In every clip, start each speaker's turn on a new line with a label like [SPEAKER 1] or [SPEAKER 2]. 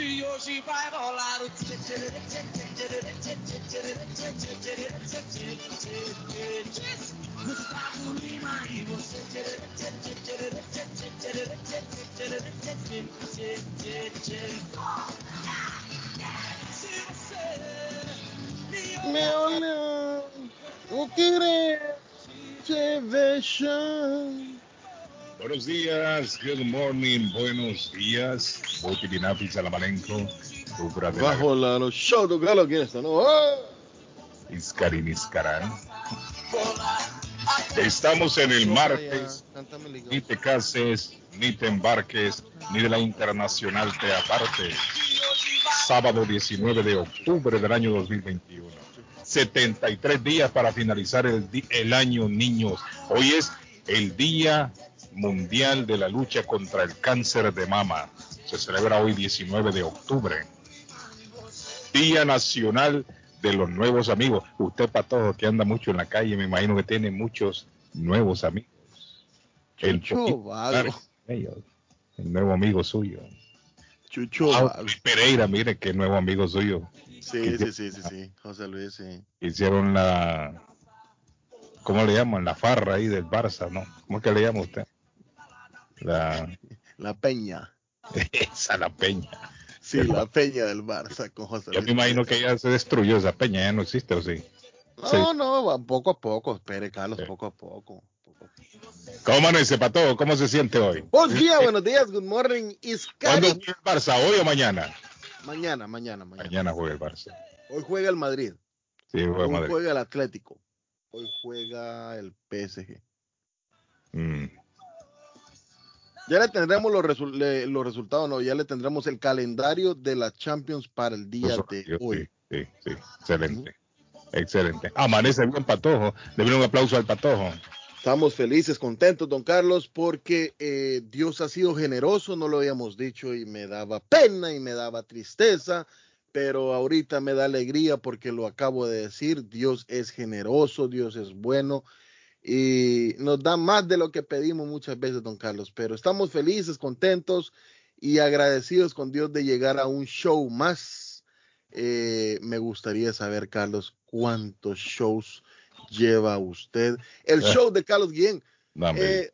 [SPEAKER 1] Se hoje vai rolar o Gustavo Lima e você. Se você me
[SPEAKER 2] Me olha, o querer te veja.
[SPEAKER 3] Buenos días, good morning, buenos días. Salamalenko, Ubra de
[SPEAKER 2] Vai
[SPEAKER 3] la
[SPEAKER 2] rolar o show do Galo esta noite. Oh!
[SPEAKER 3] Iscarín Iscarán. Estamos en el martes. Ni te cases, ni te embarques, ni de la internacional te aparte. Sábado 19 de octubre del año 2021. 73 días para finalizar el, el año, niños. Hoy es el Día Mundial de la Lucha contra el Cáncer de Mama. Se celebra hoy 19 de octubre. Día Nacional de los Nuevos Amigos. Usted, Patojo, que anda mucho en la calle, me imagino que tiene muchos nuevos amigos. El
[SPEAKER 2] Chucho
[SPEAKER 3] el nuevo amigo suyo.
[SPEAKER 2] Chucho
[SPEAKER 3] Ah. Pereira, mire qué nuevo amigo suyo.
[SPEAKER 2] Sí, sí, sí, sí, sí. José Luis, sí.
[SPEAKER 3] Hicieron la, ¿cómo le llaman? La farra ahí del Barça, ¿no? ¿Cómo es que le llama usted? La,
[SPEAKER 2] La Peña.
[SPEAKER 3] esa la peña.
[SPEAKER 2] Sí, la Peña del Barça con José
[SPEAKER 3] Yo
[SPEAKER 2] Luis.
[SPEAKER 3] me imagino que ya se destruyó esa peña, ya no existe, ¿o sí?
[SPEAKER 2] No, no, va poco a poco. Espere, Carlos,
[SPEAKER 3] Sí.
[SPEAKER 2] poco a poco.
[SPEAKER 3] ¿Cómo amanece, Pato? ¿Cómo se siente hoy?
[SPEAKER 2] Buen día, buenos días, good morning.
[SPEAKER 3] ¿Cuándo juega el Barça? ¿Hoy o mañana?
[SPEAKER 2] Mañana, mañana, mañana.
[SPEAKER 3] Mañana juega el Barça.
[SPEAKER 2] Hoy juega el Madrid.
[SPEAKER 3] Sí, juega
[SPEAKER 2] Hoy
[SPEAKER 3] Madrid.
[SPEAKER 2] juega el Atlético. Hoy juega el PSG.
[SPEAKER 3] Mm.
[SPEAKER 2] Ya le tendremos los, le- los resultados, no, ya le tendremos el calendario de la Champions para el día
[SPEAKER 3] Eso,
[SPEAKER 2] de
[SPEAKER 3] yo-
[SPEAKER 2] hoy.
[SPEAKER 3] Sí, sí, sí, excelente. Excelente. Amanece bien Patojo. Debe un aplauso al Patojo.
[SPEAKER 2] Estamos felices, contentos, don Carlos, porque eh, Dios ha sido generoso, no lo habíamos dicho y me daba pena y me daba tristeza, pero ahorita me da alegría porque lo acabo de decir, Dios es generoso, Dios es bueno y nos da más de lo que pedimos muchas veces, don Carlos, pero estamos felices, contentos y agradecidos con Dios de llegar a un show más. Eh, me gustaría saber, Carlos, cuántos shows lleva usted. El
[SPEAKER 3] Eh.
[SPEAKER 2] show de Carlos Guillén. Eh,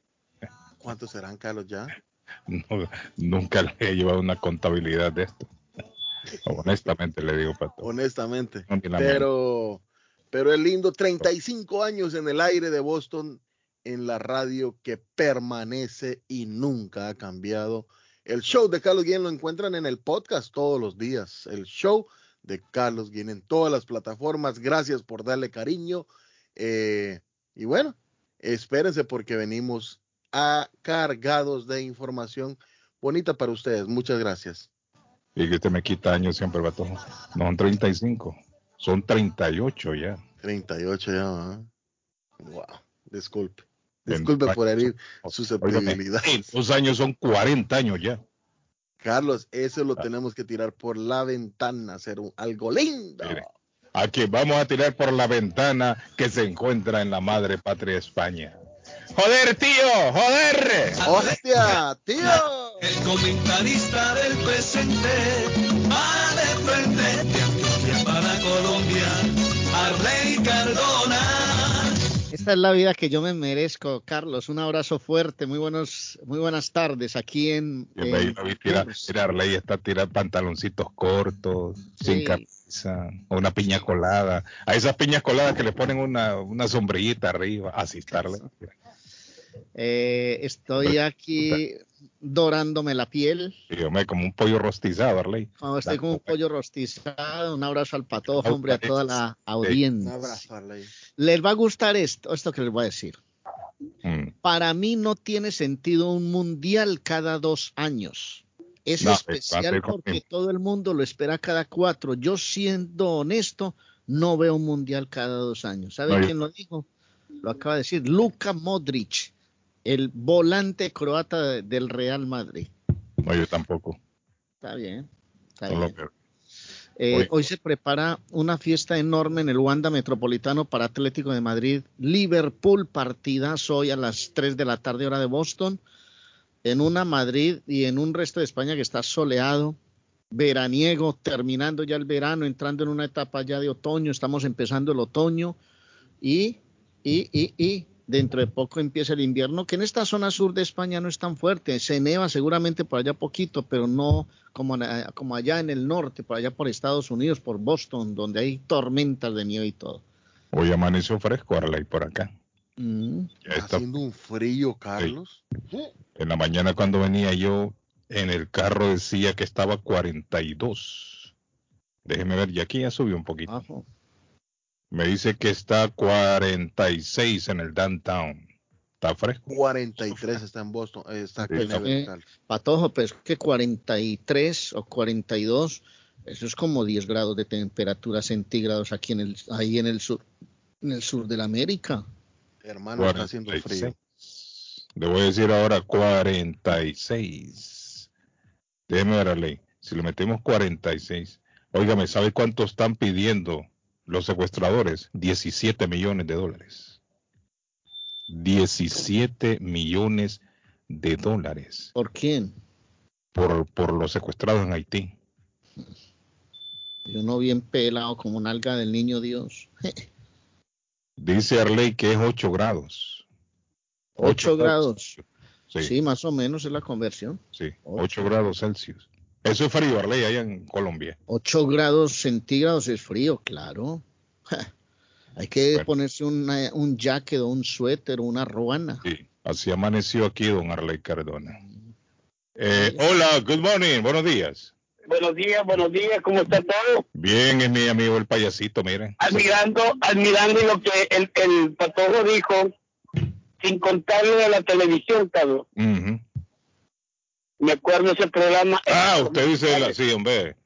[SPEAKER 2] ¿Cuántos serán, Carlos, ya?
[SPEAKER 3] no, nunca le he llevado una contabilidad de esto. Honestamente le digo, Pato.
[SPEAKER 2] Honestamente.
[SPEAKER 3] No,
[SPEAKER 2] Pero, pero es lindo, 35 años en el aire de Boston, en la radio que permanece y nunca ha cambiado. El show de Carlos Guillén lo encuentran en el podcast todos los días. El show de Carlos Guillén en todas las plataformas. Gracias por darle cariño. Eh, y bueno, espérense porque venimos a cargados de información bonita para ustedes. Muchas gracias.
[SPEAKER 3] Y que usted me quita años siempre, Pato. No son 35, son 38 ya.
[SPEAKER 2] 38 ya, ¿ah? Wow, disculpe. Disculpe por herir susceptibilidad.
[SPEAKER 3] Los años son 40 años ya.
[SPEAKER 2] Carlos, eso
[SPEAKER 3] Ah.
[SPEAKER 2] lo tenemos que tirar por la ventana, hacer un, algo lindo.
[SPEAKER 3] Mire. Aquí vamos a tirar por la ventana que se encuentra en la madre patria España. ¡Joder, tío! ¡Joder!
[SPEAKER 2] ¡Hostia, tío!
[SPEAKER 1] El comentarista del presente va de frente Colombia, Arley Cardona.
[SPEAKER 4] Esta es la vida que yo me merezco, Carlos. Un abrazo fuerte, muy buenos, muy buenas tardes aquí en. En-
[SPEAKER 3] está tirar pantaloncitos cortos, sin camisa, o una piña colada. A esas piñas coladas que le ponen una, una sombrillita arriba, así estarle.
[SPEAKER 4] Eh, estoy aquí dorándome la piel.
[SPEAKER 3] Y yo me como un pollo rostizado, Arley.
[SPEAKER 4] Cuando estoy como un pollo rostizado, un abrazo al patojo, hombre, a toda la
[SPEAKER 2] Un
[SPEAKER 4] audiencia.
[SPEAKER 2] abrazo, Arley.
[SPEAKER 4] Les va a gustar esto, esto que les voy a decir.
[SPEAKER 3] Mm.
[SPEAKER 4] Para mí no tiene sentido un mundial cada dos años. Es
[SPEAKER 3] No,
[SPEAKER 4] especial porque todo el mundo lo espera cada cuatro. Yo siendo honesto, no veo un mundial cada dos años. ¿Sabe
[SPEAKER 3] No, yo-
[SPEAKER 4] quién lo dijo? Lo acaba de decir, Luka Modric, el volante croata de- del Real Madrid.
[SPEAKER 3] No, yo tampoco.
[SPEAKER 4] Está bien. Está
[SPEAKER 3] No lo
[SPEAKER 4] bien.
[SPEAKER 3] veo.
[SPEAKER 4] Eh,
[SPEAKER 3] Hoy-
[SPEAKER 4] se prepara una fiesta enorme en el Wanda Metropolitano para Atlético de Madrid. Liverpool, partidazo hoy a las 3 de la tarde, hora de Boston. En una Madrid y en un resto de España que está soleado. veraniego, terminando ya el verano, entrando en una etapa ya de otoño, estamos empezando el otoño y, y, y, y dentro de poco empieza el invierno, que en esta zona sur de España no es tan fuerte, se neva seguramente por allá poquito, pero no como, como allá en el norte, por allá por Estados Unidos, por Boston, donde hay tormentas de nieve y todo.
[SPEAKER 3] Hoy amaneció fresco, Arley, por acá.
[SPEAKER 2] Mm. Está haciendo un frío, Carlos.
[SPEAKER 3] Sí. En la mañana cuando venía yo en el carro decía que estaba 42. Déjeme ver, y aquí ya subió un poquito. Ajo. Me dice que está 46 en el downtown. ¿Está fresco?
[SPEAKER 2] 43 está en Boston. Eh, está aquí en
[SPEAKER 4] eh, Patojo, pero es que 43 o 42, eso es como 10 grados de temperatura centígrados aquí en el, ahí en el sur, en el sur de la América.
[SPEAKER 2] Hermano, 46. está haciendo frío.
[SPEAKER 3] Le voy a decir ahora 46. Déjeme ver, ley. Si le metemos 46, óigame, ¿sabe cuánto están pidiendo los secuestradores 17 millones de dólares. 17 millones de dólares.
[SPEAKER 4] ¿Por quién?
[SPEAKER 3] Por, por los secuestrados en Haití.
[SPEAKER 4] Yo no bien pelado como un alga del niño Dios.
[SPEAKER 3] Dice Arley que es 8 grados.
[SPEAKER 4] 8, grados. Sí. sí. más o menos es la conversión.
[SPEAKER 3] Sí, 8, grados Celsius. Eso es frío, Arley, allá en Colombia.
[SPEAKER 4] 8 grados centígrados es frío, claro. Hay que ponerse una, un jacket o un suéter o una ruana.
[SPEAKER 3] Sí, así amaneció aquí don Arley Cardona. Eh, hola, good morning, buenos días.
[SPEAKER 5] Buenos días, buenos días, ¿cómo está todo?
[SPEAKER 3] Bien, es mi amigo el payasito, miren.
[SPEAKER 5] Admirando, admirando lo que el, el patojo dijo, sin contarle de la televisión, Carlos. Me acuerdo ese programa.
[SPEAKER 3] Ah, usted dice, la, sí, hombre,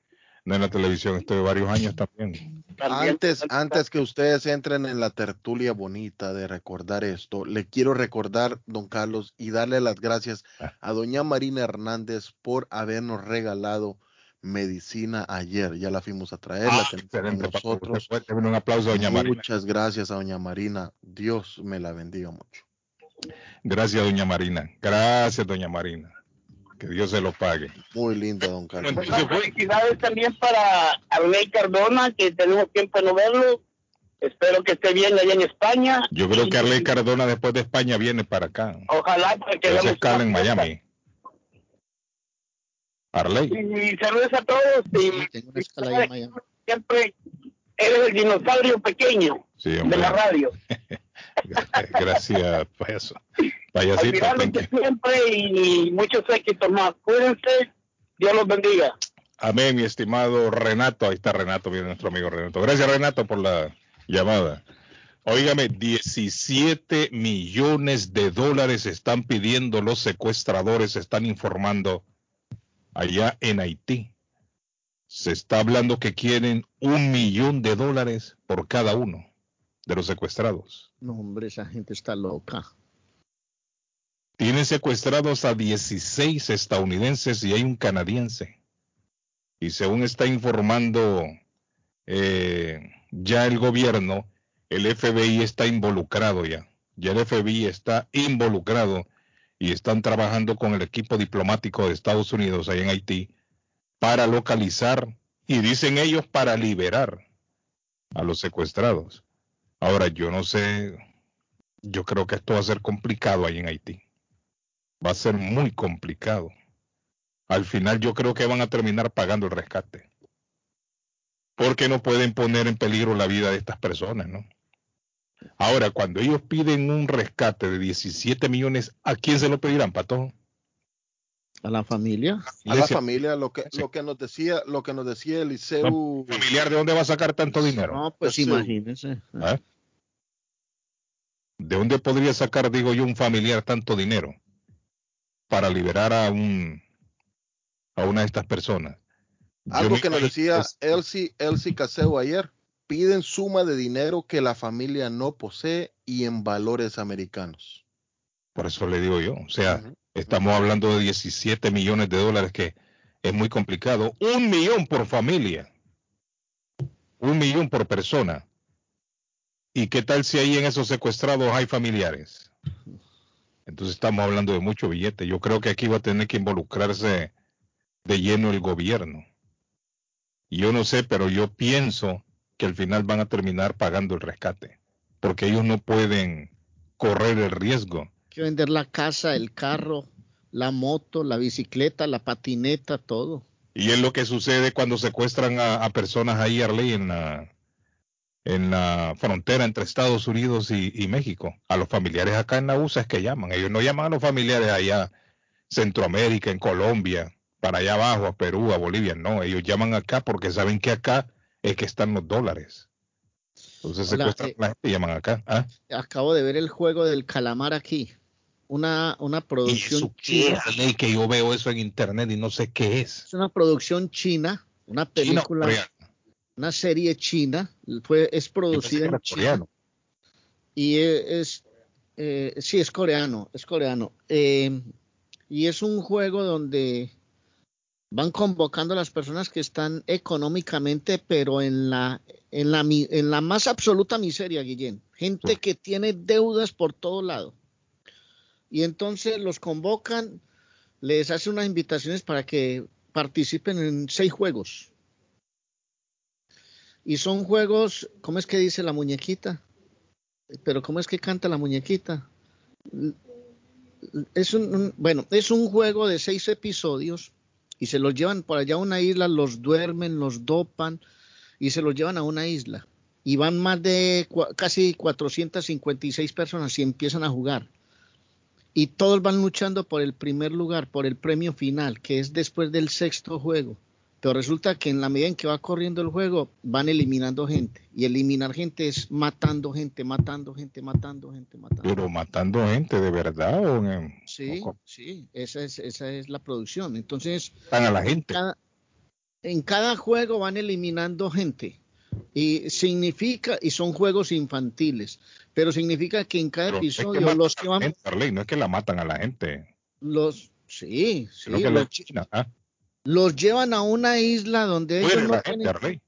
[SPEAKER 3] en la televisión estoy varios años también.
[SPEAKER 2] Antes, antes que ustedes entren en la tertulia bonita de recordar esto, le quiero recordar, don Carlos, y darle las gracias ah. a doña Marina Hernández por habernos regalado medicina ayer. Ya la fuimos a traer, la ah, tenemos nosotros.
[SPEAKER 3] Un aplauso a doña Marina.
[SPEAKER 2] Muchas gracias a doña Marina. Dios me la bendiga mucho.
[SPEAKER 3] Gracias, doña Marina. Gracias, doña Marina. Que Dios se lo pague.
[SPEAKER 2] Muy lindo, don Carlos.
[SPEAKER 5] felicidades también para Arley Cardona, que tenemos tiempo de no verlo. Espero que esté bien allá en España.
[SPEAKER 3] Yo creo que Arley Cardona después de España viene para acá.
[SPEAKER 5] Ojalá para que
[SPEAKER 3] se escala en Miami. Arley.
[SPEAKER 5] Y, saludos a todos. Y, siempre eres el dinosaurio pequeño de la radio.
[SPEAKER 3] Gracias, payaso. Payasito.
[SPEAKER 5] siempre y muchos éxitos más. Cuídense. Dios los bendiga.
[SPEAKER 3] Amén, mi estimado Renato. Ahí está Renato, viene nuestro amigo Renato. Gracias, Renato, por la llamada. Óigame, 17 millones de dólares están pidiendo los secuestradores, están informando allá en Haití. Se está hablando que quieren un millón de dólares por cada uno de los secuestrados.
[SPEAKER 4] No, hombre, esa gente está loca.
[SPEAKER 3] Tienen secuestrados a 16 estadounidenses y hay un canadiense. Y según está informando eh, ya el gobierno, el FBI está involucrado ya. Ya el FBI está involucrado y están trabajando con el equipo diplomático de Estados Unidos ahí en Haití para localizar y dicen ellos para liberar a los secuestrados. Ahora, yo no sé, yo creo que esto va a ser complicado ahí en Haití. Va a ser muy complicado. Al final yo creo que van a terminar pagando el rescate. Porque no pueden poner en peligro la vida de estas personas, ¿no? Ahora, cuando ellos piden un rescate de 17 millones, ¿a quién se lo pedirán, Pato?
[SPEAKER 4] A la familia.
[SPEAKER 2] A la familia, lo que, lo que nos decía, lo que nos decía Eliseo.
[SPEAKER 3] ¿Familiar de dónde va a sacar tanto dinero?
[SPEAKER 4] No, pues imagínense. ¿Ah?
[SPEAKER 3] ¿De dónde podría sacar, digo yo, un familiar tanto dinero para liberar a un a una de estas personas?
[SPEAKER 2] Algo que nos decía Elsie, Elsie Caseo ayer, piden suma de dinero que la familia no posee y en valores americanos.
[SPEAKER 3] Por eso le digo yo, o sea, estamos hablando de 17 millones de dólares que es muy complicado, un millón por familia, un millón por persona. ¿Y qué tal si ahí en esos secuestrados hay familiares? Entonces estamos hablando de mucho billete. Yo creo que aquí va a tener que involucrarse de lleno el gobierno. Yo no sé, pero yo pienso que al final van a terminar pagando el rescate, porque ellos no pueden correr el riesgo.
[SPEAKER 4] Que vender la casa, el carro, la moto, la bicicleta, la patineta, todo.
[SPEAKER 3] Y es lo que sucede cuando secuestran a, personas ahí, Arley, en la, en la frontera entre Estados Unidos y, México. A los familiares acá en la USA es que llaman. Ellos no llaman a los familiares allá, Centroamérica, en Colombia, para allá abajo, a Perú, a Bolivia. No, ellos llaman acá porque saben que acá es que están los dólares. Entonces secuestran
[SPEAKER 4] eh,
[SPEAKER 3] a la gente y llaman acá. ¿ah?
[SPEAKER 4] Acabo de ver el juego del calamar aquí. Una, una producción china.
[SPEAKER 3] que yo veo eso en internet y no sé qué es.
[SPEAKER 4] Es una producción china, una película, una serie china. Fue, es producida en China. Y es, eh, sí, es coreano, es coreano. Eh, y es un juego donde van convocando a las personas que están económicamente, pero en la, en la, en la más absoluta miseria, Guillén. Gente que tiene deudas por todo lado. Y entonces los convocan, les hace unas invitaciones para que participen en seis juegos. Y son juegos, ¿cómo es que dice la muñequita? Pero ¿cómo es que canta la muñequita? Es un bueno, es un juego de seis episodios y se los llevan por allá a una isla, los duermen, los dopan y se los llevan a una isla. Y van más de casi 456 personas y empiezan a jugar. Y todos van luchando por el primer lugar, por el premio final, que es después del sexto juego. Pero resulta que en la medida en que va corriendo el juego, van eliminando gente. Y eliminar gente es matando gente, matando gente, matando gente, matando
[SPEAKER 3] Pero matando gente, ¿de verdad? ¿o
[SPEAKER 4] sí, sí, esa es, esa es la producción. Entonces,
[SPEAKER 3] a la gente.
[SPEAKER 4] En cada, juego van eliminando gente. Y significa, y son juegos infantiles, pero significa que en cada episodio los que van...
[SPEAKER 3] no es que la matan a la gente.
[SPEAKER 4] Los, sí, sí. Los, ¿ah? los llevan a una isla donde
[SPEAKER 3] Muere la gente,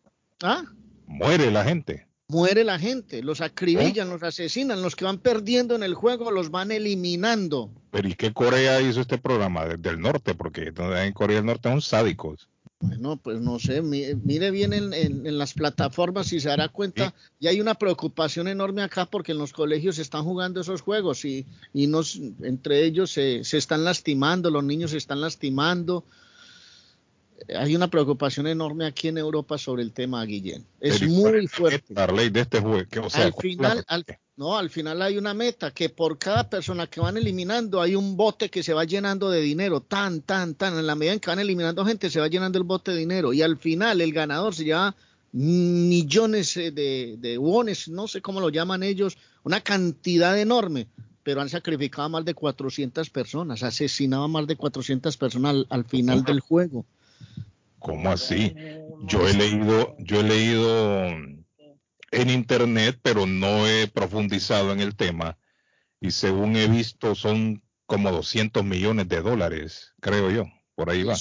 [SPEAKER 4] ¿Ah?
[SPEAKER 3] Muere la gente.
[SPEAKER 4] Muere la gente, los acribillan, los asesinan, los que van perdiendo en el juego los van eliminando.
[SPEAKER 3] Pero ¿y qué Corea hizo este programa? Desde el norte, porque en Corea del Norte son sádicos.
[SPEAKER 4] Bueno, pues no sé, mire bien en, las plataformas y se dará cuenta, y hay una preocupación enorme acá porque en los colegios se están jugando esos juegos y, y nos, entre ellos se, se están lastimando, los niños se están lastimando, hay una preocupación enorme aquí en Europa sobre el tema, Guillén. Es muy fuerte.
[SPEAKER 3] La ley de este juego,
[SPEAKER 4] al final, no, al final hay una meta que por cada persona que van eliminando hay un bote que se va llenando de dinero, tan, tan, tan. En la medida en que van eliminando gente se va llenando el bote de dinero y al final el ganador se lleva millones eh, de, de wones, no sé cómo lo llaman ellos, una cantidad enorme pero han sacrificado a más de 400 personas, asesinado a más de 400 personas al final del juego.
[SPEAKER 3] ¿Cómo así? Yo he leído, yo he leído en internet, pero no he profundizado en el tema. Y según he visto, son como 200 millones de dólares, creo yo por ahí va.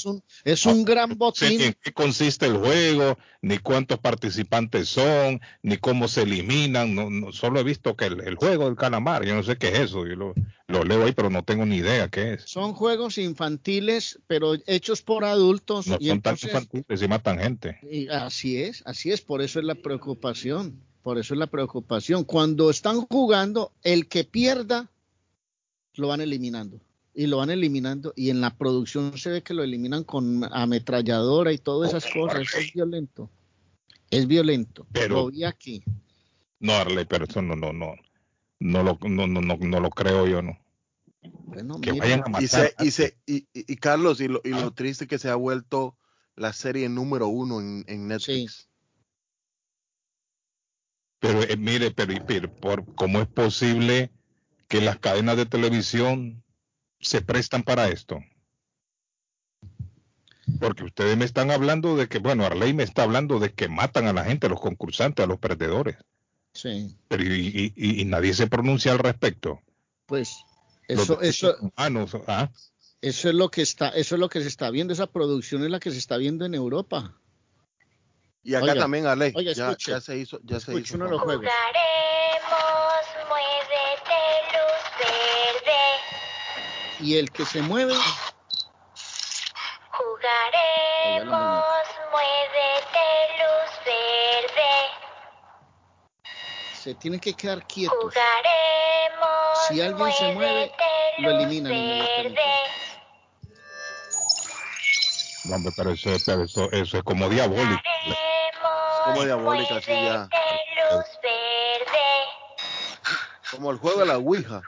[SPEAKER 4] Es un, gran botín.
[SPEAKER 3] No sé en qué consiste el juego, ni cuántos participantes son, ni cómo se eliminan. No, solo he visto que el, juego del calamar, yo no sé qué es eso. Yo lo, leo ahí, pero no tengo ni idea qué es.
[SPEAKER 4] Son juegos infantiles, pero hechos por adultos.
[SPEAKER 3] No son tan infantiles y matan gente.
[SPEAKER 4] Y así es, así es, por eso es la preocupación. Por eso es la preocupación. Cuando están jugando, el que pierda, lo van eliminando y lo van eliminando y en la producción se ve que lo eliminan con ametralladora y todas esas cosas. es violento. Es violento.
[SPEAKER 3] Pero,
[SPEAKER 4] lo vi aquí.
[SPEAKER 3] No, Arley, pero eso no, no, no. No lo, no, no, no, lo creo yo, ¿no?
[SPEAKER 2] que vayan a matar. Y, se, y, y, Carlos, y lo, y lo triste que se ha vuelto la serie número uno en, en Netflix.
[SPEAKER 3] Pero eh, mire, pero, pero por, ¿cómo es posible que las cadenas de televisión se prestan para esto? Porque ustedes me están hablando de que, bueno, Arley me está hablando de que matan a la gente, a los concursantes, a los perdedores.
[SPEAKER 4] Sí.
[SPEAKER 3] Pero y, nadie se pronuncia al respecto.
[SPEAKER 4] Pues eso, eso,
[SPEAKER 3] ¿ah?
[SPEAKER 4] eso es lo que está, eso es lo que se está viendo, esa producción es la que se está viendo en Europa.
[SPEAKER 2] Y acá también, Arley, ya, ya, se hizo, ya se hizo.
[SPEAKER 4] Uno de los juegos. y el que se mueve.
[SPEAKER 6] Jugaremos, muévete, luz verde.
[SPEAKER 4] Se tienen que quedar quietos. Jugaremos, si alguien se mueve, lo eliminan inmediatamente.
[SPEAKER 3] No, hombre, pero eso, pero eso, es como diabólico.
[SPEAKER 2] Es como diabólica, así ya. Como el juego de la Ouija.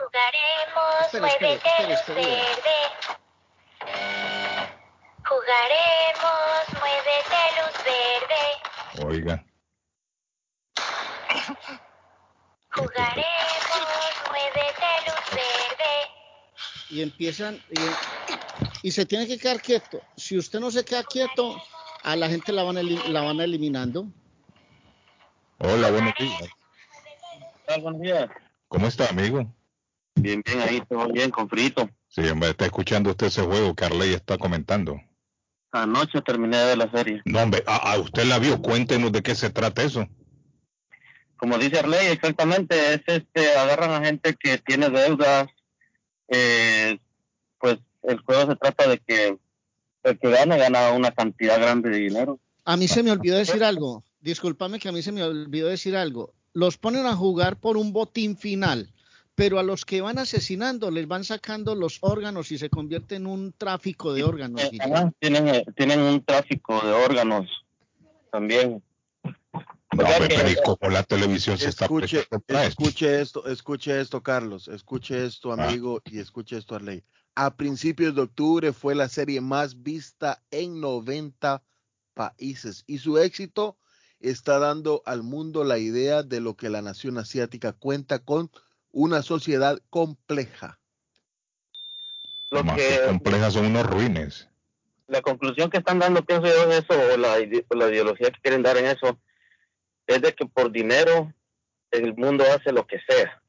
[SPEAKER 4] Espera, espera, espera, espera.
[SPEAKER 6] Jugaremos, muévete luz verde.
[SPEAKER 3] Oiga.
[SPEAKER 6] Jugaremos, muévete luz verde.
[SPEAKER 4] Y empiezan, y, y se tiene que quedar quieto. Si usted no se queda quieto, a la gente la van, la van eliminando.
[SPEAKER 3] Hola, buenos días.
[SPEAKER 5] Buenos días.
[SPEAKER 3] ¿Cómo está, amigo?
[SPEAKER 5] Bien, bien, ahí todo bien, con frito.
[SPEAKER 3] Sí, hombre, está escuchando usted ese juego que Arley está comentando.
[SPEAKER 5] Anoche terminé de ver la serie.
[SPEAKER 3] No, hombre, a, a usted la vio. Cuéntenos de qué se trata eso.
[SPEAKER 5] Como dice Arley, exactamente, es este, agarran a gente que tiene deudas. Eh, pues el juego se trata de que el que gana, gana una cantidad grande de dinero.
[SPEAKER 4] A mí se me olvidó decir algo. Discúlpame que a mí se me olvidó decir algo. Los ponen a jugar por un botín final, pero a los que van asesinando les van sacando los órganos y se convierte en un tráfico de órganos.
[SPEAKER 5] Eh, tienen, eh, tienen un tráfico de órganos también.
[SPEAKER 3] No,
[SPEAKER 5] O sea
[SPEAKER 3] hombre,
[SPEAKER 5] que-
[SPEAKER 3] pero ¿y cómo la televisión se está
[SPEAKER 2] Escuche,
[SPEAKER 3] esto?
[SPEAKER 2] escuche esto, escuche esto, Carlos, escuche esto,
[SPEAKER 3] Ah.
[SPEAKER 2] amigo, y escuche esto, Arley. A principios de octubre fue la serie más vista en 90 países y su éxito está dando al mundo la idea de lo que la nación asiática cuenta con una sociedad compleja.
[SPEAKER 5] lo
[SPEAKER 3] Más
[SPEAKER 5] que-
[SPEAKER 3] que complejas son unos ruines.
[SPEAKER 5] la conclusión que están dando, pienso yo, en eso, o la, la ideología que quieren dar en eso, es de que por dinero el mundo hace lo que sea.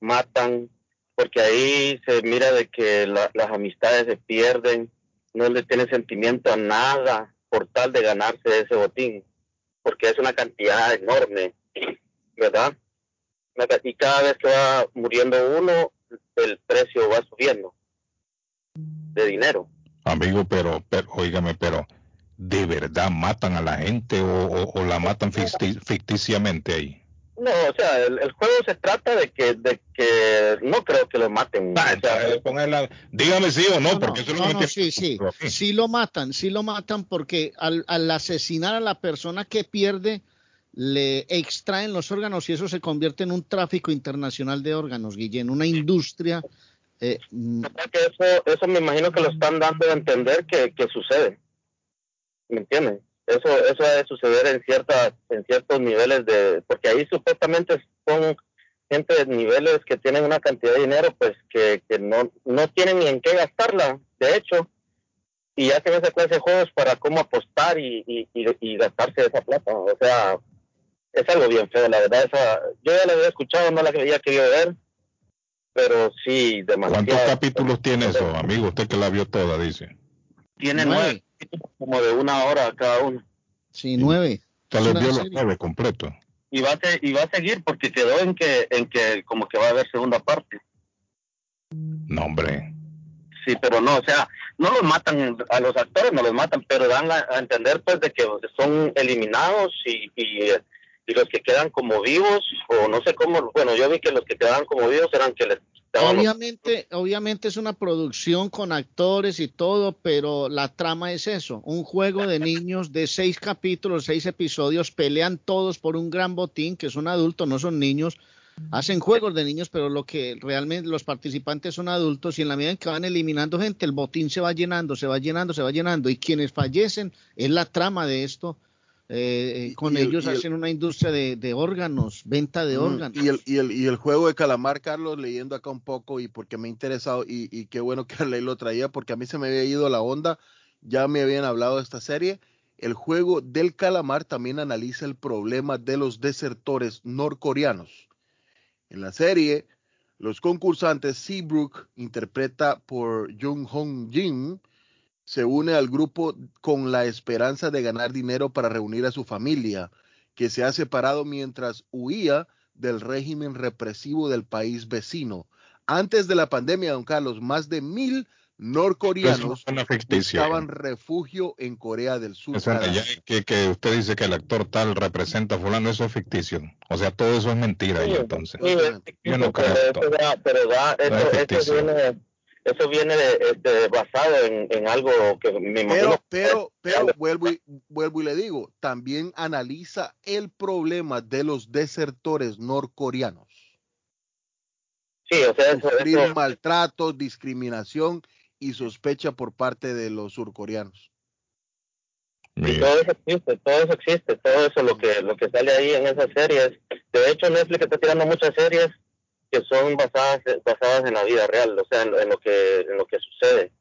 [SPEAKER 5] Matan, porque ahí se mira de que la- las amistades se pierden, no le tienen sentimiento a nada por tal de ganarse ese botín, porque es una cantidad enorme, ¿verdad? Y cada vez que va muriendo uno, el precio va subiendo de dinero.
[SPEAKER 3] Amigo, pero, pero, óigame, pero, ¿de verdad matan a la gente o, o- o la matan ficti- ficticiamente ahí?
[SPEAKER 5] No, o sea, el, el juego se trata de que, de que no creo que lo maten.
[SPEAKER 3] Ah,
[SPEAKER 5] o sea,
[SPEAKER 3] dígame sí o no,
[SPEAKER 4] No,
[SPEAKER 3] porque eso es lo
[SPEAKER 4] no, no, sí, sí, sí lo matan, sí lo matan porque al, al asesinar a la persona que pierde le extraen los órganos y eso se convierte en un tráfico internacional de órganos, Guillén, una industria. eh, mm,
[SPEAKER 5] eso, eso me imagino que lo están dando a entender que, sucede. ¿Me entiendes? Eso, eso debe suceder en ciertas, en ciertos niveles de, porque ahí supuestamente son gente de niveles que tienen una cantidad de dinero, pues que, que no, no tienen ni en qué gastarla, de hecho, y hacen esa clase de juegos para cómo apostar y, y, y gastarse esa plata. O sea, es algo bien feo, la verdad. Esa, yo ya la había escuchado, no la había querido ver, pero sí, demasiado.
[SPEAKER 3] ¿Cuántos capítulos tiene eso, amigo? Usted que la vio toda, dice.
[SPEAKER 5] Tiene
[SPEAKER 4] Nueve.
[SPEAKER 5] nueve, capítulos como de una hora cada uno.
[SPEAKER 4] sí, nueve.
[SPEAKER 3] Usted
[SPEAKER 4] Es
[SPEAKER 3] le
[SPEAKER 4] una
[SPEAKER 3] vio los nueve completos.
[SPEAKER 5] Y va, a se- y va a seguir porque quedó en que, en que como que va a haber segunda parte.
[SPEAKER 3] No, hombre.
[SPEAKER 5] Sí, pero no, o sea, no los matan, a los actores no los matan, pero dan a, a entender pues de que son eliminados y, y, y los que quedan como vivos, o no sé cómo, bueno, yo vi que los que quedaban como vivos eran que les
[SPEAKER 4] Obviamente, obviamente es una producción con actores y todo, pero la trama es eso, un juego de niños de seis capítulos, seis episodios, pelean todos por un gran botín, que son adultos, no son niños, hacen juegos de niños, pero lo que realmente los participantes son adultos y en la medida en que van eliminando gente, el botín se va llenando, se va llenando, se va llenando y quienes fallecen es la trama de esto. Eh,
[SPEAKER 2] Y-
[SPEAKER 4] con
[SPEAKER 2] y
[SPEAKER 4] ellos
[SPEAKER 2] el-
[SPEAKER 4] hacen una industria de, de órganos, venta de órganos.
[SPEAKER 2] Y el, y, el, y el juego de calamar, Carlos, leyendo acá un poco y porque me ha interesado y, y qué bueno que Arley lo traía porque a mí se me había ido la onda, ya me habían hablado de esta serie. El juego del calamar también analiza el problema de los desertores norcoreanos. En la serie, los concursantes Seabrook, interpreta por Jung Hong Jin, se une al grupo con la esperanza de ganar dinero para reunir a su familia, que se ha separado mientras huía del régimen represivo del país vecino. Antes de la pandemia, don Carlos, más de mil norcoreanos buscaban refugio en Corea del Sur.
[SPEAKER 3] Eso, que, que usted dice que el actor tal representa a fulano, eso es ficticio. O sea, todo eso es mentira entonces.
[SPEAKER 5] sí,
[SPEAKER 3] Yo no
[SPEAKER 5] pero
[SPEAKER 3] creo.
[SPEAKER 5] pero da-
[SPEAKER 3] No es
[SPEAKER 5] eso, eso
[SPEAKER 3] ficticio.
[SPEAKER 5] viene, eso viene este, basado en, en algo que me imagino.
[SPEAKER 2] Pero, pero, pero vuelvo y, vuelvo y le digo, también analiza el problema de los desertores norcoreanos.
[SPEAKER 5] sí, o sea, eso,
[SPEAKER 2] Sufrir
[SPEAKER 5] eso-
[SPEAKER 2] maltratos, discriminación y sospecha por parte de los surcoreanos.
[SPEAKER 5] y
[SPEAKER 3] Mira,
[SPEAKER 5] todo eso existe, todo eso existe, todo eso lo que lo que sale ahí en esas series. De hecho, Netflix está tirando muchas series que son basadas basadas en la vida real, o sea, en, en lo que en lo que sucede.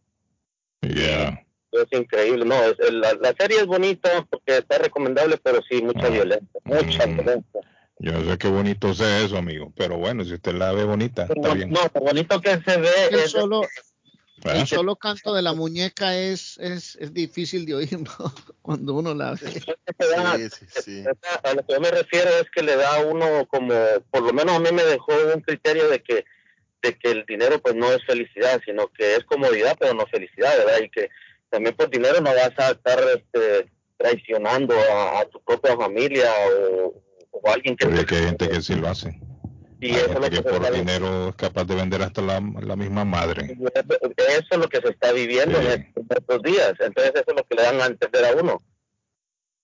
[SPEAKER 3] ya.
[SPEAKER 5] Es increíble, no, es, la, la serie es bonita porque está recomendable, pero sí mucha
[SPEAKER 3] Ah.
[SPEAKER 5] violencia, mucha
[SPEAKER 3] Mm.
[SPEAKER 5] violencia.
[SPEAKER 3] Yo sé qué bonito sea eso, amigo. Pero bueno, si usted la ve bonita, está
[SPEAKER 5] No,
[SPEAKER 3] bien.
[SPEAKER 5] no, lo bonito que se ve es
[SPEAKER 4] solo. El solo canto de la muñeca es, es, es difícil de oír ¿no? cuando uno la ve.
[SPEAKER 5] que te da-
[SPEAKER 2] Sí, sí, sí.
[SPEAKER 5] A lo que yo me refiero es que le da a uno como, por lo menos a mí me dejó un criterio de que de que el dinero pues no es felicidad, sino que es comodidad, pero no felicidad, ¿verdad? Y que también por dinero no vas a estar este, traicionando a, a tu propia familia o, o a alguien que...
[SPEAKER 3] Pero es que hay gente que sí lo hace.
[SPEAKER 5] Y
[SPEAKER 3] Hay
[SPEAKER 5] eso es lo que
[SPEAKER 3] por
[SPEAKER 5] está-
[SPEAKER 3] dinero es capaz de vender hasta la, la misma madre.
[SPEAKER 5] Eso es lo que se está viviendo
[SPEAKER 3] Sí.
[SPEAKER 5] en estos días. Entonces eso es lo que le dan a entender a uno.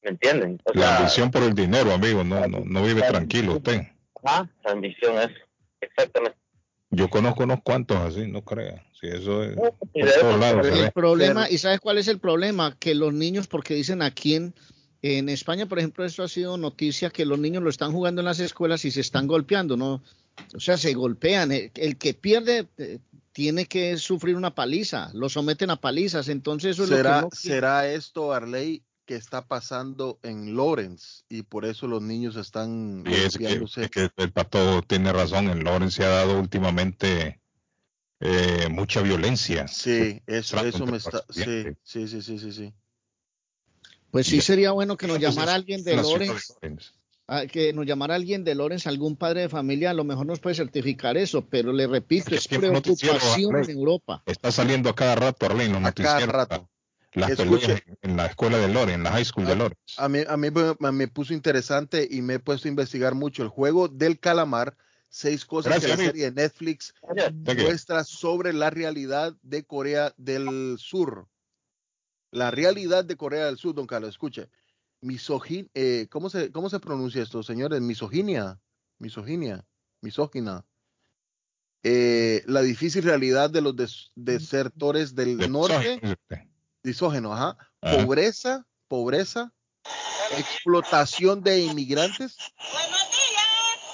[SPEAKER 5] ¿Me entienden? O
[SPEAKER 3] La
[SPEAKER 5] sea,
[SPEAKER 3] ambición por el dinero, amigo, no, no, no vive tranquilo usted.
[SPEAKER 5] ajá, la ambición es exactamente.
[SPEAKER 3] Yo conozco unos cuantos así, no crea. Si eso es
[SPEAKER 5] Y
[SPEAKER 3] por
[SPEAKER 5] de
[SPEAKER 3] todos
[SPEAKER 5] eso-
[SPEAKER 3] lados
[SPEAKER 4] El problema, ¿y sabes cuál es el problema? Que los niños, porque dicen aquí en, en España, por ejemplo, esto ha sido noticia, que los niños lo están jugando en las escuelas y se están golpeando, ¿no? O sea, se golpean. El, el que pierde eh, tiene que sufrir una paliza, lo someten a palizas, entonces eso es
[SPEAKER 2] ¿Será,
[SPEAKER 4] lo que no
[SPEAKER 2] ¿Será esto, Arley, que está pasando en Lawrence y por eso los niños están
[SPEAKER 3] Y es que,
[SPEAKER 2] golpeándose?
[SPEAKER 3] es que el pato tiene razón. En Lawrence se ha dado últimamente eh, mucha violencia.
[SPEAKER 2] Sí, eso, eso me está. Sí, sí, sí, sí, sí, sí.
[SPEAKER 4] Pues sí sería bueno que nos
[SPEAKER 3] Pues
[SPEAKER 4] llamara alguien de Lawrence. ah, que nos llamara alguien de Lawrence, algún padre de familia, a lo mejor nos puede certificar eso, pero le repito, es preocupación en Europa.
[SPEAKER 3] Está saliendo a cada rato, Arlene, los
[SPEAKER 2] A cada
[SPEAKER 3] noticieros.
[SPEAKER 2] rato.
[SPEAKER 3] Las
[SPEAKER 2] Escuche.
[SPEAKER 3] peleas en la escuela de Lawrence, en la high school de Lawrence.
[SPEAKER 2] A mí, a mí me, puso interesante y me he puesto a investigar mucho el juego del calamar. Seis cosas
[SPEAKER 3] Gracias,
[SPEAKER 2] que la serie de Netflix muestra sobre la realidad de Corea del Sur. La realidad de Corea del Sur, don Carlos, escuche. Misogin, eh, ¿cómo, se, ¿Cómo se pronuncia esto, señores? Misoginia. Misoginia. Misógina. Eh, la difícil realidad de los des- desertores del
[SPEAKER 3] De-
[SPEAKER 2] norte. Ajá.
[SPEAKER 3] Ajá.
[SPEAKER 2] Pobreza, pobreza, explotación de inmigrantes,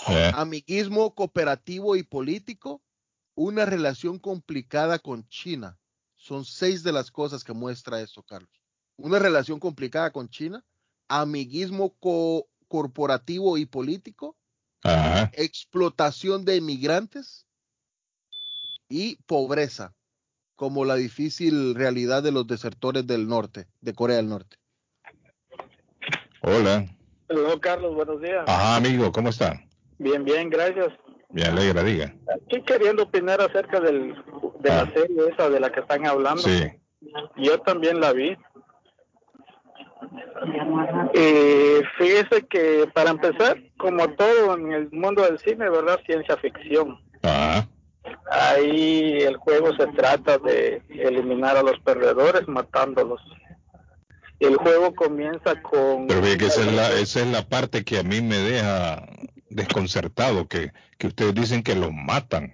[SPEAKER 3] Eh,
[SPEAKER 2] amiguismo cooperativo y político, una relación complicada con China. Son seis de las cosas que muestra eso, Carlos. Una relación complicada con China, amiguismo co- corporativo y político,
[SPEAKER 3] ajá.
[SPEAKER 2] explotación de inmigrantes y pobreza, como la difícil realidad de los desertores del norte, de Corea del Norte.
[SPEAKER 3] Hola.
[SPEAKER 7] Hola Carlos, buenos días.
[SPEAKER 3] Ajá, amigo, ¿cómo está?
[SPEAKER 7] Bien, bien, gracias.
[SPEAKER 3] Me alegra, diga.
[SPEAKER 7] Aquí queriendo opinar acerca del, de
[SPEAKER 3] Ah.
[SPEAKER 7] la serie esa de la que están hablando.
[SPEAKER 3] Sí.
[SPEAKER 7] Yo también la vi. Y fíjese que para empezar, como todo en el mundo del cine, ¿verdad? Ciencia ficción.
[SPEAKER 3] Ajá.
[SPEAKER 7] Ahí el juego se trata de eliminar a los perdedores matándolos. El juego comienza con...
[SPEAKER 3] Pero ve que esa es, la, esa es la parte que a mí me deja desconcertado, que, que ustedes dicen que los matan.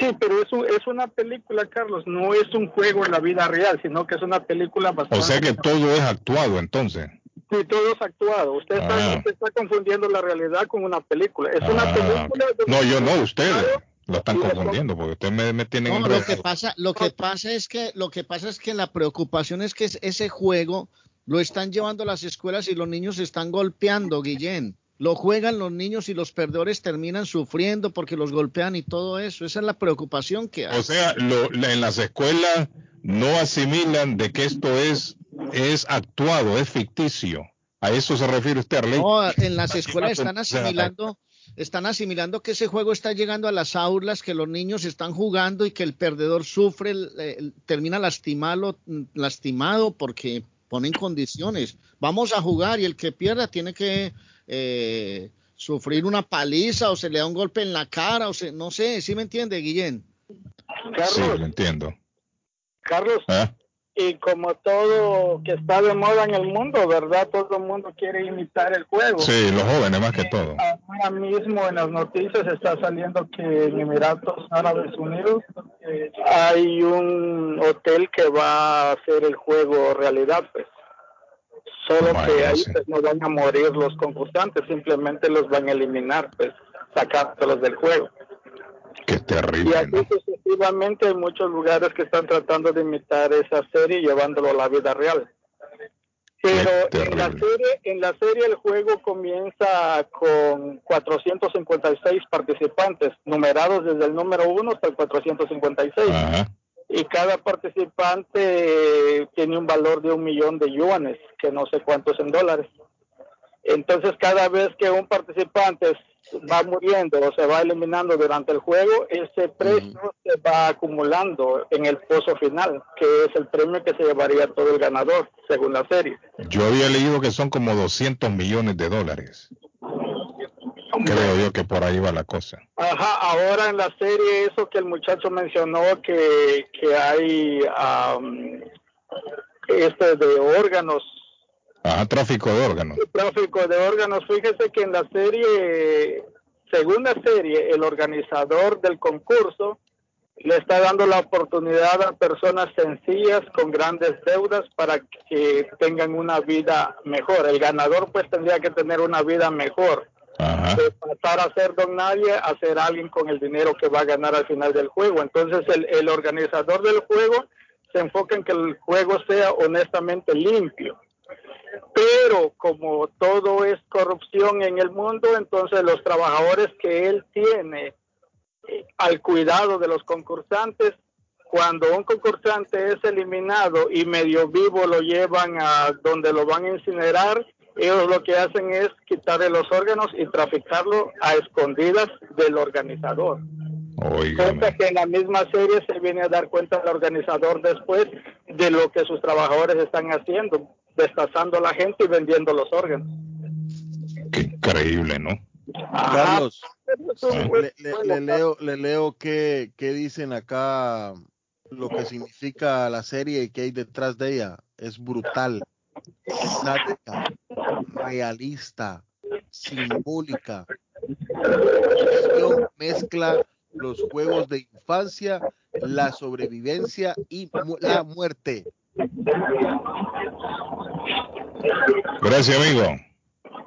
[SPEAKER 7] Sí, pero es, un- es una película, Carlos, no es un juego en la vida real, sino que es una película bastante...
[SPEAKER 3] O sea que todo es actuado entonces.
[SPEAKER 7] Sí, todo es actuado. Usted está,
[SPEAKER 3] Ah.
[SPEAKER 7] usted está confundiendo la realidad con una película. Es una
[SPEAKER 3] Ah,
[SPEAKER 7] película... de-
[SPEAKER 3] No, yo no, ustedes lo están confundiendo porque ustedes me, me tienen
[SPEAKER 4] No, lo que pasa, lo que pasa es que, lo que pasa es que la preocupación es que es- ese juego lo están llevando a las escuelas y los niños se están golpeando, Guillén. Lo juegan los niños y los perdedores terminan sufriendo porque los golpean y todo eso. Esa es la preocupación que hay.
[SPEAKER 3] O sea, lo- en las escuelas no asimilan de que esto es, es actuado, es ficticio. ¿A eso se refiere usted, Arley?
[SPEAKER 4] No, en las escuelas están asimilando, están asimilando que ese juego está llegando a las aulas, que los niños están jugando y que el perdedor sufre, termina lastimado, lastimado porque ponen condiciones. Vamos a jugar y el que pierda tiene que eh, sufrir una paliza o se le da un golpe en la cara o se, no sé, ¿sí me entiende, Guillén?
[SPEAKER 3] Sí,
[SPEAKER 7] Carlos,
[SPEAKER 3] lo entiendo.
[SPEAKER 7] Carlos,
[SPEAKER 3] ¿Eh?
[SPEAKER 7] y como todo que está de moda en el mundo, ¿verdad? Todo el mundo quiere imitar el juego.
[SPEAKER 3] Sí, los jóvenes más que todo.
[SPEAKER 7] Ahora mismo en las noticias está saliendo que en Emiratos Árabes Unidos eh, hay un hotel que va a hacer el juego realidad, pues. Solo que ahí pues, no van a morir los concursantes, simplemente los van a eliminar, pues, sacándolos del juego.
[SPEAKER 3] Qué
[SPEAKER 7] Y
[SPEAKER 3] terrible,
[SPEAKER 7] así
[SPEAKER 3] ¿no?
[SPEAKER 7] sucesivamente hay muchos lugares que están tratando de imitar esa serie y llevándolo a la vida real. Pero en la serie, en la serie el juego comienza con 456 participantes, numerados desde el número 1 hasta el 456.
[SPEAKER 3] Ajá.
[SPEAKER 7] Y cada participante tiene un valor de un millón de yuanes, que no sé cuántos en dólares. Entonces, cada vez que un participante va muriendo o se va eliminando durante el juego, ese precio se va acumulando en el pozo final, que es el premio que se llevaría todo el ganador, según la serie.
[SPEAKER 3] Yo había leído que son como 200 millones de dólares. Creo yo que por ahí va la cosa.
[SPEAKER 7] Ajá, ahora en la serie eso que el muchacho mencionó que, que hay am, este de órganos
[SPEAKER 3] Ajá, tráfico de órganos.
[SPEAKER 7] tráfico de órganos. Fíjese que en la serie, según la serie, el organizador del concurso le está dando la oportunidad a personas sencillas con grandes deudas para que tengan una vida mejor. El ganador pues tendría que tener una vida mejor. De pasar a ser don nadie a ser alguien con el dinero que va a ganar al final del juego. Entonces el, el organizador del juego se enfoca en que el juego sea honestamente limpio pero como todo es corrupción en el mundo, entonces los trabajadores que él tiene eh, al cuidado de los concursantes, cuando un concursante es eliminado y medio vivo lo llevan a donde lo van a incinerar, ellos lo que hacen es quitarle los órganos y traficarlo a escondidas del organizador.
[SPEAKER 3] Óigame.
[SPEAKER 7] que en la misma serie se viene a dar cuenta el organizador después de lo que sus trabajadores están haciendo, destazando a la gente y vendiendo los órganos.
[SPEAKER 3] Qué increíble, ¿no?
[SPEAKER 7] Ajá.
[SPEAKER 2] Carlos, le, leo, le leo qué, qué dicen acá, lo que significa la serie y qué hay detrás de ella. Es brutal, sádica, realista, simbólica. Mezcla los juegos de infancia, la sobrevivencia y mu- la muerte.
[SPEAKER 3] Gracias, amigo.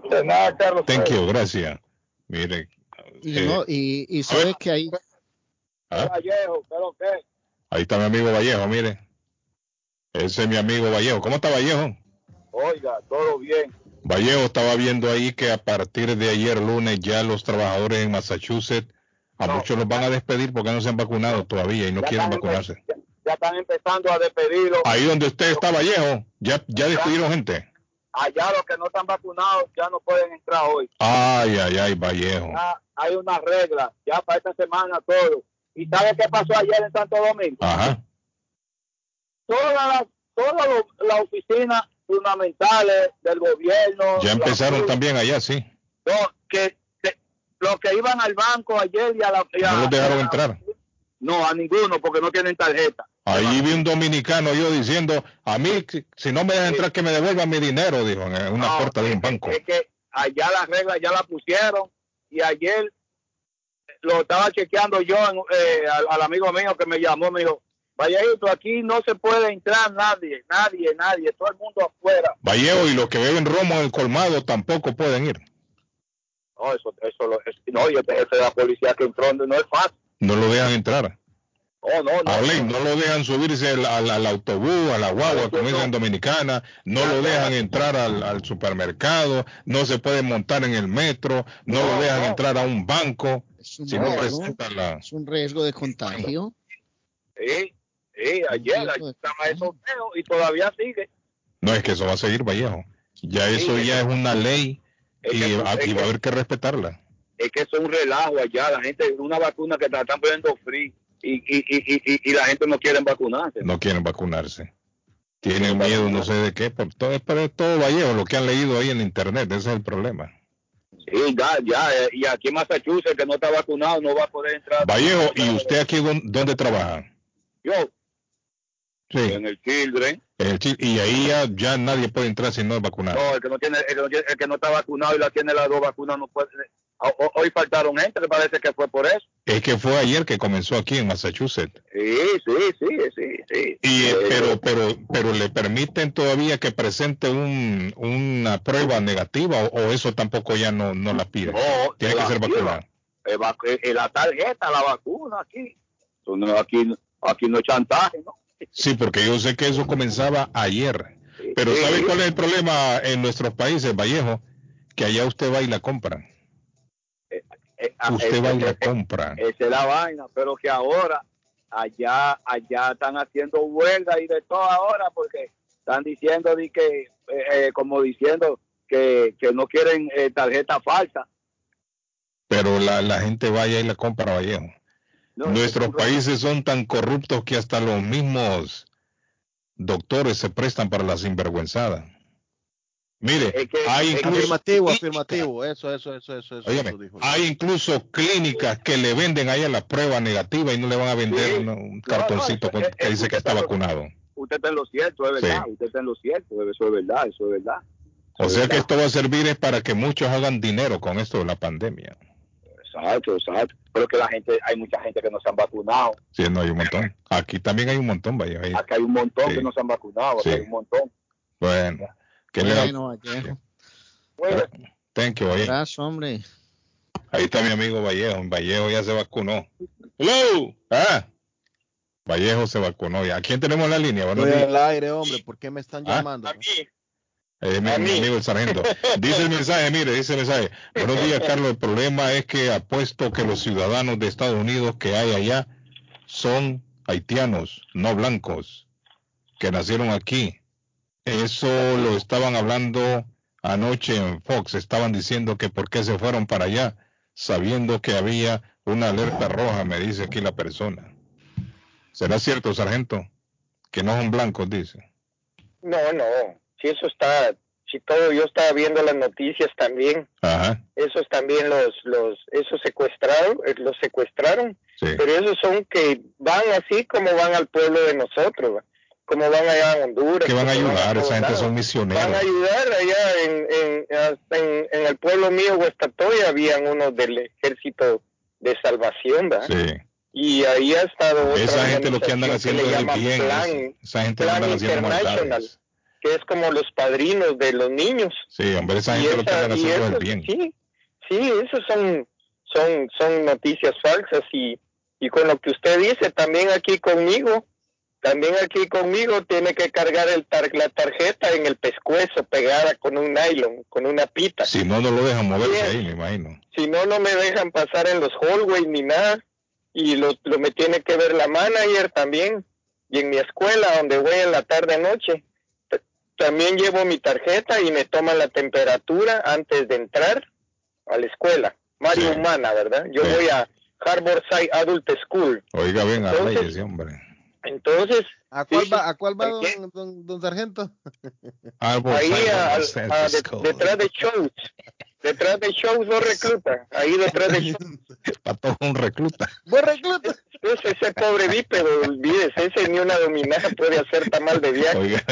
[SPEAKER 7] De nada, Carlos.
[SPEAKER 3] Thank you, gracias. Mire.
[SPEAKER 4] Y,
[SPEAKER 3] eh,
[SPEAKER 4] no, y, y sabe que hay,
[SPEAKER 3] ah,
[SPEAKER 7] Vallejo, ¿pero qué?
[SPEAKER 3] ahí está mi amigo Vallejo, mire. Ese es mi amigo Vallejo. ¿Cómo está Vallejo?
[SPEAKER 7] Oiga, todo bien.
[SPEAKER 3] Vallejo estaba viendo ahí que a partir de ayer lunes ya los trabajadores en Massachusetts a
[SPEAKER 7] No.
[SPEAKER 3] muchos los van a despedir porque no se han vacunado todavía y no quieren vacunarse.
[SPEAKER 7] Ya, ya están empezando a despedirlo.
[SPEAKER 3] Ahí donde usted está Vallejo, ya, ya despidieron gente.
[SPEAKER 7] Allá los que no están vacunados ya no pueden entrar hoy.
[SPEAKER 3] Ay, ay, ay, Vallejo.
[SPEAKER 7] Ya hay una regla, ya para esta semana todo. ¿Y sabe qué pasó ayer en Santo Domingo?
[SPEAKER 3] Ajá.
[SPEAKER 7] Todas las todas lo- las oficinas fundamentales del gobierno.
[SPEAKER 3] Ya empezaron también allá, sí.
[SPEAKER 7] No, que, que los que iban al banco ayer y a la... y a-
[SPEAKER 3] No los dejaron
[SPEAKER 7] a-
[SPEAKER 3] entrar.
[SPEAKER 7] No, a ninguno, porque no tienen tarjeta.
[SPEAKER 3] Ahí vi un dominicano yo diciendo, a mí si- no me dejan entrar que me devuelvan mi dinero, dijo, en una
[SPEAKER 7] No,
[SPEAKER 3] puerta de un banco.
[SPEAKER 7] Es que allá las reglas ya la pusieron y ayer lo estaba chequeando yo en- eh, al, al amigo mío que me llamó, me dijo, Vallejo, aquí no se puede entrar nadie, nadie, nadie, todo el mundo afuera.
[SPEAKER 3] Vallejo y los que beben romo en el colmado tampoco pueden ir.
[SPEAKER 7] No, eso, eso, lo- es- no, y este jefe de la policía que entró, no es fácil.
[SPEAKER 3] No lo dejan entrar.
[SPEAKER 7] No, no, no.
[SPEAKER 3] No lo dejan subirse al, al- al autobús, a la guagua, como dicen en Dominicana, no lo dejan entrar al, al supermercado, no se puede montar en el metro, no lo
[SPEAKER 7] No,
[SPEAKER 3] dejan
[SPEAKER 7] no.
[SPEAKER 3] entrar a un banco,
[SPEAKER 4] es un,
[SPEAKER 3] si no
[SPEAKER 4] riesgo,
[SPEAKER 3] presenta la...
[SPEAKER 4] es un riesgo de contagio.
[SPEAKER 7] Sí, sí, ayer
[SPEAKER 4] de
[SPEAKER 7] estaba eso feo y todavía sigue.
[SPEAKER 3] No, es que eso va a seguir, Vallejo. Ya
[SPEAKER 7] Sí,
[SPEAKER 3] eso
[SPEAKER 7] es
[SPEAKER 3] ya es una ley
[SPEAKER 7] es
[SPEAKER 3] y,
[SPEAKER 7] que-
[SPEAKER 3] a-
[SPEAKER 7] es
[SPEAKER 3] y va a haber que respetarla.
[SPEAKER 8] es que eso es un relajo allá. La gente, una vacuna que te la están poniendo free y, y, y, y, y la gente no quiere vacunarse.
[SPEAKER 3] No quieren vacunarse. Tienen miedo, no sé de qué, por todo, es por todo Vallejo, lo que han leído ahí en internet, ese es el problema.
[SPEAKER 8] Sí, ya, ya, eh, y aquí en Massachusetts que no está vacunado no va a poder entrar.
[SPEAKER 3] Vallejo, ¿y usted aquí dónde trabaja?
[SPEAKER 8] Yo,
[SPEAKER 3] Sí,
[SPEAKER 8] en el Children.
[SPEAKER 3] el y ahí ya, ya nadie puede entrar si no es vacunado.
[SPEAKER 8] No, el que no tiene, el que no, el que no está vacunado y la tiene las dos vacunas no puede. ho- Hoy faltaron gente, me parece que fue por eso.
[SPEAKER 3] Es que fue ayer que comenzó aquí en Massachusetts.
[SPEAKER 8] Sí, sí, sí, sí, sí.
[SPEAKER 3] Y, eh,
[SPEAKER 8] Eh,
[SPEAKER 3] pero, pero, pero le permiten todavía que presente un, una prueba negativa o, o eso tampoco ya no, no la pide.
[SPEAKER 8] No,
[SPEAKER 3] Tiene que ser vacunado.
[SPEAKER 8] eh, vac- eh, la tarjeta, la vacuna aquí. Aquí, aquí no es chantaje, ¿no?
[SPEAKER 3] Sí, porque yo sé que eso comenzaba ayer. Pero. ¿sabe cuál es el problema en nuestros países, Vallejo? Que allá usted va y la compra.
[SPEAKER 8] Eh, ah,
[SPEAKER 3] Usted
[SPEAKER 8] eh,
[SPEAKER 3] va y la
[SPEAKER 8] eh,
[SPEAKER 3] compra.
[SPEAKER 8] Esa es la vaina, pero que ahora allá allá están haciendo huelga y de todo ahora porque están diciendo de que eh, eh, como diciendo que, que no quieren eh, tarjeta falsa.
[SPEAKER 3] Pero la, la gente vaya y la compra, Vallejo.
[SPEAKER 8] No,
[SPEAKER 3] Nuestros países son tan corruptos que hasta los mismos doctores se prestan para la sinvergüenzada. Mire,
[SPEAKER 8] Es que-
[SPEAKER 3] hay
[SPEAKER 8] es
[SPEAKER 3] incluso,
[SPEAKER 2] Afirmativo, afirmativo. Eso, eso, eso, eso, eso,
[SPEAKER 3] óigame,
[SPEAKER 2] eso dijo.
[SPEAKER 3] hay incluso clínicas que le venden ahí a la prueba negativa y no le van a vender
[SPEAKER 8] Sí.
[SPEAKER 3] un, cartoncito que
[SPEAKER 8] es-
[SPEAKER 3] dice que está vacunado.
[SPEAKER 8] usted está en lo cierto, es verdad,
[SPEAKER 3] Sí.
[SPEAKER 8] usted está en lo cierto, eso es verdad, eso es verdad.
[SPEAKER 3] O
[SPEAKER 8] Es
[SPEAKER 3] sea que esto va a servir es para que muchos hagan dinero con esto de la pandemia.
[SPEAKER 8] Exacto, exacto. Pero que la gente, hay mucha gente que no se han vacunado.
[SPEAKER 3] Sí, no hay un montón. Aquí también hay un montón, vaya.
[SPEAKER 8] Acá hay un montón
[SPEAKER 3] Sí.
[SPEAKER 8] que no se han vacunado, acá
[SPEAKER 3] Sí.
[SPEAKER 8] hay un montón.
[SPEAKER 3] Bueno, que le da-
[SPEAKER 4] Bueno, Vallejo.
[SPEAKER 8] Bueno,
[SPEAKER 3] Thank you, Vallejo.
[SPEAKER 4] Gracias, hombre.
[SPEAKER 3] Ahí está mi amigo Vallejo. Vallejo ya se vacunó. Hello. Ah. Vallejo se vacunó ya. ¿A quién tenemos en la línea?
[SPEAKER 2] Estoy al aire, hombre. ¿Por qué me están
[SPEAKER 3] Ah.
[SPEAKER 2] llamando?
[SPEAKER 8] a mí,
[SPEAKER 3] Mi, mi amigo el sargento. Dice el mensaje, mire, dice el mensaje. Buenos días, Carlos. El problema es que apuesto que los ciudadanos de Estados Unidos que hay allá son haitianos, no blancos, que nacieron aquí. Eso lo estaban hablando anoche en Fox. Estaban diciendo que por qué se fueron para allá, sabiendo que había una alerta roja, me dice aquí la persona. ¿Será cierto, sargento? Que no son blancos, dice.
[SPEAKER 9] No, no, si eso está, si todo, yo estaba viendo las noticias también,
[SPEAKER 3] Ajá,
[SPEAKER 9] esos también los, los, esos secuestraron, eh, los secuestraron,
[SPEAKER 3] sí.
[SPEAKER 9] pero esos son que van así como van al pueblo de nosotros, como van allá a Honduras.
[SPEAKER 3] que van a ayudar, esa gente son
[SPEAKER 9] Van a
[SPEAKER 3] misioneros.
[SPEAKER 9] ayudar allá en, en, en, en el pueblo mío, Huestatoya, habían unos del ejército de salvación, ¿va?
[SPEAKER 3] Sí.
[SPEAKER 9] Y ahí ha estado otra
[SPEAKER 3] Esa gente lo que andan haciendo es el bien.
[SPEAKER 9] Plan,
[SPEAKER 3] es- Esa gente
[SPEAKER 9] Plan
[SPEAKER 3] andan haciendo maldades.
[SPEAKER 9] Que es como los padrinos de los niños.
[SPEAKER 3] Sí, hombre, esa
[SPEAKER 9] Y
[SPEAKER 3] gente lo que
[SPEAKER 9] esa-
[SPEAKER 3] haciendo es el
[SPEAKER 9] eso-
[SPEAKER 3] bien.
[SPEAKER 9] Sí, sí, esos son, son, son noticias falsas y, y con lo que usted dice también aquí conmigo, también aquí conmigo tiene que cargar el tar- la tarjeta en el pescuezo pegada con un nylon, con una pita.
[SPEAKER 3] Si no, no lo dejan moverse ahí, me imagino.
[SPEAKER 9] Si no, no me dejan pasar en los hallways ni nada. Y lo, lo me tiene que ver la manager también. Y en mi escuela, donde voy en la tarde noche, t- también llevo mi tarjeta y me toman la temperatura antes de entrar a la escuela. Mario
[SPEAKER 3] Sí.
[SPEAKER 9] Humana, ¿verdad? Yo
[SPEAKER 3] Sí.
[SPEAKER 9] voy a Harborside Adult School.
[SPEAKER 3] Oiga bien a
[SPEAKER 9] Entonces-
[SPEAKER 3] Reyes, sí, hombre.
[SPEAKER 9] Entonces,
[SPEAKER 2] ¿A cuál
[SPEAKER 9] Sí,
[SPEAKER 2] va, a cuál va don, don, don Sargento?
[SPEAKER 9] Ahí a- a- de-
[SPEAKER 3] School.
[SPEAKER 9] detrás de shows, detrás de shows no recluta, ahí detrás de shows.
[SPEAKER 3] Un recluta.
[SPEAKER 2] Buen recluta.
[SPEAKER 9] Ese, ese pobre bípedo, olvídese, ese ni una dominada puede hacer tan mal de viaje.
[SPEAKER 3] Oiga,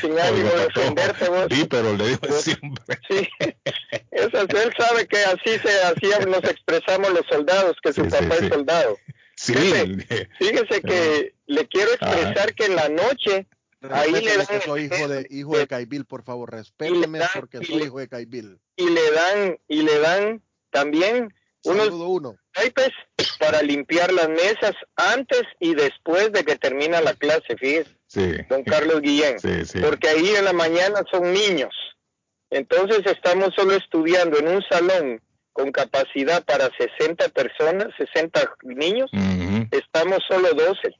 [SPEAKER 9] Sin ánimo de ofenderte, vos.
[SPEAKER 3] Sí, pero le digo
[SPEAKER 9] Vos-
[SPEAKER 3] siempre.
[SPEAKER 9] Sí, Eso, él sabe que así se así nos expresamos los soldados, que su
[SPEAKER 3] Sí,
[SPEAKER 9] papá
[SPEAKER 3] sí.
[SPEAKER 9] es soldado.
[SPEAKER 3] Sí,
[SPEAKER 9] Fíjese, Fíjese que le quiero expresar que en la noche Ahí le dan
[SPEAKER 2] que soy hijo de hijo de Caibil, por favor, respéteme
[SPEAKER 9] dan-
[SPEAKER 2] porque
[SPEAKER 9] y
[SPEAKER 2] soy
[SPEAKER 9] le-
[SPEAKER 2] hijo de Caibil.
[SPEAKER 9] y le dan y le dan también unos
[SPEAKER 2] uno.
[SPEAKER 9] wipes para limpiar las mesas antes y después de que termina la clase, fíjese,
[SPEAKER 3] sí.
[SPEAKER 9] don Carlos Guillén.
[SPEAKER 3] Sí, sí.
[SPEAKER 9] porque ahí en la mañana son niños. Entonces estamos solo estudiando en un salón con capacidad para 60 personas, 60 niños,
[SPEAKER 3] Ujú.
[SPEAKER 9] estamos solo 12.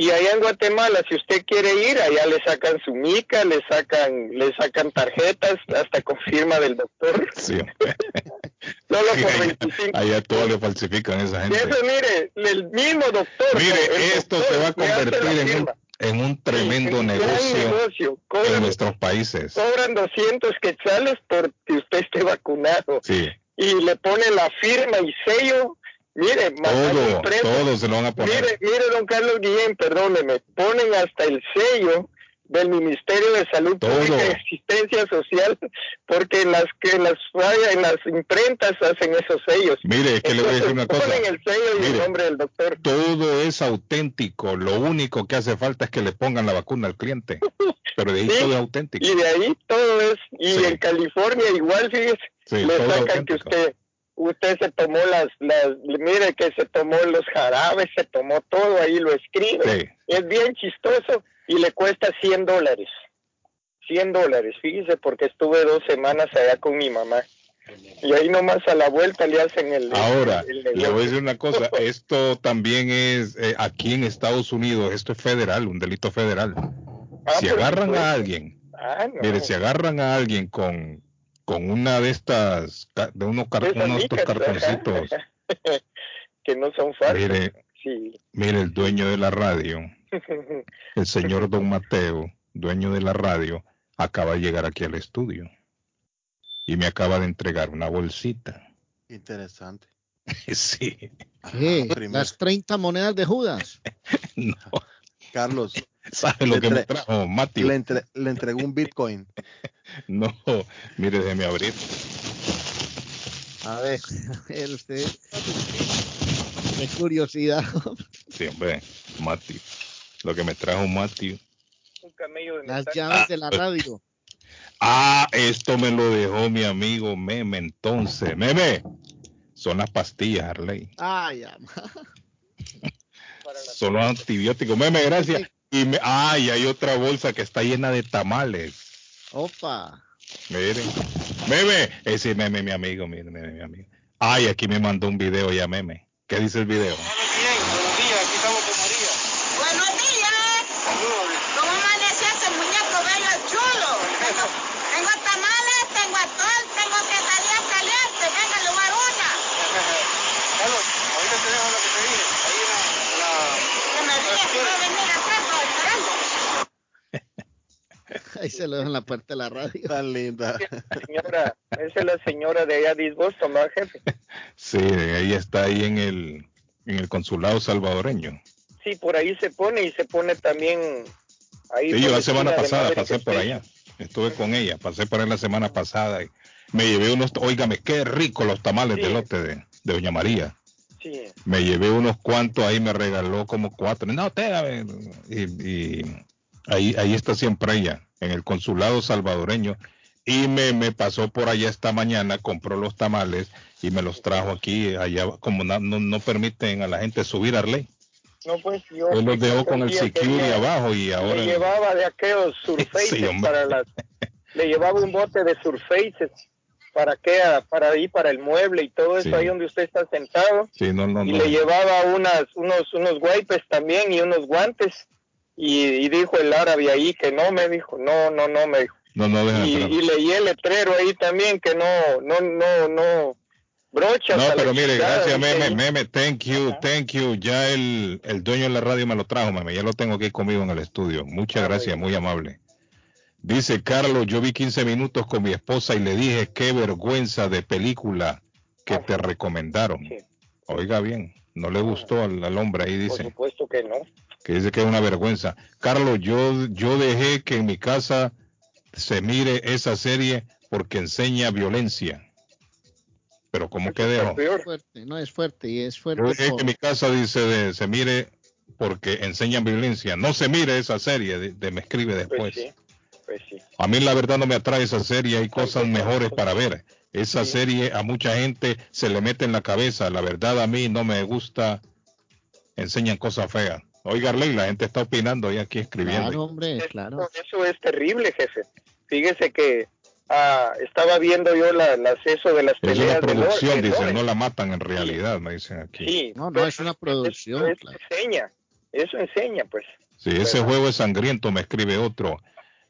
[SPEAKER 9] Y allá en Guatemala, si usted quiere ir, allá le sacan su mica, le sacan, le sacan tarjetas, hasta con firma del doctor.
[SPEAKER 3] Sí.
[SPEAKER 9] Solo
[SPEAKER 3] Sí,
[SPEAKER 9] por
[SPEAKER 3] allá,
[SPEAKER 9] 25.
[SPEAKER 3] allá todo le falsifican a esa
[SPEAKER 9] Y
[SPEAKER 3] gente.
[SPEAKER 9] eso, mire, el mismo doctor.
[SPEAKER 3] Mire, esto
[SPEAKER 9] doctor
[SPEAKER 3] se va a convertir en un, en un tremendo
[SPEAKER 9] Sí,
[SPEAKER 3] negocio
[SPEAKER 9] negocio.
[SPEAKER 3] en nuestros países.
[SPEAKER 9] cobran 200 quetzales porque usted esté vacunado.
[SPEAKER 3] Sí,
[SPEAKER 9] Y le pone la firma y sello. Mire, matan
[SPEAKER 3] todo,
[SPEAKER 9] impreso.
[SPEAKER 3] todo se lo van a poner.
[SPEAKER 9] Mire, mire, don Carlos Guillén, perdóneme, ponen hasta el sello del Ministerio de Salud
[SPEAKER 3] Todo.
[SPEAKER 9] Pública y Asistencia Social, porque en las que en las en las imprentas hacen esos sellos.
[SPEAKER 3] Mire, es que le voy a decir una cosa.
[SPEAKER 9] Ponen el sello y el
[SPEAKER 3] Mire.
[SPEAKER 9] nombre del doctor.
[SPEAKER 3] Todo es auténtico. Lo único que hace falta es que le pongan la vacuna al cliente. Pero de ahí
[SPEAKER 9] Sí,
[SPEAKER 3] todo es auténtico.
[SPEAKER 9] Y de ahí todo es, y
[SPEAKER 3] Sí.
[SPEAKER 9] en California igual, fíjese,
[SPEAKER 3] Sí,
[SPEAKER 9] le sacan que usted usted se tomó las, las, mire que se tomó los jarabes, se tomó todo, ahí lo escribe.
[SPEAKER 3] Sí.
[SPEAKER 9] Es bien chistoso y le cuesta 100 dólares. 100 dólares, fíjese, porque estuve dos semanas allá con mi mamá. Y ahí nomás a la vuelta le hacen el...
[SPEAKER 3] Ahora,
[SPEAKER 9] el- el
[SPEAKER 3] le voy a decir una cosa. Esto también es, eh, aquí en Estados Unidos, esto es federal, un delito federal.
[SPEAKER 9] Ah,
[SPEAKER 3] Si
[SPEAKER 9] por
[SPEAKER 3] agarran a alguien,
[SPEAKER 9] Ah, no.
[SPEAKER 3] mire, si agarran a alguien con, con una de estas, de unos, car- estos cartoncitos,
[SPEAKER 9] que no son falsos.
[SPEAKER 3] mire,
[SPEAKER 9] Sí.
[SPEAKER 3] mire, el dueño de la radio, el señor Don Mateo, dueño de la radio, acaba de llegar aquí al estudio y me acaba de entregar una bolsita.
[SPEAKER 2] Interesante.
[SPEAKER 3] Sí.
[SPEAKER 4] Las 30 monedas de Judas.
[SPEAKER 3] no,
[SPEAKER 2] Carlos,
[SPEAKER 3] ¿sabe lo
[SPEAKER 2] Le
[SPEAKER 3] que me
[SPEAKER 2] tra-
[SPEAKER 3] trajo, Mati?
[SPEAKER 2] le, entre- le entregó un Bitcoin.
[SPEAKER 3] No, mire, déjeme abrir.
[SPEAKER 4] A ver, a ver usted. Qué curiosidad.
[SPEAKER 3] Sí, hombre, Mati. Lo que me trajo Mati.
[SPEAKER 9] Un camello de
[SPEAKER 4] Las llaves de la radio.
[SPEAKER 3] Ah, esto me lo dejó mi amigo Meme entonces. Meme, son las pastillas, Arley.
[SPEAKER 4] Ay, ama.
[SPEAKER 9] para la-
[SPEAKER 3] Son los antibióticos. Meme, gracias. Y me, ay, hay otra bolsa que está llena de tamales.
[SPEAKER 4] Opa.
[SPEAKER 3] Miren. Meme, ese Meme, mi amigo, mire, Meme, mi amigo. Ay, aquí me mandó un video ya, Meme. ¿Qué dice el video?
[SPEAKER 9] Buenos días, aquí estamos con María.
[SPEAKER 6] Buenos días. ¿Cómo amaneció ese muñeco bello chulo? Tengo, tengo tamales, tengo atol, tengo quesadillas calientes. Venga, en lugar una.
[SPEAKER 9] Carlos, ahorita te dejo lo que te dije. Ahí la, la,
[SPEAKER 6] Que me diga si va a venir a casa esperando.
[SPEAKER 4] Ahí se lo dejo en la puerta de la radio.
[SPEAKER 2] Tan linda.
[SPEAKER 9] señora, esa es la señora de allá de Boston, ¿verdad, jefe?
[SPEAKER 3] Sí, ella está ahí en el, en el consulado salvadoreño.
[SPEAKER 9] Sí, por ahí se pone y se pone también ahí.
[SPEAKER 3] Sí, yo la semana pasada pasé por allá. Estuve con ella, pasé por ahí la semana pasada y me llevé unos, óigame, qué rico los tamales
[SPEAKER 9] Sí.
[SPEAKER 3] de lote de, de Doña María.
[SPEAKER 9] Sí,
[SPEAKER 3] Me llevé unos cuantos ahí, me regaló como cuatro. No, té, y, y ahí, ahí está siempre ella, en el consulado salvadoreño. Y me, me pasó por allá esta mañana, compró los tamales y me los trajo aquí, allá, como no, no permiten a la gente subir a ley.
[SPEAKER 9] no pues yo.
[SPEAKER 3] Él los dejó con el security abajo y ahora...
[SPEAKER 9] Le llevaba de aquellos surfaces
[SPEAKER 3] Sí,
[SPEAKER 9] para las. Le llevaba un bote de surfaces para que para ahí para el mueble y todo eso
[SPEAKER 3] Sí.
[SPEAKER 9] ahí donde usted está sentado.
[SPEAKER 3] Sí, no, no,
[SPEAKER 9] y le llevaba unas, unos, unos wipes también y unos guantes. Y, y dijo el árabe ahí que no, me dijo, no, no, no, me dijo.
[SPEAKER 3] No, no, deja
[SPEAKER 9] Y, leí el letrero ahí también que no, no, no, no, brochas.
[SPEAKER 3] No, pero mire, gracias, meme,
[SPEAKER 9] ahí.
[SPEAKER 3] meme, thank you,
[SPEAKER 9] Ajá.
[SPEAKER 3] thank you. Ya el, el dueño de la radio me lo trajo, meme, ya lo tengo aquí conmigo en el estudio. Muchas
[SPEAKER 9] Ah,
[SPEAKER 3] gracias,
[SPEAKER 9] muy
[SPEAKER 3] amable. Dice Carlos, yo vi 15 minutos con mi esposa y le dije, qué vergüenza de película que te recomendaron.
[SPEAKER 9] Sí,
[SPEAKER 3] Oiga bien, no le gustó al, al hombre ahí,
[SPEAKER 9] por
[SPEAKER 3] dice,
[SPEAKER 9] supuesto que no.
[SPEAKER 3] Que dice que es una vergüenza. Carlos, yo, yo dejé que en mi casa se mire esa serie porque enseña violencia. Pero ¿cómo que dejo?
[SPEAKER 4] Fuerte, no es fuerte y es fuerte.
[SPEAKER 3] Yo dejé que en mi casa dice de, se mire porque enseñan violencia. No se mire esa serie, de, de- me escribe después.
[SPEAKER 9] Pues sí, pues sí.
[SPEAKER 3] A mí la verdad no me atrae esa serie, hay cosas mejores para ver. Esa
[SPEAKER 9] Sí.
[SPEAKER 3] serie a mucha gente se le mete en la cabeza. La verdad a mí no me gusta, enseñan cosas feas. Oiga, Arley, la gente está opinando y aquí escribiendo.
[SPEAKER 4] Claro, hombre,
[SPEAKER 9] Eso-
[SPEAKER 4] claro.
[SPEAKER 9] Eso es terrible, jefe. Fíjese que ah, estaba viendo yo la, las eso de las
[SPEAKER 3] Es una
[SPEAKER 9] peleas de
[SPEAKER 3] producción,
[SPEAKER 9] Lore- de
[SPEAKER 3] dicen, no la matan en realidad, me dicen aquí.
[SPEAKER 9] Sí,
[SPEAKER 4] No, no, es una producción,
[SPEAKER 9] Eso,
[SPEAKER 4] claro.
[SPEAKER 9] enseña, eso enseña, pues.
[SPEAKER 3] Sí, ese juego es sangriento, me escribe otro.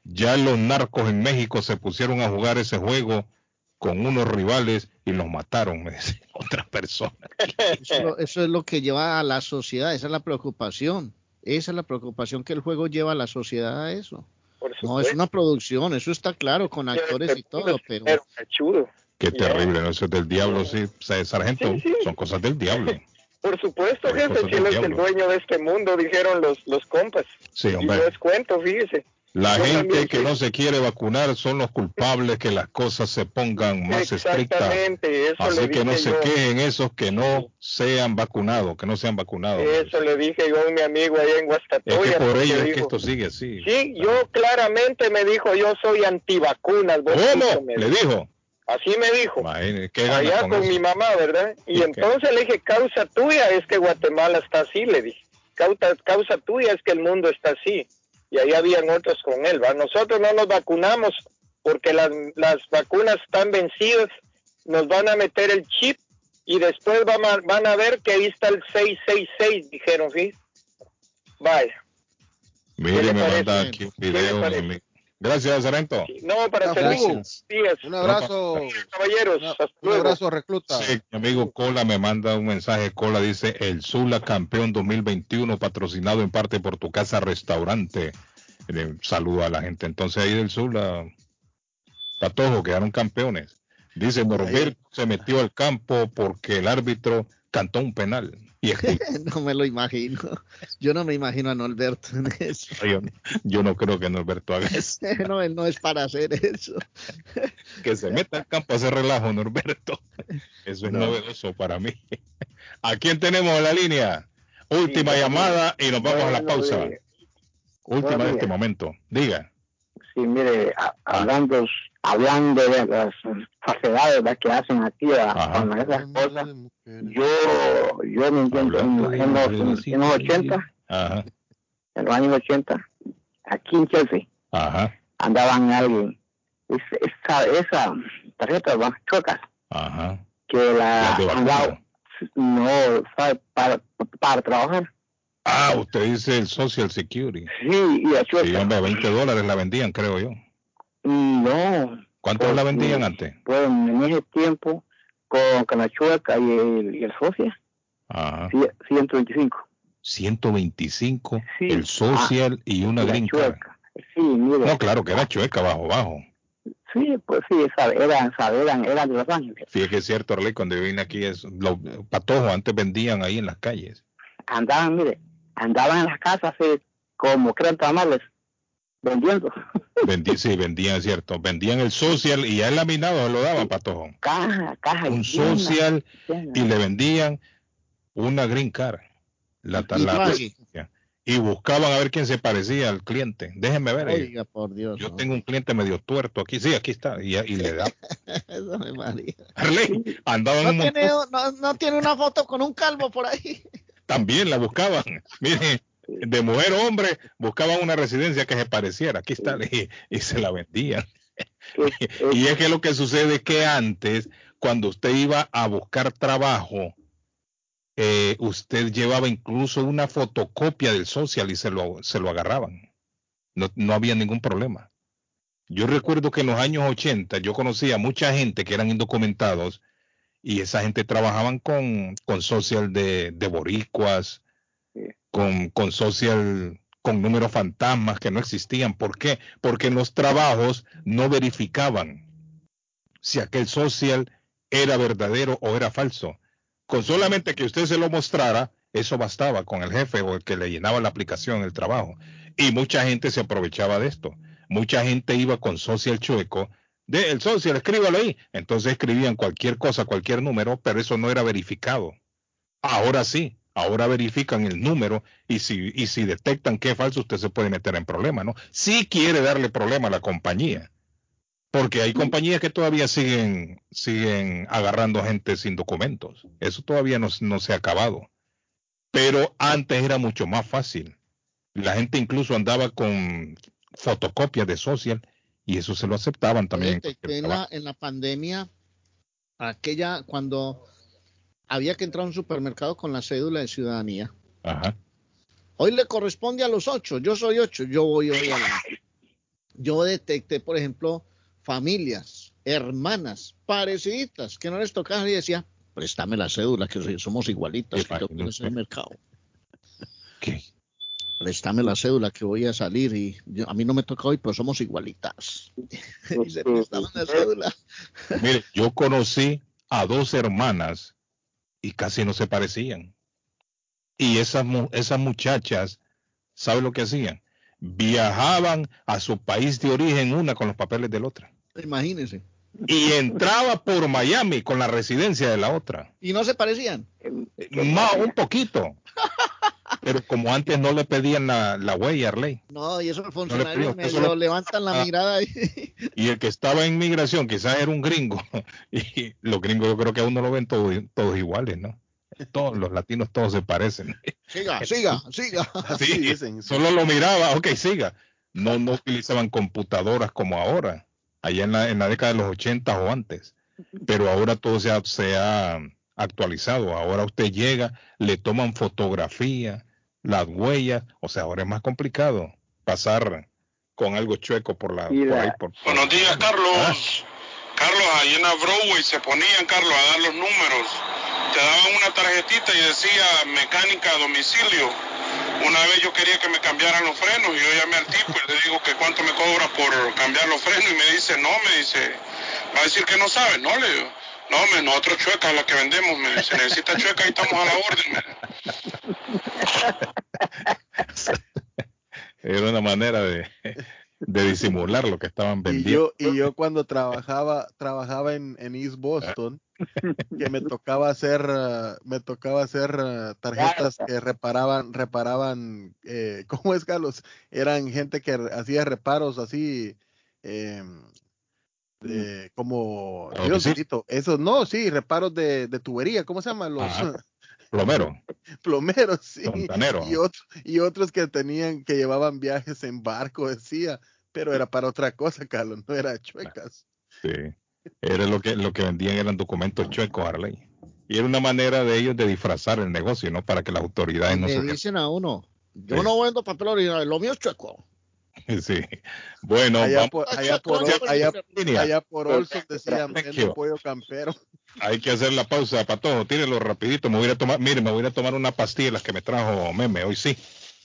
[SPEAKER 3] Ya los narcos en México se pusieron a jugar ese juego con unos rivales y los mataron, me dice otra persona.
[SPEAKER 4] Eso, es lo- eso es lo que lleva a la sociedad, esa es la preocupación. Esa es la preocupación que el juego lleva a la sociedad a eso. No, es una producción, eso está claro, con actores y todo, pero.
[SPEAKER 3] Qué terrible, ¿no? eso es del diablo, sí, sa- sargento,
[SPEAKER 9] Sí, sí.
[SPEAKER 3] son cosas del diablo.
[SPEAKER 9] Por supuesto,
[SPEAKER 3] Por
[SPEAKER 9] jefe, si él es el dueño de este mundo, dijeron los, los compas.
[SPEAKER 3] Sí,
[SPEAKER 9] Y no
[SPEAKER 3] hombre.
[SPEAKER 9] es cuento, fíjese.
[SPEAKER 3] La
[SPEAKER 9] Yo
[SPEAKER 3] gente
[SPEAKER 9] también
[SPEAKER 3] que
[SPEAKER 9] sí.
[SPEAKER 3] no se quiere vacunar son los culpables que las cosas se pongan más estrictas. Así que no
[SPEAKER 9] dije
[SPEAKER 3] se
[SPEAKER 9] yo.
[SPEAKER 3] quejen esos que no sean vacunados, que no sean vacunados.
[SPEAKER 9] Eso le dije yo a mi amigo allá en
[SPEAKER 3] Es
[SPEAKER 9] Guastatoya.
[SPEAKER 3] que por ello es que esto sigue así.
[SPEAKER 9] Sí, yo claramente me dijo, yo soy antivacunas.
[SPEAKER 3] ¿Cómo? Le
[SPEAKER 9] dijo. Así me dijo.
[SPEAKER 3] ¿qué
[SPEAKER 9] Allá
[SPEAKER 3] con
[SPEAKER 9] con, mi mamá, ¿verdad? Y
[SPEAKER 3] ¿Y qué?
[SPEAKER 9] entonces le dije, causa tuya es que Guatemala está así, le dije. Causa, causa tuya es que el mundo está así. Y ahí habían otros con él, ¿va? Nosotros no nos vacunamos porque las, las vacunas están vencidas, nos van a meter el chip y después van a, van a ver que ahí está el 666, dijeron, ¿sí? Vaya.
[SPEAKER 3] Mire,
[SPEAKER 9] ¿Qué le
[SPEAKER 3] me manda aquí un
[SPEAKER 9] ¿Qué le
[SPEAKER 3] video. mi. Gracias, Sargento.
[SPEAKER 9] No, para servir. Días.
[SPEAKER 2] Un abrazo,
[SPEAKER 9] Caballeros,
[SPEAKER 2] una- un abrazo recluta.
[SPEAKER 3] Sí, mi amigo Cola me manda un mensaje. Cola dice: El Zula campeón 2021, patrocinado en parte por tu casa restaurante. Eh, saludo a la gente. Entonces, ahí del Zula, Patojo, quedaron campeones. Dice: Norberto se metió al campo porque el árbitro cantó un penal. Y
[SPEAKER 4] no me lo imagino. Yo no me imagino a Norberto en eso.
[SPEAKER 3] yo, yo no creo que Norberto haga eso.
[SPEAKER 4] No, él no es para hacer eso.
[SPEAKER 3] Que se meta al campo a hacer relajo, Norberto. Eso es
[SPEAKER 4] No.
[SPEAKER 3] novedoso para mí. ¿A quién tenemos en la línea? Última
[SPEAKER 10] Sí,
[SPEAKER 3] llamada y nos vamos a la pausa. Última de este momento. Diga.
[SPEAKER 10] Sí, mire, hablando, hablando de las falsedades ¿verdad? que hacen aquí con esas cosas, yo, yo me entiendo, en, los, en los 80,
[SPEAKER 3] Ajá,
[SPEAKER 10] en los años 80, aquí en Chelsea,
[SPEAKER 3] ajá,
[SPEAKER 10] andaban alguien, es- esa, esa tarjeta de chuecas,
[SPEAKER 3] ajá.
[SPEAKER 10] que la
[SPEAKER 3] de
[SPEAKER 10] han dado,
[SPEAKER 3] vacuna.
[SPEAKER 10] no, sabe, para, para trabajar,
[SPEAKER 3] Ah, usted dice el Social Security.
[SPEAKER 10] sí, y la
[SPEAKER 3] Sí,
[SPEAKER 10] chueca,
[SPEAKER 3] hombre, 20 dólares la vendían, creo yo.
[SPEAKER 10] no,
[SPEAKER 3] ¿Cuánto la
[SPEAKER 10] Pues,
[SPEAKER 3] vendían
[SPEAKER 10] sí.
[SPEAKER 3] antes?
[SPEAKER 10] pues en ese tiempo, con, con la chueca y el, y el socia,
[SPEAKER 3] Ajá.
[SPEAKER 10] cien- 125.
[SPEAKER 3] 125,
[SPEAKER 10] Sí.
[SPEAKER 3] el Social y una
[SPEAKER 10] la
[SPEAKER 3] green.
[SPEAKER 10] Sí, mire.
[SPEAKER 3] No, claro que era chueca, bajo, bajo.
[SPEAKER 10] Sí, pues sí, eran, eran, eran de Los Ángeles.
[SPEAKER 3] Que es cierto, Arley, cuando yo vine aquí, es, los patojos antes vendían ahí en las calles.
[SPEAKER 10] Andaban, mire, andaban en las casas así, como crean tamales, vendiendo
[SPEAKER 3] Vendí, sí, vendían, es cierto. Vendían el social y ya el laminado se lo daban, patojo.
[SPEAKER 10] caja, caja.
[SPEAKER 3] Un social y le vendían una green card. La, la- y buscaban a ver quién se parecía al cliente. Déjenme ver. eh,
[SPEAKER 4] Oiga, por Dios.
[SPEAKER 3] Yo
[SPEAKER 4] no.
[SPEAKER 3] tengo un cliente medio tuerto aquí. Sí, aquí está. Y, y le da.
[SPEAKER 4] Eso me maría.
[SPEAKER 3] Arley, andaban
[SPEAKER 4] No
[SPEAKER 3] un montón.
[SPEAKER 4] tiene, no, no tiene una foto con un calvo por ahí.
[SPEAKER 3] También la buscaban. Mire, de mujer hombre, buscaban una residencia que se pareciera. Aquí está. Y, y se la vendían. Y es que lo que sucede es que antes, cuando usted iba a buscar trabajo, eh, usted llevaba incluso una fotocopia del social y se lo, se lo agarraban. No, no había ningún problema. Yo recuerdo que en los años 80 yo conocía a mucha gente que eran indocumentados y esa gente trabajaban con, con social de, de boricuas,
[SPEAKER 10] Sí.
[SPEAKER 3] con, con social con números fantasmas que no existían. ¿Por qué? Porque en los trabajos no verificaban si aquel social era verdadero o era falso. Con solamente que usted se lo mostrara, eso bastaba con el jefe o el que le llenaba la aplicación, el trabajo. Y mucha gente se aprovechaba de esto. Mucha gente iba con social chueco. De el social, escríbalo ahí. Entonces escribían cualquier cosa, cualquier número, pero eso no era verificado. Ahora sí, ahora verifican el número y si, y si detectan que es falso, usted se puede meter en problemas, ¿no? Si quiere darle problema a la compañía. Porque hay compañías que todavía siguen, siguen agarrando gente sin documentos. Eso todavía no, no se ha acabado. Pero antes era mucho más fácil. La gente incluso andaba con fotocopias de social y eso se lo aceptaban también. en
[SPEAKER 4] la, en la pandemia, aquella, cuando había que entrar a un supermercado con la cédula de ciudadanía.
[SPEAKER 3] Ajá.
[SPEAKER 4] Hoy le corresponde a los ocho, yo soy ocho, yo voy hoy a la... Yo detecté, por ejemplo, familias hermanas pareciditas que no les tocaba y decía, préstame la cédula que somos igualitas, que yo el mercado.
[SPEAKER 3] ¿Qué?
[SPEAKER 4] Préstame la cédula que voy a salir y yo- a mí no me toca hoy, pero somos igualitas. y se prestaban la cédula.
[SPEAKER 3] Mire, yo conocí a dos hermanas y casi no se parecían. Y esas, esas muchachas, ¿sabe lo que hacían? Viajaban a su país de origen una con los papeles de la otra.
[SPEAKER 4] Imagínense.
[SPEAKER 3] Y entraba por Miami con la residencia de la otra.
[SPEAKER 4] Y no se parecían.
[SPEAKER 3] Más un poquito. Pero como antes no le pedían la, la huella, Arley.
[SPEAKER 4] No, y esos funcionarios
[SPEAKER 3] eso
[SPEAKER 4] medio
[SPEAKER 3] lo-
[SPEAKER 4] levantan la
[SPEAKER 3] Ah.
[SPEAKER 4] mirada y
[SPEAKER 3] Y el que estaba en migración quizás era un gringo. Y los gringos yo creo que a uno lo ven todos, todos iguales, ¿no? Todos los latinos todos se parecen.
[SPEAKER 4] siga, siga, siga.
[SPEAKER 3] Sí,
[SPEAKER 2] dicen.
[SPEAKER 3] Solo lo miraba, ok, siga. No, no utilizaban computadoras como ahora, allá en la, en la década de los 80 o antes. Pero ahora todo se ha, se ha actualizado. Ahora usted llega, le toman fotografía, las huellas. O sea, ahora es más complicado pasar con algo chueco por la. Por ahí, por-
[SPEAKER 11] Buenos días, Carlos.
[SPEAKER 3] Ah.
[SPEAKER 11] Carlos, ahí en la Broadway se ponían, Carlos, a dar los números. Te daban una tarjetita y decía mecánica a domicilio. Una vez yo quería que me cambiaran los frenos y yo llamé al tipo y le digo que cuánto me cobra por cambiar los frenos y me dice, no, me dice, va a decir que no sabe, no, le digo. No, me, nosotros chuecas la que vendemos, me dice, necesita chueca y estamos a la orden. me.
[SPEAKER 3] Era una manera de, de disimular lo que estaban
[SPEAKER 2] Y
[SPEAKER 3] vendiendo.
[SPEAKER 2] yo, y yo cuando trabajaba, trabajaba en, en East Boston, que me tocaba hacer, ah, me tocaba hacer ah, tarjetas que reparaban, reparaban, eh, ¿cómo es Carlos? Eran gente que hacía reparos así, em, de- como,
[SPEAKER 3] ¿A
[SPEAKER 2] Dios bendito, esos, no, sí, reparos de, de tubería, ¿cómo se llaman los
[SPEAKER 3] Plomero,
[SPEAKER 2] plomeros? Sí,
[SPEAKER 3] fontanero.
[SPEAKER 2] y, otro- y otros que tenían, que llevaban viajes en barco, decía, pero era para otra cosa, Carlos, no era chuecas.
[SPEAKER 3] Sí. Era lo que, lo que vendían eran documentos chuecos, Arley. Y era una manera de ellos de disfrazar el negocio, ¿no? Para que las autoridades no
[SPEAKER 4] Le
[SPEAKER 3] se
[SPEAKER 4] dicen a uno, yo
[SPEAKER 3] Sí.
[SPEAKER 4] no vendo papel original, lo mío es chueco.
[SPEAKER 3] Sí. Bueno,
[SPEAKER 2] allá por, allá por, allá, allá por Olson decían, pollo campero.
[SPEAKER 3] hay que hacer la pausa, Pato. Tírelo rapidito. Me voy a tomar, mire, me voy a tomar una pastilla, las que me trajo Meme, hoy sí.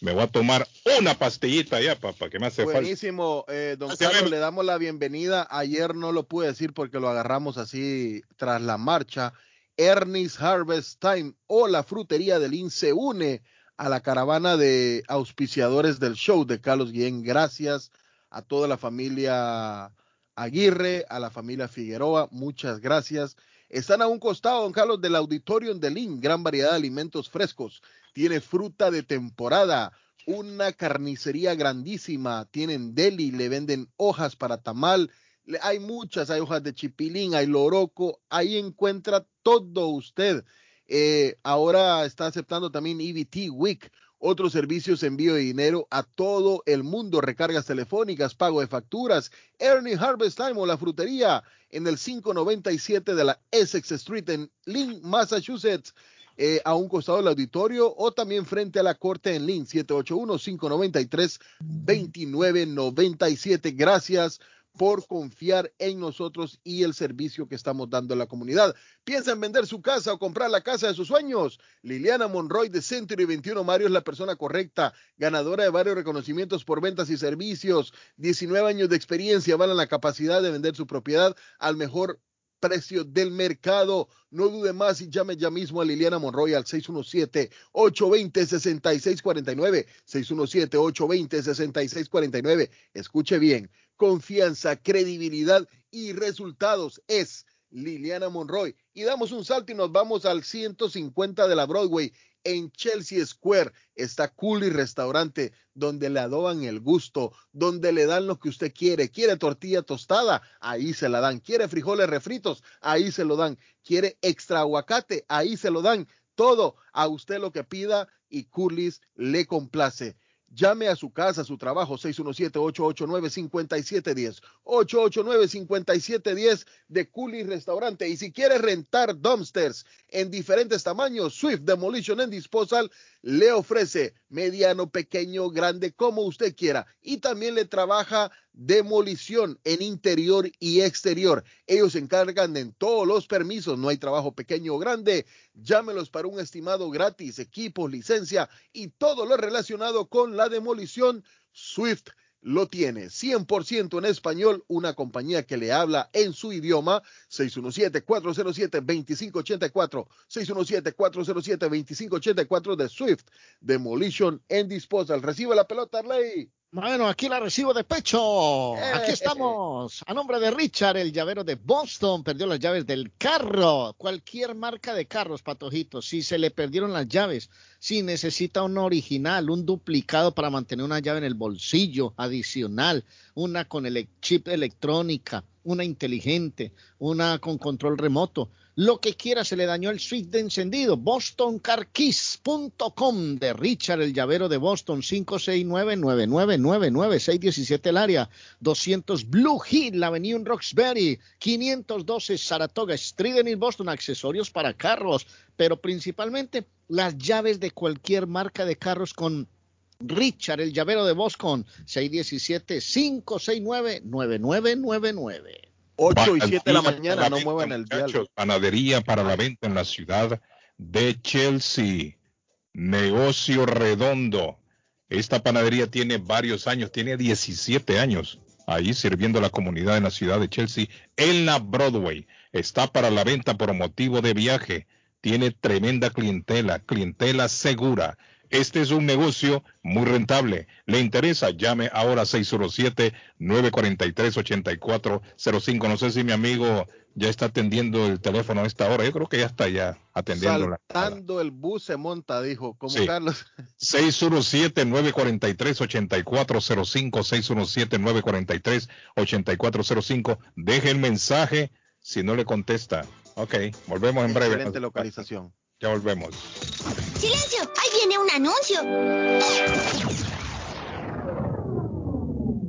[SPEAKER 3] Me voy a tomar una pastillita ya, papá, que me hace falta.
[SPEAKER 2] Buenísimo, eh, don Carlos,
[SPEAKER 3] Meme.
[SPEAKER 2] le damos la bienvenida. Ayer no lo pude decir porque lo agarramos así tras la marcha. Ernest Harvest Time o la frutería del IN se une a la caravana de auspiciadores del show de Carlos Guillén. Gracias a toda la familia Aguirre, a la familia Figueroa, muchas gracias. Están a un costado, don Carlos, del auditorium del IN, gran variedad de alimentos frescos. Tiene fruta de temporada, una carnicería grandísima, tienen deli, le venden hojas para tamal, hay muchas, hay hojas de chipilín, hay loroco, ahí encuentra todo usted. Eh, ahora está aceptando también EBT Week, otros servicios, envío de dinero a todo el mundo, recargas telefónicas, pago de facturas, Ernie Harvest Time o la frutería en el 597 de la Essex Street en Lynn, Massachusetts eh, a un costado del auditorio o también frente a la corte en Lynn, 781-593-2997. Gracias por confiar en nosotros y el servicio que estamos dando a la comunidad. ¿Piensa en vender su casa o comprar la casa de sus sueños? Liliana Monroy de Century 21 Mario es la persona correcta, ganadora de varios reconocimientos por ventas y servicios, 19 años de experiencia, valen la capacidad de vender su propiedad al mejor precio del mercado. No dude más y llame ya mismo a Liliana Monroy al 617-820-6649. 617-820-6649. Escuche bien, confianza, credibilidad y resultados es Liliana Monroy. Y damos un salto y nos vamos al 150 de la Broadway en Chelsea Square. Está Cooley Restaurante, donde le adoban el gusto, donde le dan lo que usted quiere. ¿Quiere tortilla tostada? Ahí se la dan. ¿Quiere frijoles refritos? Ahí se lo dan. ¿Quiere extra aguacate? Ahí se lo dan. Todo a usted lo que pida y Cooley's le complace. Llame a su casa, a su trabajo, 617-889-5710. 889-5710 de Cooley Restaurante. Y si quiere rentar dumpsters en diferentes tamaños, Swift Demolition and Disposal le ofrece mediano, pequeño, grande, como usted quiera. Y también le trabaja demolición en interior y exterior. Ellos se encargan de todos los permisos. No hay trabajo pequeño o grande. Llámelos para un estimado gratis, equipos, licencia y todo lo relacionado con la demolición. Swift lo tiene 100% en español, una compañía que le habla en su idioma, 617-407-2584, 617-407-2584 de Swift, Demolition and Disposal. Recibe la pelota, Arley.
[SPEAKER 4] Bueno, aquí la recibo de pecho. Aquí estamos. A nombre de Richard, el llavero de Boston, perdió las llaves del carro. Cualquier marca de carros, Patojito. Si se le perdieron las llaves, si necesita un original, un duplicado para mantener una llave en el bolsillo adicional, una con el chip electrónica, una inteligente, una con control remoto. Lo que quiera, se le dañó el switch de encendido. BostonCarKeys.com de Richard, el llavero de Boston, 569-9999-617 el área, 200 Blue Hill, avenida en Roxbury, 512 Saratoga Street en Boston, accesorios para carros, pero principalmente las llaves de cualquier marca de carros con Richard, el llavero de Boston, 617-569-9999.
[SPEAKER 2] 8 y 7 de la mañana, no
[SPEAKER 3] venta,
[SPEAKER 2] muevan el dial.
[SPEAKER 3] Panadería para la venta en la ciudad de Chelsea. Negocio redondo. Esta panadería tiene varios años, tiene 17 años ahí sirviendo a la comunidad en la ciudad de Chelsea, en la Broadway. Está para la venta por motivo de viaje. Tiene tremenda clientela, clientela segura. Este es un negocio muy rentable. ¿Le interesa? Llame ahora 617-943-8405. No sé si mi amigo ya está atendiendo el teléfono a esta hora. Yo creo que ya está ya atendiendo la
[SPEAKER 2] Saltando el bus se monta, dijo. Como
[SPEAKER 3] Sí.
[SPEAKER 2] Carlos.
[SPEAKER 3] 617-943-8405, 617-943-8405. Deje el mensaje si no le contesta. Ok, volvemos en breve.
[SPEAKER 2] Excelente localización.
[SPEAKER 3] Ya volvemos.
[SPEAKER 6] ¡Silencio! ¡Ahí viene un anuncio!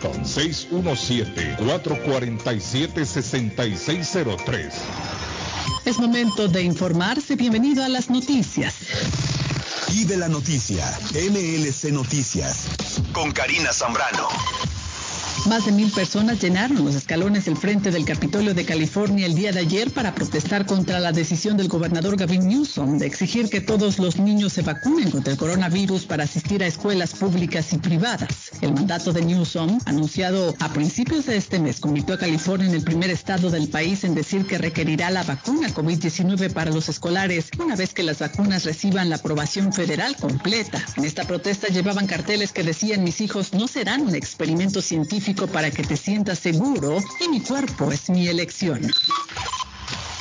[SPEAKER 3] 617-447-6603.
[SPEAKER 12] Es momento de informarse. Bienvenido a las noticias.
[SPEAKER 13] Y de la noticia, MLC Noticias, con Karina Zambrano.
[SPEAKER 12] Más de mil personas llenaron los escalones del frente del Capitolio de California el día de ayer para protestar contra la decisión del gobernador Gavin Newsom de exigir que todos los niños se vacunen contra el coronavirus para asistir a escuelas públicas y privadas. El mandato de Newsom, anunciado a principios de este mes, convirtió a California en el primer estado del país en decir que requerirá la vacuna COVID-19 para los escolares una vez que las vacunas reciban la aprobación federal completa. En esta protesta llevaban carteles que decían mis hijos no serán un experimento científico para que te sientas seguro y mi cuerpo es mi elección.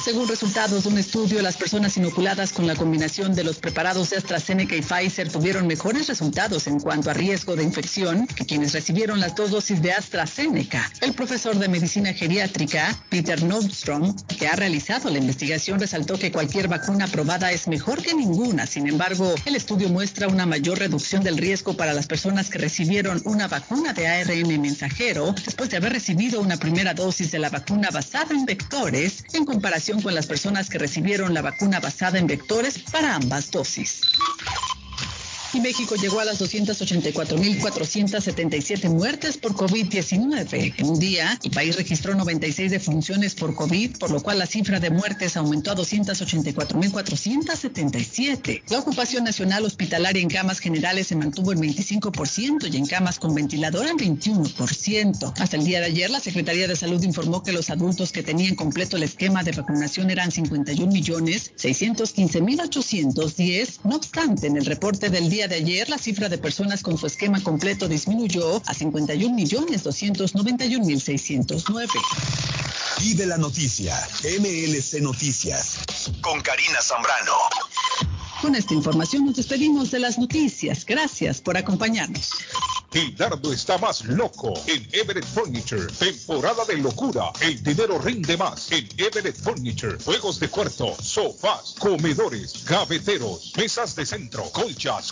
[SPEAKER 12] Según resultados de un estudio, las personas inoculadas con la combinación de los preparados de AstraZeneca y Pfizer tuvieron mejores resultados en cuanto a riesgo de infección que quienes recibieron las dos dosis de AstraZeneca. El profesor de medicina geriátrica, Peter Nordstrom, que ha realizado la investigación, resaltó que cualquier vacuna aprobada es mejor que ninguna. Sin embargo, el estudio muestra una mayor reducción del riesgo para las personas que recibieron una vacuna de ARN mensajero después de haber recibido una primera dosis de la vacuna basada en vectores en comparación con las personas que recibieron la vacuna basada en vectores para ambas dosis. Y México llegó a las 284.477 muertes por COVID-19. En un día, el país registró 96 defunciones por COVID, por lo cual la cifra de muertes aumentó a 284.477. La ocupación nacional hospitalaria en camas generales se mantuvo en 25% y en camas con ventilador en 21%. Hasta el día de ayer, la Secretaría de Salud informó que los adultos que tenían completo el esquema de vacunación eran 51.615.810. No obstante, en el reporte del día de ayer, la cifra de personas con su esquema completo disminuyó a 51.291.609.
[SPEAKER 13] Y de la noticia, MLC Noticias, con Karina Zambrano.
[SPEAKER 12] Con esta información nos despedimos de las noticias. Gracias por acompañarnos.
[SPEAKER 14] El dardo está más loco en Everett Furniture. Temporada de locura. El dinero rinde más en Everett Furniture. Juegos de cuarto, sofás, comedores, gaveteros, mesas de centro, colchas,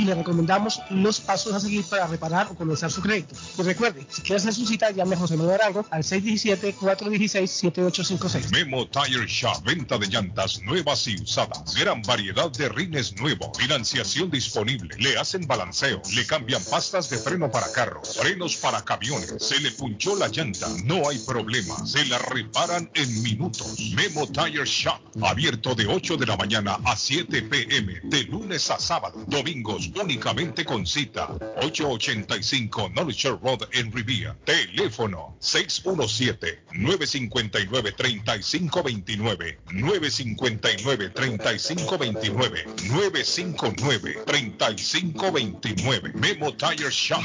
[SPEAKER 15] le recomendamos los pasos a seguir para reparar o comenzar su crédito. Y recuerde, si quiere hacer su cita, llame a José Manuel Arango al 617-416-7856.
[SPEAKER 14] Memo Tire Shop, venta de llantas nuevas y usadas. Gran variedad de rines nuevos. Financiación disponible. Le hacen balanceo. Le cambian pastas de freno para carros. Frenos para camiones. Se le punchó la llanta. No hay problema. Se la reparan en minutos. Memo Tire Shop. Abierto de 8 de la mañana a 7 pm. De lunes a sábado. Domingos únicamente con cita. 885 Knowledge Road en Rivia. Teléfono 617-959-3529. 959-3529. 959-3529. Memo Tire Shop.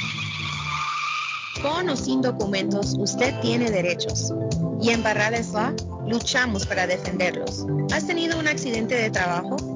[SPEAKER 16] Con o sin documentos, usted tiene derechos. Y en Barrales Law luchamos para defenderlos. ¿Has tenido un accidente de trabajo?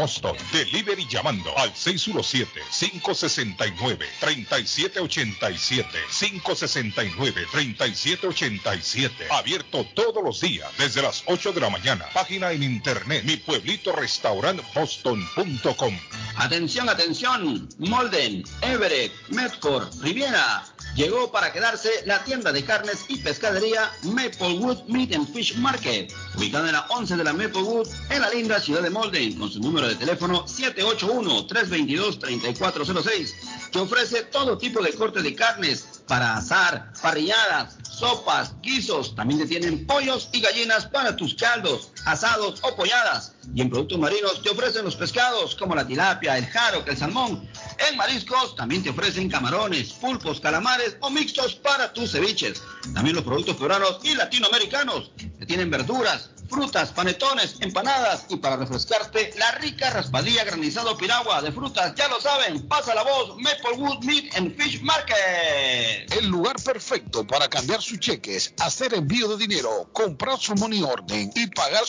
[SPEAKER 14] Boston. Delivery llamando al 617-569-3787. 569-3787. Abierto todos los días desde las 8 de la mañana. Página en internet mi pueblito boston.com.
[SPEAKER 17] Atención, atención. Molden, Everett, Medford, Riviera. Llegó para quedarse la tienda de carnes y pescadería Maplewood Meat and Fish Market, ubicada en la 11 de la Maplewood, en la linda ciudad de Molden, con su número de teléfono 781-322-3406, que ofrece todo tipo de corte de carnes para asar, parrilladas, sopas, guisos. También te tienen pollos y gallinas para tus caldos, asados o polladas. Y en productos marinos te ofrecen los pescados como la tilapia, el jaro, el salmón. En mariscos también te ofrecen camarones, pulpos, calamares o mixtos para tus ceviches. También los productos peruanos y latinoamericanos. Te tienen verduras, frutas, panetones, empanadas y para refrescarte la rica raspadilla granizado piragua de frutas. Ya lo saben, pasa la voz Maplewood Meat and Fish Market.
[SPEAKER 18] El lugar perfecto para cambiar sus cheques, hacer envío de dinero, comprar su money orden y pagar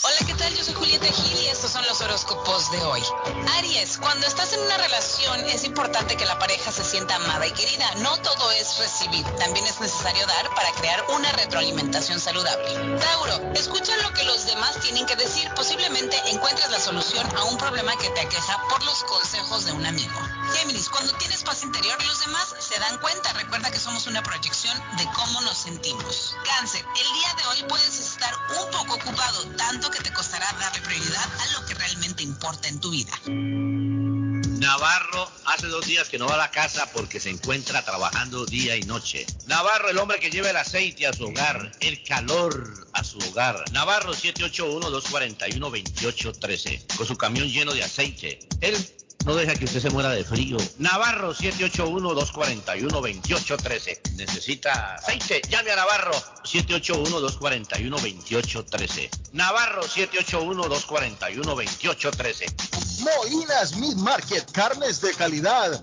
[SPEAKER 19] Hola, ¿qué tal? Yo soy Julieta Gil y estos son los horóscopos de hoy. Aries, cuando estás en una relación es importante que la pareja se sienta amada y querida. No todo es recibir, también es necesario dar para crear una retroalimentación saludable. Tauro, escucha lo que los demás tienen que decir. Posiblemente encuentres la solución a un problema que te aqueja por los consejos de un amigo. Géminis, cuando tienes paz interior, los demás se dan cuenta. Recuerda que somos una proyección de cómo nos sentimos. Cáncer, el día de hoy puedes estar un poco ocupado, tanto que te costará darle prioridad a lo que realmente importa en tu vida.
[SPEAKER 20] Navarro hace dos días que no va a la casa porque se encuentra trabajando día y noche. Navarro, el hombre que lleva el aceite a su hogar, el calor a su hogar. Navarro 781-241-2813, con su camión lleno de aceite. Él no deja que usted se muera de frío. Navarro 781-241-2813. Necesita aceite. Llame a Navarro 781-241-2813. Navarro 781-241-2813.
[SPEAKER 2] Molinas Meat Market, carnes de calidad,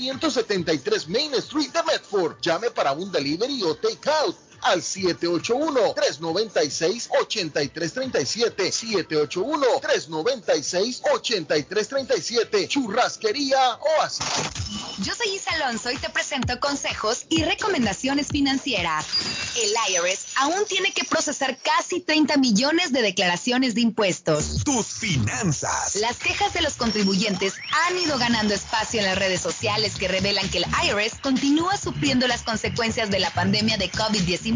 [SPEAKER 2] 373 Main Street de Medford. Llame para un delivery o take out al 781-396-8337. 781-396-8337. Churrasquería Oasis.
[SPEAKER 19] Yo soy Isa Alonso y te presento consejos y recomendaciones financieras. El IRS aún tiene que procesar casi 30 millones de declaraciones de impuestos.
[SPEAKER 21] Tus finanzas.
[SPEAKER 19] Las quejas de los contribuyentes han ido ganando espacio en las redes sociales que revelan que el IRS continúa sufriendo las consecuencias de la pandemia de COVID-19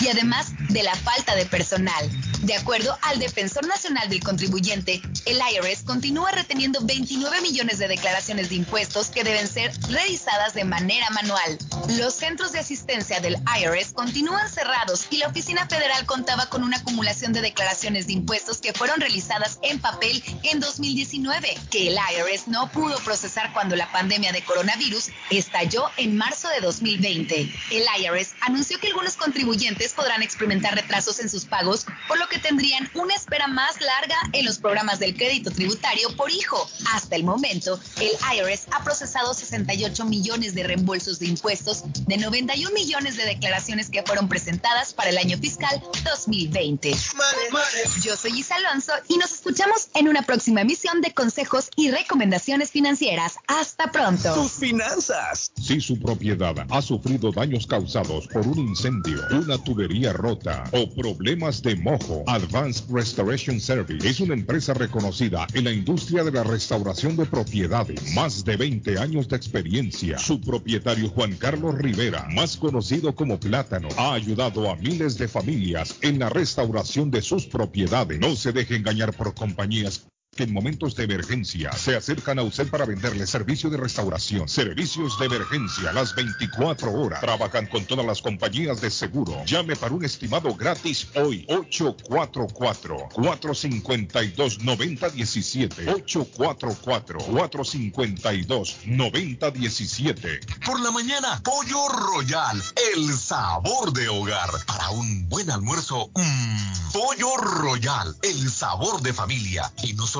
[SPEAKER 19] y además de la falta de personal. De acuerdo al Defensor Nacional del Contribuyente, el IRS continúa reteniendo 29 millones de declaraciones de impuestos que deben ser revisadas de manera manual. Los centros de asistencia del IRS continúan cerrados y la Oficina Federal contaba con una acumulación de declaraciones de impuestos que fueron realizadas en papel en 2019, que el IRS no pudo procesar cuando la pandemia de coronavirus estalló en marzo de 2020. El IRS anunció que algunos contribuyentes podrán experimentar retrasos en sus pagos, por lo que tendrían una espera más larga en los programas del crédito tributario por hijo. Hasta el momento, el IRS ha procesado 68 millones de reembolsos de impuestos de 91 millones de declaraciones que fueron presentadas para el año fiscal 2020. Yo soy Isa Alonso y nos escuchamos en una próxima emisión de consejos y recomendaciones financieras. Hasta pronto.
[SPEAKER 21] Tus finanzas.
[SPEAKER 14] Si su propiedad ha sufrido daños causados por un incendio, una tubería rota o problemas de mojo, Advanced Restoration Service es una empresa reconocida en la industria de la restauración de propiedades. Más de 20 años de experiencia. Su propietario Juan Carlos Rivera, más conocido como Plátano, ha ayudado a miles de familias en la restauración de sus propiedades. No se deje engañar por compañías que en momentos de emergencia se acercan a usted para venderle servicio de restauración, servicios de emergencia las 24 horas. Trabajan con todas las compañías de seguro. Llame para un estimado gratis hoy. 844-452-9017. 844-452-9017.
[SPEAKER 21] Por la mañana, Pollo Royal, el sabor de hogar. Para un buen almuerzo, mmm, Pollo Royal, el sabor de familia. Y no solo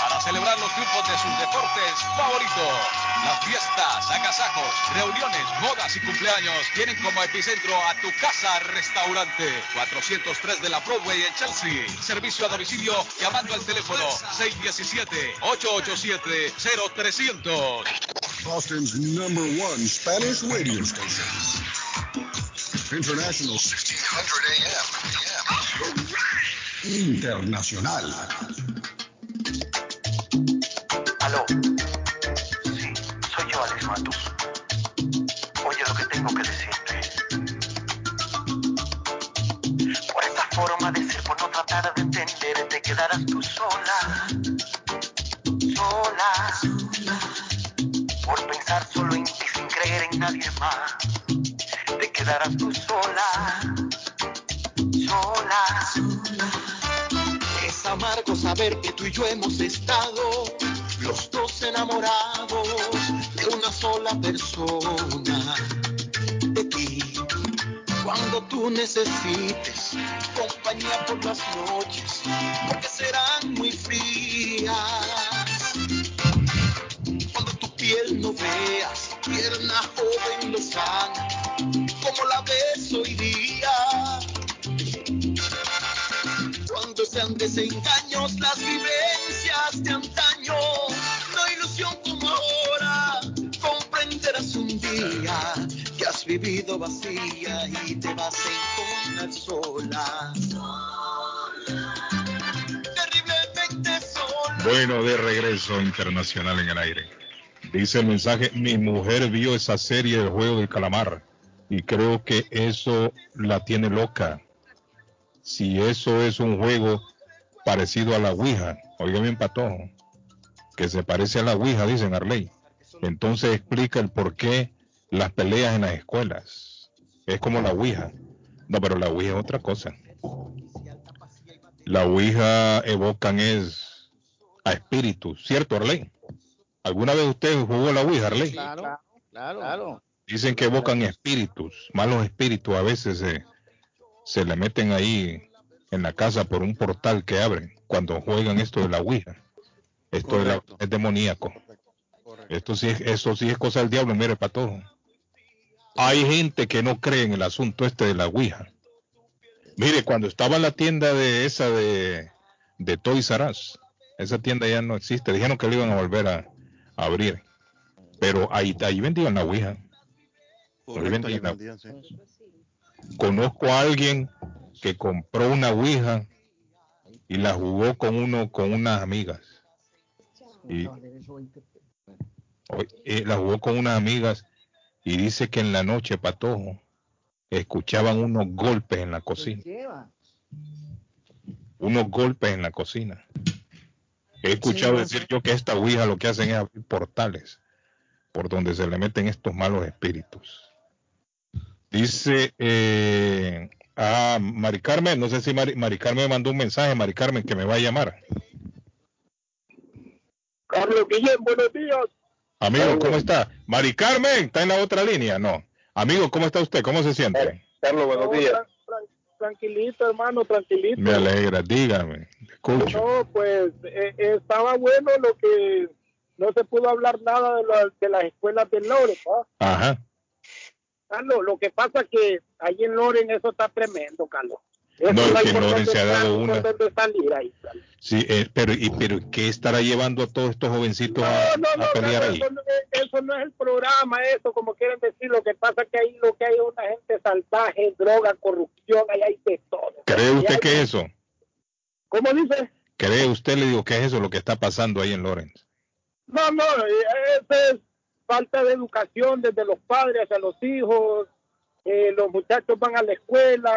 [SPEAKER 22] para celebrar los triunfos de sus deportes favoritos. Las fiestas, agasajos, reuniones, bodas y cumpleaños tienen como epicentro a tu casa restaurante. 403 de la Broadway en Chelsea. Servicio a domicilio llamando al teléfono 617-887-0300.
[SPEAKER 23] Boston's number one Spanish radio station. International 1500 AM. Internacional.
[SPEAKER 24] Aló. Sí, soy yo, Alex Matus. Oye lo que tengo que decirte. Por esta forma de ser, por no tratar
[SPEAKER 25] de entender, te quedarás tú sola, sola, por pensar solo en ti sin creer en nadie más. Te quedarás tú sola, sola.
[SPEAKER 26] Es amargo saber que tú y yo hemos estado enamorados de una sola persona, de ti. Cuando tú necesites compañía por las noches, porque serán muy frías. Cuando tu piel no veas, tierna, joven, lozana, como la ves hoy día. Cuando sean desengaños
[SPEAKER 3] Bueno, de regreso internacional en el aire. Dice el mensaje, mi mujer vio esa serie del juego del calamar y creo que eso la tiene loca. Si eso es un juego parecido a la Ouija, oiga bien patojo, que se parece a la Ouija, dicen Arley. Entonces explica el por qué las peleas en las escuelas. Es como la Ouija. No, pero la Ouija es otra cosa. La Ouija evocan es a espíritus, ¿cierto, Arley? ¿Alguna vez usted jugó la Ouija, Arley?
[SPEAKER 4] Claro, claro, claro.
[SPEAKER 3] Dicen que evocan espíritus, malos espíritus a veces se, se le meten ahí en la casa por un portal que abren cuando juegan esto de la Ouija. Esto de la- es demoníaco. Esto sí es, eso sí es cosa del diablo, mire, para todo. Hay gente que no cree en el asunto este de la Ouija. Mire, cuando estaba la tienda de esa de, de Toys R Us, esa tienda ya no existe. Dijeron que le iban a volver a, a abrir. Pero ahí, ahí vendían la Ouija. Ahí
[SPEAKER 2] Correcto,
[SPEAKER 3] vendían
[SPEAKER 2] ahí
[SPEAKER 3] la-
[SPEAKER 2] vendían, sí.
[SPEAKER 3] Conozco a alguien que compró una Ouija y la jugó con uno, con unas amigas. Y, eh, la jugó con unas amigas y dice que en la noche, patojo, escuchaban unos golpes en la cocina. Unos golpes en la cocina. He escuchado
[SPEAKER 4] Sí,
[SPEAKER 3] decir yo que esta Ouija lo que hacen es abrir portales por donde se le meten estos malos espíritus. Dice eh, a Mari Carmen, no sé si Mari, Mari Carmen me mandó un mensaje, Mari Carmen, que me va a llamar.
[SPEAKER 27] Carlos Guillén, buenos días.
[SPEAKER 3] Amigo, ¿cómo está? Mari Carmen, ¿está en la otra línea? No. Amigo, ¿cómo está usted? ¿Cómo se siente?
[SPEAKER 27] Carlos, buenos días. tranquilito, hermano, tranquilito.
[SPEAKER 3] Me alegra, dígame, escucho.
[SPEAKER 27] No, pues eh, estaba bueno lo que no se pudo hablar nada de, la- de las escuelas de Loren.
[SPEAKER 3] Ajá.
[SPEAKER 27] Carlos, lo que pasa que ahí en Loren eso está tremendo, Carlos. Eso
[SPEAKER 3] No, es que
[SPEAKER 27] dónde
[SPEAKER 3] se ha dado una-
[SPEAKER 27] salir ahí.
[SPEAKER 3] Sí, eh, pero, y, pero ¿qué estará llevando a todos estos jovencitos a,
[SPEAKER 27] No, no,
[SPEAKER 3] a pelear ahí?
[SPEAKER 27] eso, no es- eso no es el programa, eso, como quieren decir. Lo que pasa que ahí lo que hay es una gente salvaje, droga, corrupción, ahí hay de todo.
[SPEAKER 3] ¿Cree usted
[SPEAKER 27] hay-
[SPEAKER 3] que eso?
[SPEAKER 27] ¿Cómo dice?
[SPEAKER 3] ¿Cree usted, le digo, que es eso lo que está pasando ahí en Lawrence?
[SPEAKER 27] No, no, eh, eso es falta de educación desde los padres hacia los hijos. Eh, los muchachos van a la escuela,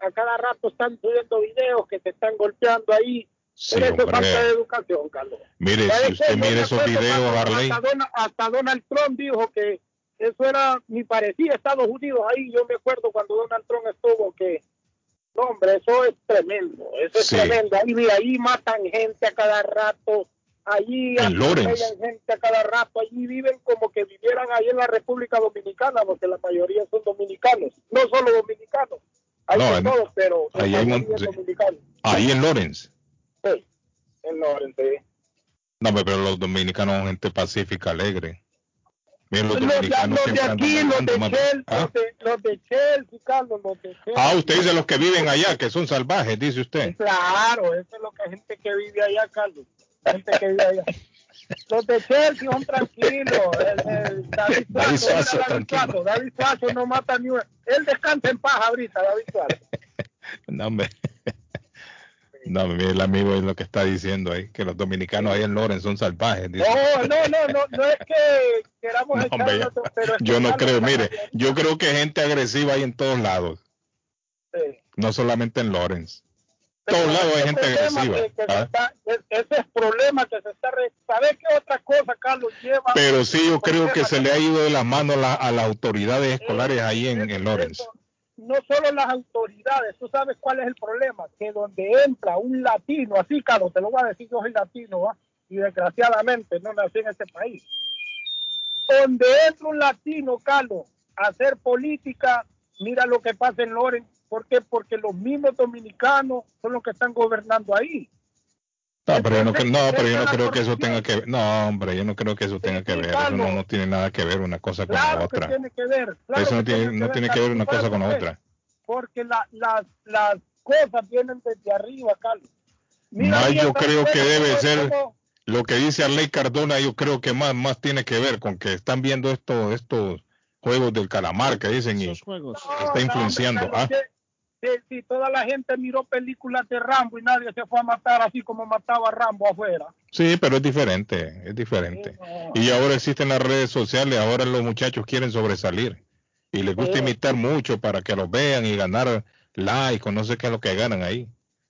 [SPEAKER 27] a cada rato están subiendo videos que se están golpeando ahí.
[SPEAKER 3] Sí,
[SPEAKER 27] Pero eso es falta de educación, Carlos.
[SPEAKER 3] Mire,
[SPEAKER 27] ¿Sabe
[SPEAKER 3] si usted
[SPEAKER 27] me
[SPEAKER 3] esos videos, Harley,
[SPEAKER 27] Hasta, hasta Donald Trump dijo que eso era ni parecía Estados Unidos ahí. Yo me acuerdo cuando Donald Trump estuvo que, no, hombre, eso es tremendo, eso es
[SPEAKER 3] Sí.
[SPEAKER 27] tremendo. Ahí, ahí matan gente a cada rato, allí atropellan gente a cada rato, allí viven como que vivieran ahí en la República Dominicana, porque la mayoría son dominicanos, no solo dominicanos, hay
[SPEAKER 3] No, en-
[SPEAKER 27] todos, pero
[SPEAKER 3] ahí hay ahí en Lawrence.
[SPEAKER 27] Sí, en Lawrence.
[SPEAKER 3] No, pero los dominicanos son gente pacífica, alegre. Miren, los
[SPEAKER 27] Los de,
[SPEAKER 3] dominicanos
[SPEAKER 27] los de aquí, los de. Chelsea,
[SPEAKER 3] ¿Ah?
[SPEAKER 27] los, de, los de Chelsea, Carlos, los de Chelsea.
[SPEAKER 3] Ah, usted dice los que viven allá, que son salvajes, dice usted.
[SPEAKER 27] Claro, eso es lo que gente que vive allá, Carlos. Gente que vive allá. Los de Chelsea son tranquilos. El, el David
[SPEAKER 3] David
[SPEAKER 27] Suazo, David. Suazo, David Suazo no mata ni una. Él descansa en paz ahorita, David Suazo.
[SPEAKER 3] No, hombre. No, mire, el amigo es lo que está diciendo ahí, que los dominicanos ahí en Lawrence son salvajes. dice.
[SPEAKER 27] No, no, no, no, no es que queramos
[SPEAKER 3] No, hombre,
[SPEAKER 27] echarnos, pero es
[SPEAKER 3] Yo no creo, mire, yo creo que gente agresiva hay en todos lados,
[SPEAKER 27] Sí.
[SPEAKER 3] no solamente en Lawrence. Todos lados hay gente agresiva.
[SPEAKER 27] que- que se
[SPEAKER 3] ¿ah?
[SPEAKER 27] está- es- ese es problema que se está... ¿Sabes qué otra cosa, Carlos, lleva?
[SPEAKER 3] Pero sí, yo creo que se le ha ido de las manos la- a las autoridades escolares ahí en, en Lawrence.
[SPEAKER 27] no solo las autoridades, tú sabes cuál es el problema, que donde entra un latino, así Carlos, te lo voy a decir, yo soy latino, ¿va? y desgraciadamente no nací en este país, donde entra un latino, Carlos, a hacer política, mira lo que pasa en Loren, ¿por qué? Porque los mismos dominicanos son los que están gobernando ahí.
[SPEAKER 3] No, pero yo no, no, pero yo no
[SPEAKER 27] la
[SPEAKER 3] creo que eso tenga que ver. No, hombre, yo no creo que eso tenga que ver. Eso no, no tiene nada que ver una cosa con la
[SPEAKER 27] Claro que
[SPEAKER 3] otra.
[SPEAKER 27] tiene que ver. claro
[SPEAKER 3] Eso no
[SPEAKER 27] que
[SPEAKER 3] tiene, no tiene que ver una cosa con la
[SPEAKER 27] ¿sabes por
[SPEAKER 3] otra.
[SPEAKER 27] Porque la- las las cosas vienen desde arriba, Carlos. Mira, mira,
[SPEAKER 3] yo
[SPEAKER 27] ¿sabes
[SPEAKER 3] creo que debe ser lo que dice Arley Cardona, yo creo que más, más tiene que ver con que están viendo estos, estos juegos del calamar que dicen y está influenciando.
[SPEAKER 27] Carlos,
[SPEAKER 3] ¿ah?
[SPEAKER 27] Si toda la gente miró películas de Rambo y nadie se fue a matar así como mataba a Rambo afuera.
[SPEAKER 3] Sí, pero es diferente, es diferente. Y ahora existen las redes sociales, ahora los muchachos quieren sobresalir y les gusta
[SPEAKER 27] Sí.
[SPEAKER 3] imitar mucho para que los vean y ganar likes o no sé qué es lo que ganan ahí.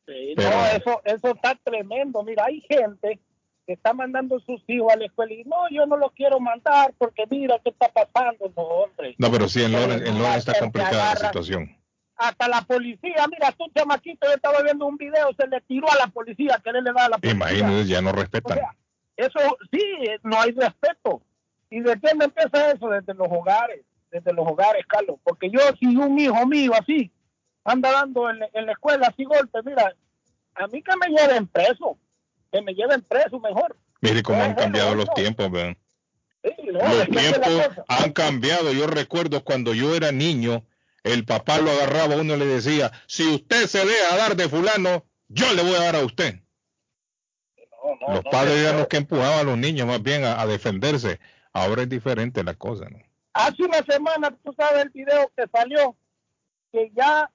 [SPEAKER 27] Sí,
[SPEAKER 3] Pero-
[SPEAKER 27] No, eso, eso está tremendo. Mira, hay gente que está mandando sus hijos a la escuela y no, yo no los quiero mandar porque mira qué está pasando. No, hombre.
[SPEAKER 3] No, pero sí, en Lawrence, en Lawrence está complicada la situación.
[SPEAKER 27] Hasta la policía, mira, tú chamaquito, yo estaba viendo un video, se le tiró a la policía, que le da a la policía.
[SPEAKER 3] Imagínense, ya no
[SPEAKER 27] O
[SPEAKER 3] respetan.
[SPEAKER 27] sea, eso sí, no hay respeto. ¿Y de qué me empieza eso? Desde los hogares, desde los hogares, Carlos. Porque yo, si un hijo mío así anda dando en, la- en la escuela así golpes, mira, a mí que me lleven preso, que me lleven preso mejor.
[SPEAKER 3] Mire cómo han cambiado los tiempos, vean.
[SPEAKER 27] Sí, no,
[SPEAKER 3] Los tiempos han cambiado. Yo recuerdo cuando yo era niño, el papá lo agarraba uno le decía, si usted se deja dar de fulano, yo le voy a dar a usted. los padres eran los que empujaban a los niños más bien a, a defenderse. Ahora es diferente la cosa, ¿no?
[SPEAKER 27] Hace una semana, tú sabes el video que salió, que ya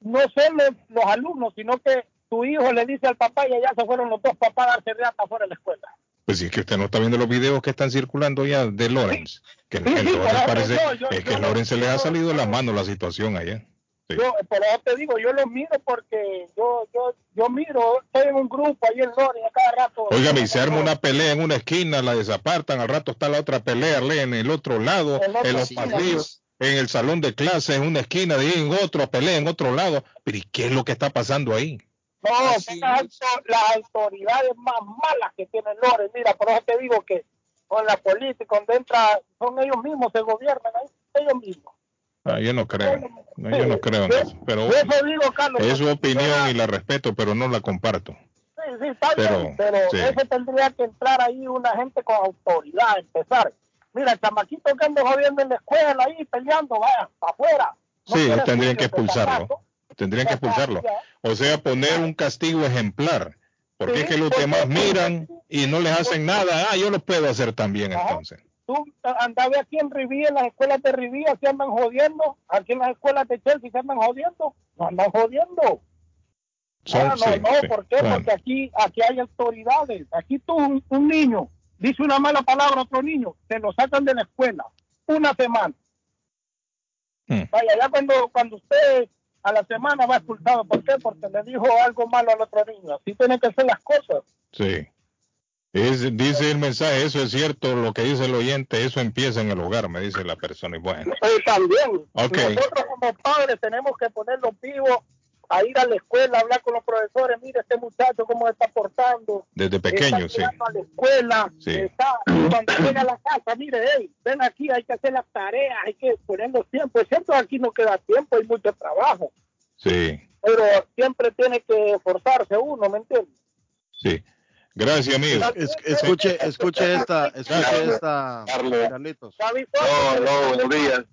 [SPEAKER 27] no son los, los alumnos, sino que tu hijo le dice al papá y allá se fueron los dos papás a darse reata fuera de la escuela.
[SPEAKER 3] Pues si es que usted no está viendo los videos que están circulando ya de Lawrence. Que
[SPEAKER 27] Sí, sí,
[SPEAKER 3] Lawrence parece,
[SPEAKER 27] yo- yo-
[SPEAKER 3] es que
[SPEAKER 27] yo
[SPEAKER 3] Lawrence se les ha salido de las manos la situación allá. Sí.
[SPEAKER 27] Yo, por eso te digo, yo lo miro porque yo, yo, yo miro, estoy en un grupo ahí en a cada rato.
[SPEAKER 3] Oiga, y se arma una pelea en una esquina, la desapartan, al rato está la otra pelea en el otro lado,
[SPEAKER 27] En
[SPEAKER 3] los pasillos, en el salón de clases, en una esquina, de ahí en otro, pelea en otro lado. Pero ¿y qué es lo que está pasando ahí?
[SPEAKER 27] No, son las, auto- las autoridades más malas que tiene Lore. Mira, por eso te digo que con la política, donde entra, son ellos mismos, se gobiernan ahí, ellos mismos.
[SPEAKER 3] Ah, yo no creo, no, yo no creo en eso, pero
[SPEAKER 27] eso digo, Carlos.
[SPEAKER 3] es su opinión y la respeto, pero no la comparto.
[SPEAKER 27] Sí, sí, está
[SPEAKER 3] Pero,
[SPEAKER 27] bien, pero
[SPEAKER 3] sí.
[SPEAKER 27] eso tendría que entrar ahí una gente con autoridad, empezar. Mira, el chamaquito que anda jodiendo en la escuela ahí peleando, vaya, para afuera. No
[SPEAKER 3] Sí, tendrían que expulsarlo. Tendrían que expulsarlo. O sea, poner un castigo ejemplar. Porque
[SPEAKER 27] Sí,
[SPEAKER 3] es que los demás miran y no les hacen nada. Ah, yo lo puedo hacer también
[SPEAKER 27] Ajá.
[SPEAKER 3] entonces.
[SPEAKER 27] Tú andabas aquí en Rivía, en las escuelas de Rivía, se andan jodiendo. Aquí en las escuelas de Chelsea se andan jodiendo. No andan jodiendo.
[SPEAKER 3] Son-
[SPEAKER 27] Ah, no,
[SPEAKER 3] sí,
[SPEAKER 27] no,
[SPEAKER 3] sí.
[SPEAKER 27] ¿por qué? Porque aquí, aquí hay autoridades. Aquí tú, un, un niño, dice una mala palabra a otro niño, te lo sacan de la escuela. Una semana.
[SPEAKER 3] Hmm.
[SPEAKER 27] Vaya, ya cuando, cuando usted a la semana va expulsado. ¿Por qué? Porque le dijo algo malo al otro niño. Así tienen que ser las cosas.
[SPEAKER 3] Sí. Es- dice el mensaje, eso es cierto, lo que dice el oyente, eso empieza en el hogar, me dice la persona. Y bueno,
[SPEAKER 27] Eh, también.
[SPEAKER 3] Ok.
[SPEAKER 27] Nosotros como padres tenemos que ponerlos vivos a ir a la escuela, a hablar con los profesores. Mire, este muchacho cómo se está portando.
[SPEAKER 3] desde pequeño, sí.
[SPEAKER 27] está llegando a la escuela,
[SPEAKER 3] Sí.
[SPEAKER 27] está, cuando llega a la casa, mire, hey, ven aquí, hay que hacer las tareas, hay que poner los tiempos. Siempre aquí no queda tiempo, hay mucho trabajo,
[SPEAKER 3] Sí,
[SPEAKER 27] pero siempre tiene que esforzarse uno, ¿me entiendes?
[SPEAKER 3] sí. Gracias, amigo.
[SPEAKER 2] Es- escuche, escuche esta, escuche esta, Carlitos.
[SPEAKER 27] No,
[SPEAKER 2] no, buenos días.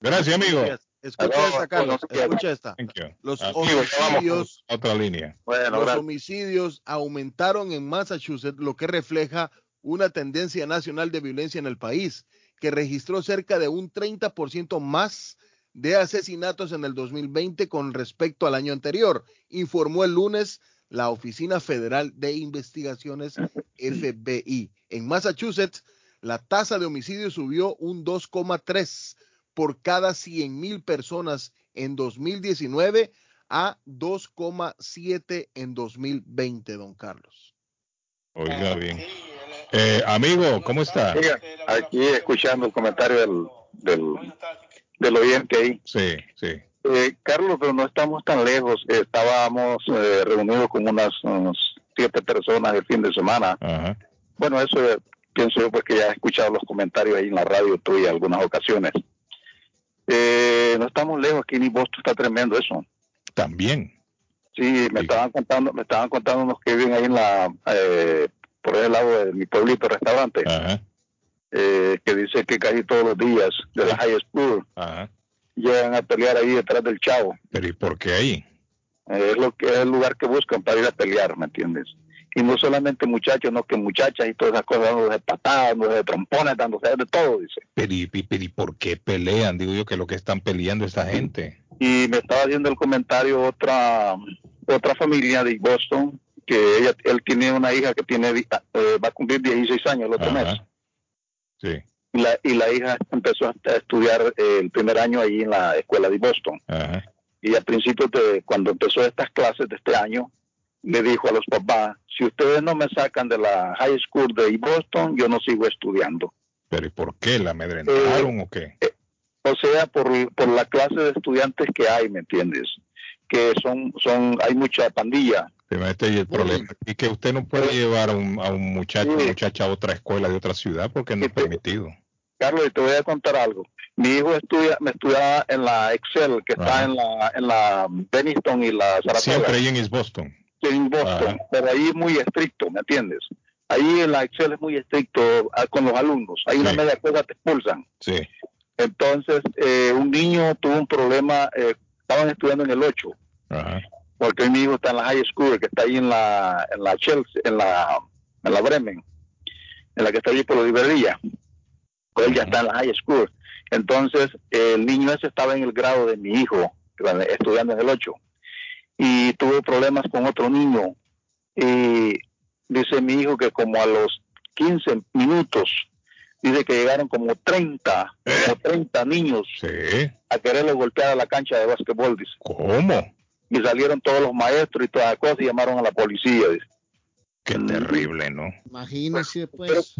[SPEAKER 3] Gracias, amigo.
[SPEAKER 2] Escuche
[SPEAKER 3] Aló,
[SPEAKER 2] esta, Carlos, escuche esta. Los
[SPEAKER 3] vamos
[SPEAKER 2] homicidios,
[SPEAKER 3] con Otra línea.
[SPEAKER 2] los homicidios aumentaron en Massachusetts, lo que refleja una tendencia nacional de violencia en el país, que registró cerca de un 30% más de asesinatos en el 2020 con respecto al año anterior, informó el lunes la Oficina Federal de Investigaciones FBI. En Massachusetts, la tasa de homicidios subió un 2,3 por cada 100 mil personas en 2019 a 2,7 en 2020, don Carlos.
[SPEAKER 3] Oiga bien. Eh, amigo, ¿cómo está?
[SPEAKER 28] aquí escuchando el comentario del, del, del oyente ahí.
[SPEAKER 3] Sí, sí.
[SPEAKER 28] Eh, Carlos, pero no estamos tan lejos. Estábamos eh, reunidos con unas, unas siete personas el fin de semana.
[SPEAKER 3] Ajá.
[SPEAKER 28] Bueno, eso eh, pienso yo porque ya he escuchado los comentarios ahí en la radio tuya algunas ocasiones. Eh, no estamos lejos, aquí ni Boston está tremendo eso.
[SPEAKER 3] También.
[SPEAKER 28] Sí, me estaban contando, me estaban contando unos que viven ahí en la, eh, por el lado de mi pueblito restaurante, eh, que dice que casi todos los días de la high school
[SPEAKER 3] Ajá.
[SPEAKER 28] llegan a pelear ahí detrás del chavo.
[SPEAKER 3] Pero ¿y por qué ahí?
[SPEAKER 28] Eh, es lo que es el lugar que buscan para ir a pelear, ¿me entiendes? Y no solamente muchachos, no que muchachas y todas esas cosas, dándose patadas, dándose trompones, dándose de todo, dice.
[SPEAKER 3] Pero ¿y, pero ¿y por qué pelean? Digo yo que lo que están peleando esta gente.
[SPEAKER 28] Y me estaba haciendo el comentario otra otra familia de Boston, que ella, él tiene una hija que tiene eh, va a cumplir 16 años el otro mes.
[SPEAKER 3] Sí.
[SPEAKER 28] Y la, y la hija empezó a estudiar eh, el primer año ahí en la escuela de Boston.
[SPEAKER 3] Ajá.
[SPEAKER 28] Y al principio, de, cuando empezó estas clases de este año, le dijo a los papás, si ustedes no me sacan de la high school de Boston, yo no sigo estudiando.
[SPEAKER 3] Pero ¿y por qué? ¿La amedrentaron o qué?
[SPEAKER 28] O sea, por, por la clase de estudiantes que hay, ¿me entiendes? Que son, son, hay mucha pandilla.
[SPEAKER 3] Pero este es el problema. Y que usted no puede llevar a un, a un muchacho o muchacha a otra escuela de otra ciudad porque no es permitido.
[SPEAKER 28] Carlos, y te voy a contar algo. Mi hijo estudia, me estudiaba en la Excel, que está en la, en la Bennington y la Saratoga.
[SPEAKER 3] Siempre ahí en East Boston.
[SPEAKER 28] En Boston, pero ahí es muy estricto, ¿me entiendes? Ahí en la Excel es muy estricto ah, con los alumnos. Hay una media cosa te expulsan.
[SPEAKER 3] Sí.
[SPEAKER 28] Entonces, eh, un niño tuvo un problema, eh, estaban estudiando en el 8,
[SPEAKER 3] Ajá.
[SPEAKER 28] porque mi hijo está en la high school, que está ahí en la, en la Chelsea, en la, en la Bremen, en la que está allí por la librería. Pues él ya está en la high school. Entonces, eh, el niño ese estaba en el grado de mi hijo, estudiando en el 8 y tuve problemas con otro niño. Y dice mi hijo que como a los 15 minutos, dice que llegaron como 30, como 30 niños a quererle golpear a la cancha de básquetbol, dice.
[SPEAKER 3] ¿Cómo?
[SPEAKER 28] Y salieron todos los maestros y todas las cosas y llamaron a la policía, dice.
[SPEAKER 3] Qué terrible, ¿no?
[SPEAKER 4] Imagínese, pues.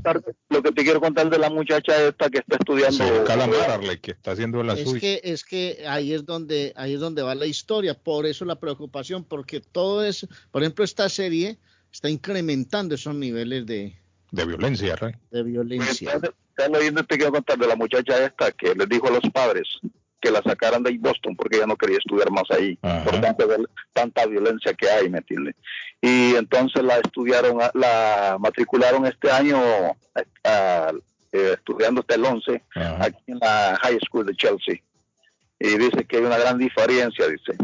[SPEAKER 28] Lo que te quiero contar de la muchacha esta que está estudiando.
[SPEAKER 3] Sí, Calamar que está haciendo la
[SPEAKER 4] Es
[SPEAKER 3] suya.
[SPEAKER 4] que, es que ahí es donde ahí es donde va la historia, por eso la preocupación, porque todo eso, por ejemplo, esta serie está incrementando esos niveles de,
[SPEAKER 3] De violencia, Rey.
[SPEAKER 4] de violencia.
[SPEAKER 28] Carlos, yo te quiero contar de la muchacha esta que les dijo a los padres que la sacaran de Boston porque ella no quería estudiar más ahí, por tanta, tanta violencia que hay, ¿me entiendes? Y entonces la estudiaron, la matricularon este año ah, eh, estudiando hasta el 11 aquí en la High School de Chelsea. Y dice que hay una gran diferencia, dice.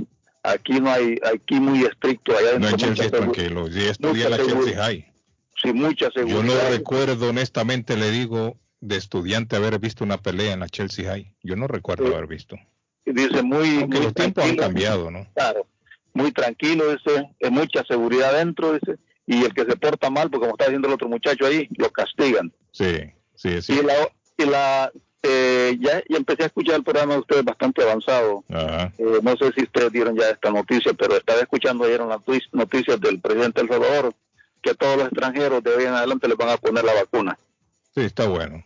[SPEAKER 28] Aquí no hay, aquí muy estricto, allá
[SPEAKER 3] No, en Chelsea tranquilo. Sí, estudié en la Chelsea. High.
[SPEAKER 28] Sí, mucha
[SPEAKER 3] Yo
[SPEAKER 28] seguridad.
[SPEAKER 3] no recuerdo, honestamente, le digo, de estudiante haber visto una pelea en la Chelsea High. Yo no recuerdo haber visto.
[SPEAKER 28] Dice muy,
[SPEAKER 3] Aunque
[SPEAKER 28] muy
[SPEAKER 3] los tiempos han cambiado, ¿no?
[SPEAKER 28] Claro, muy tranquilo, dice, es mucha seguridad dentro, dice, y el que se porta mal, porque como está diciendo el otro muchacho ahí, lo castigan.
[SPEAKER 3] Sí, sí, sí.
[SPEAKER 28] Y la, y la eh, ya, ya empecé a escuchar el programa de ustedes bastante avanzado.
[SPEAKER 3] Ajá.
[SPEAKER 28] Eh, no sé si ustedes dieron ya esta noticia, pero estaba escuchando ayer las noticias del presidente El Salvador que a todos los extranjeros de hoy en adelante les van a poner la vacuna.
[SPEAKER 3] Sí, está bueno.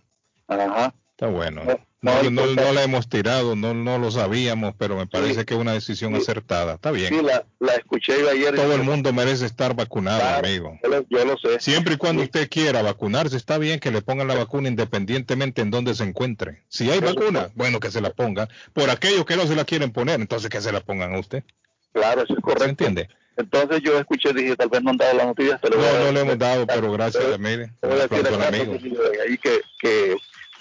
[SPEAKER 28] Ajá.
[SPEAKER 3] Está bueno.
[SPEAKER 28] no,
[SPEAKER 3] No, no, la hemos tirado, no, no lo sabíamos, pero me parece que es una decisión acertada. Está bien.
[SPEAKER 28] Sí, la, la escuché ayer.
[SPEAKER 3] Todo el mundo merece estar vacunado,
[SPEAKER 28] Claro,
[SPEAKER 3] amigo.
[SPEAKER 28] Yo lo, yo lo sé.
[SPEAKER 3] Siempre y cuando usted quiera vacunarse, está bien que le pongan la vacuna independientemente en donde se encuentre. Si hay vacuna, bueno, que se la pongan. Por aquellos que no se la quieren poner, entonces que se la pongan a usted.
[SPEAKER 28] Claro, eso es correcto.
[SPEAKER 3] ¿Se entiende?
[SPEAKER 28] Entonces yo escuché, dije, tal vez no han dado la noticia. pero
[SPEAKER 3] No, no le hemos dado, pero gracias, mire.
[SPEAKER 28] decir
[SPEAKER 3] aplauso al
[SPEAKER 28] a
[SPEAKER 3] amigo.
[SPEAKER 28] Ahí que, que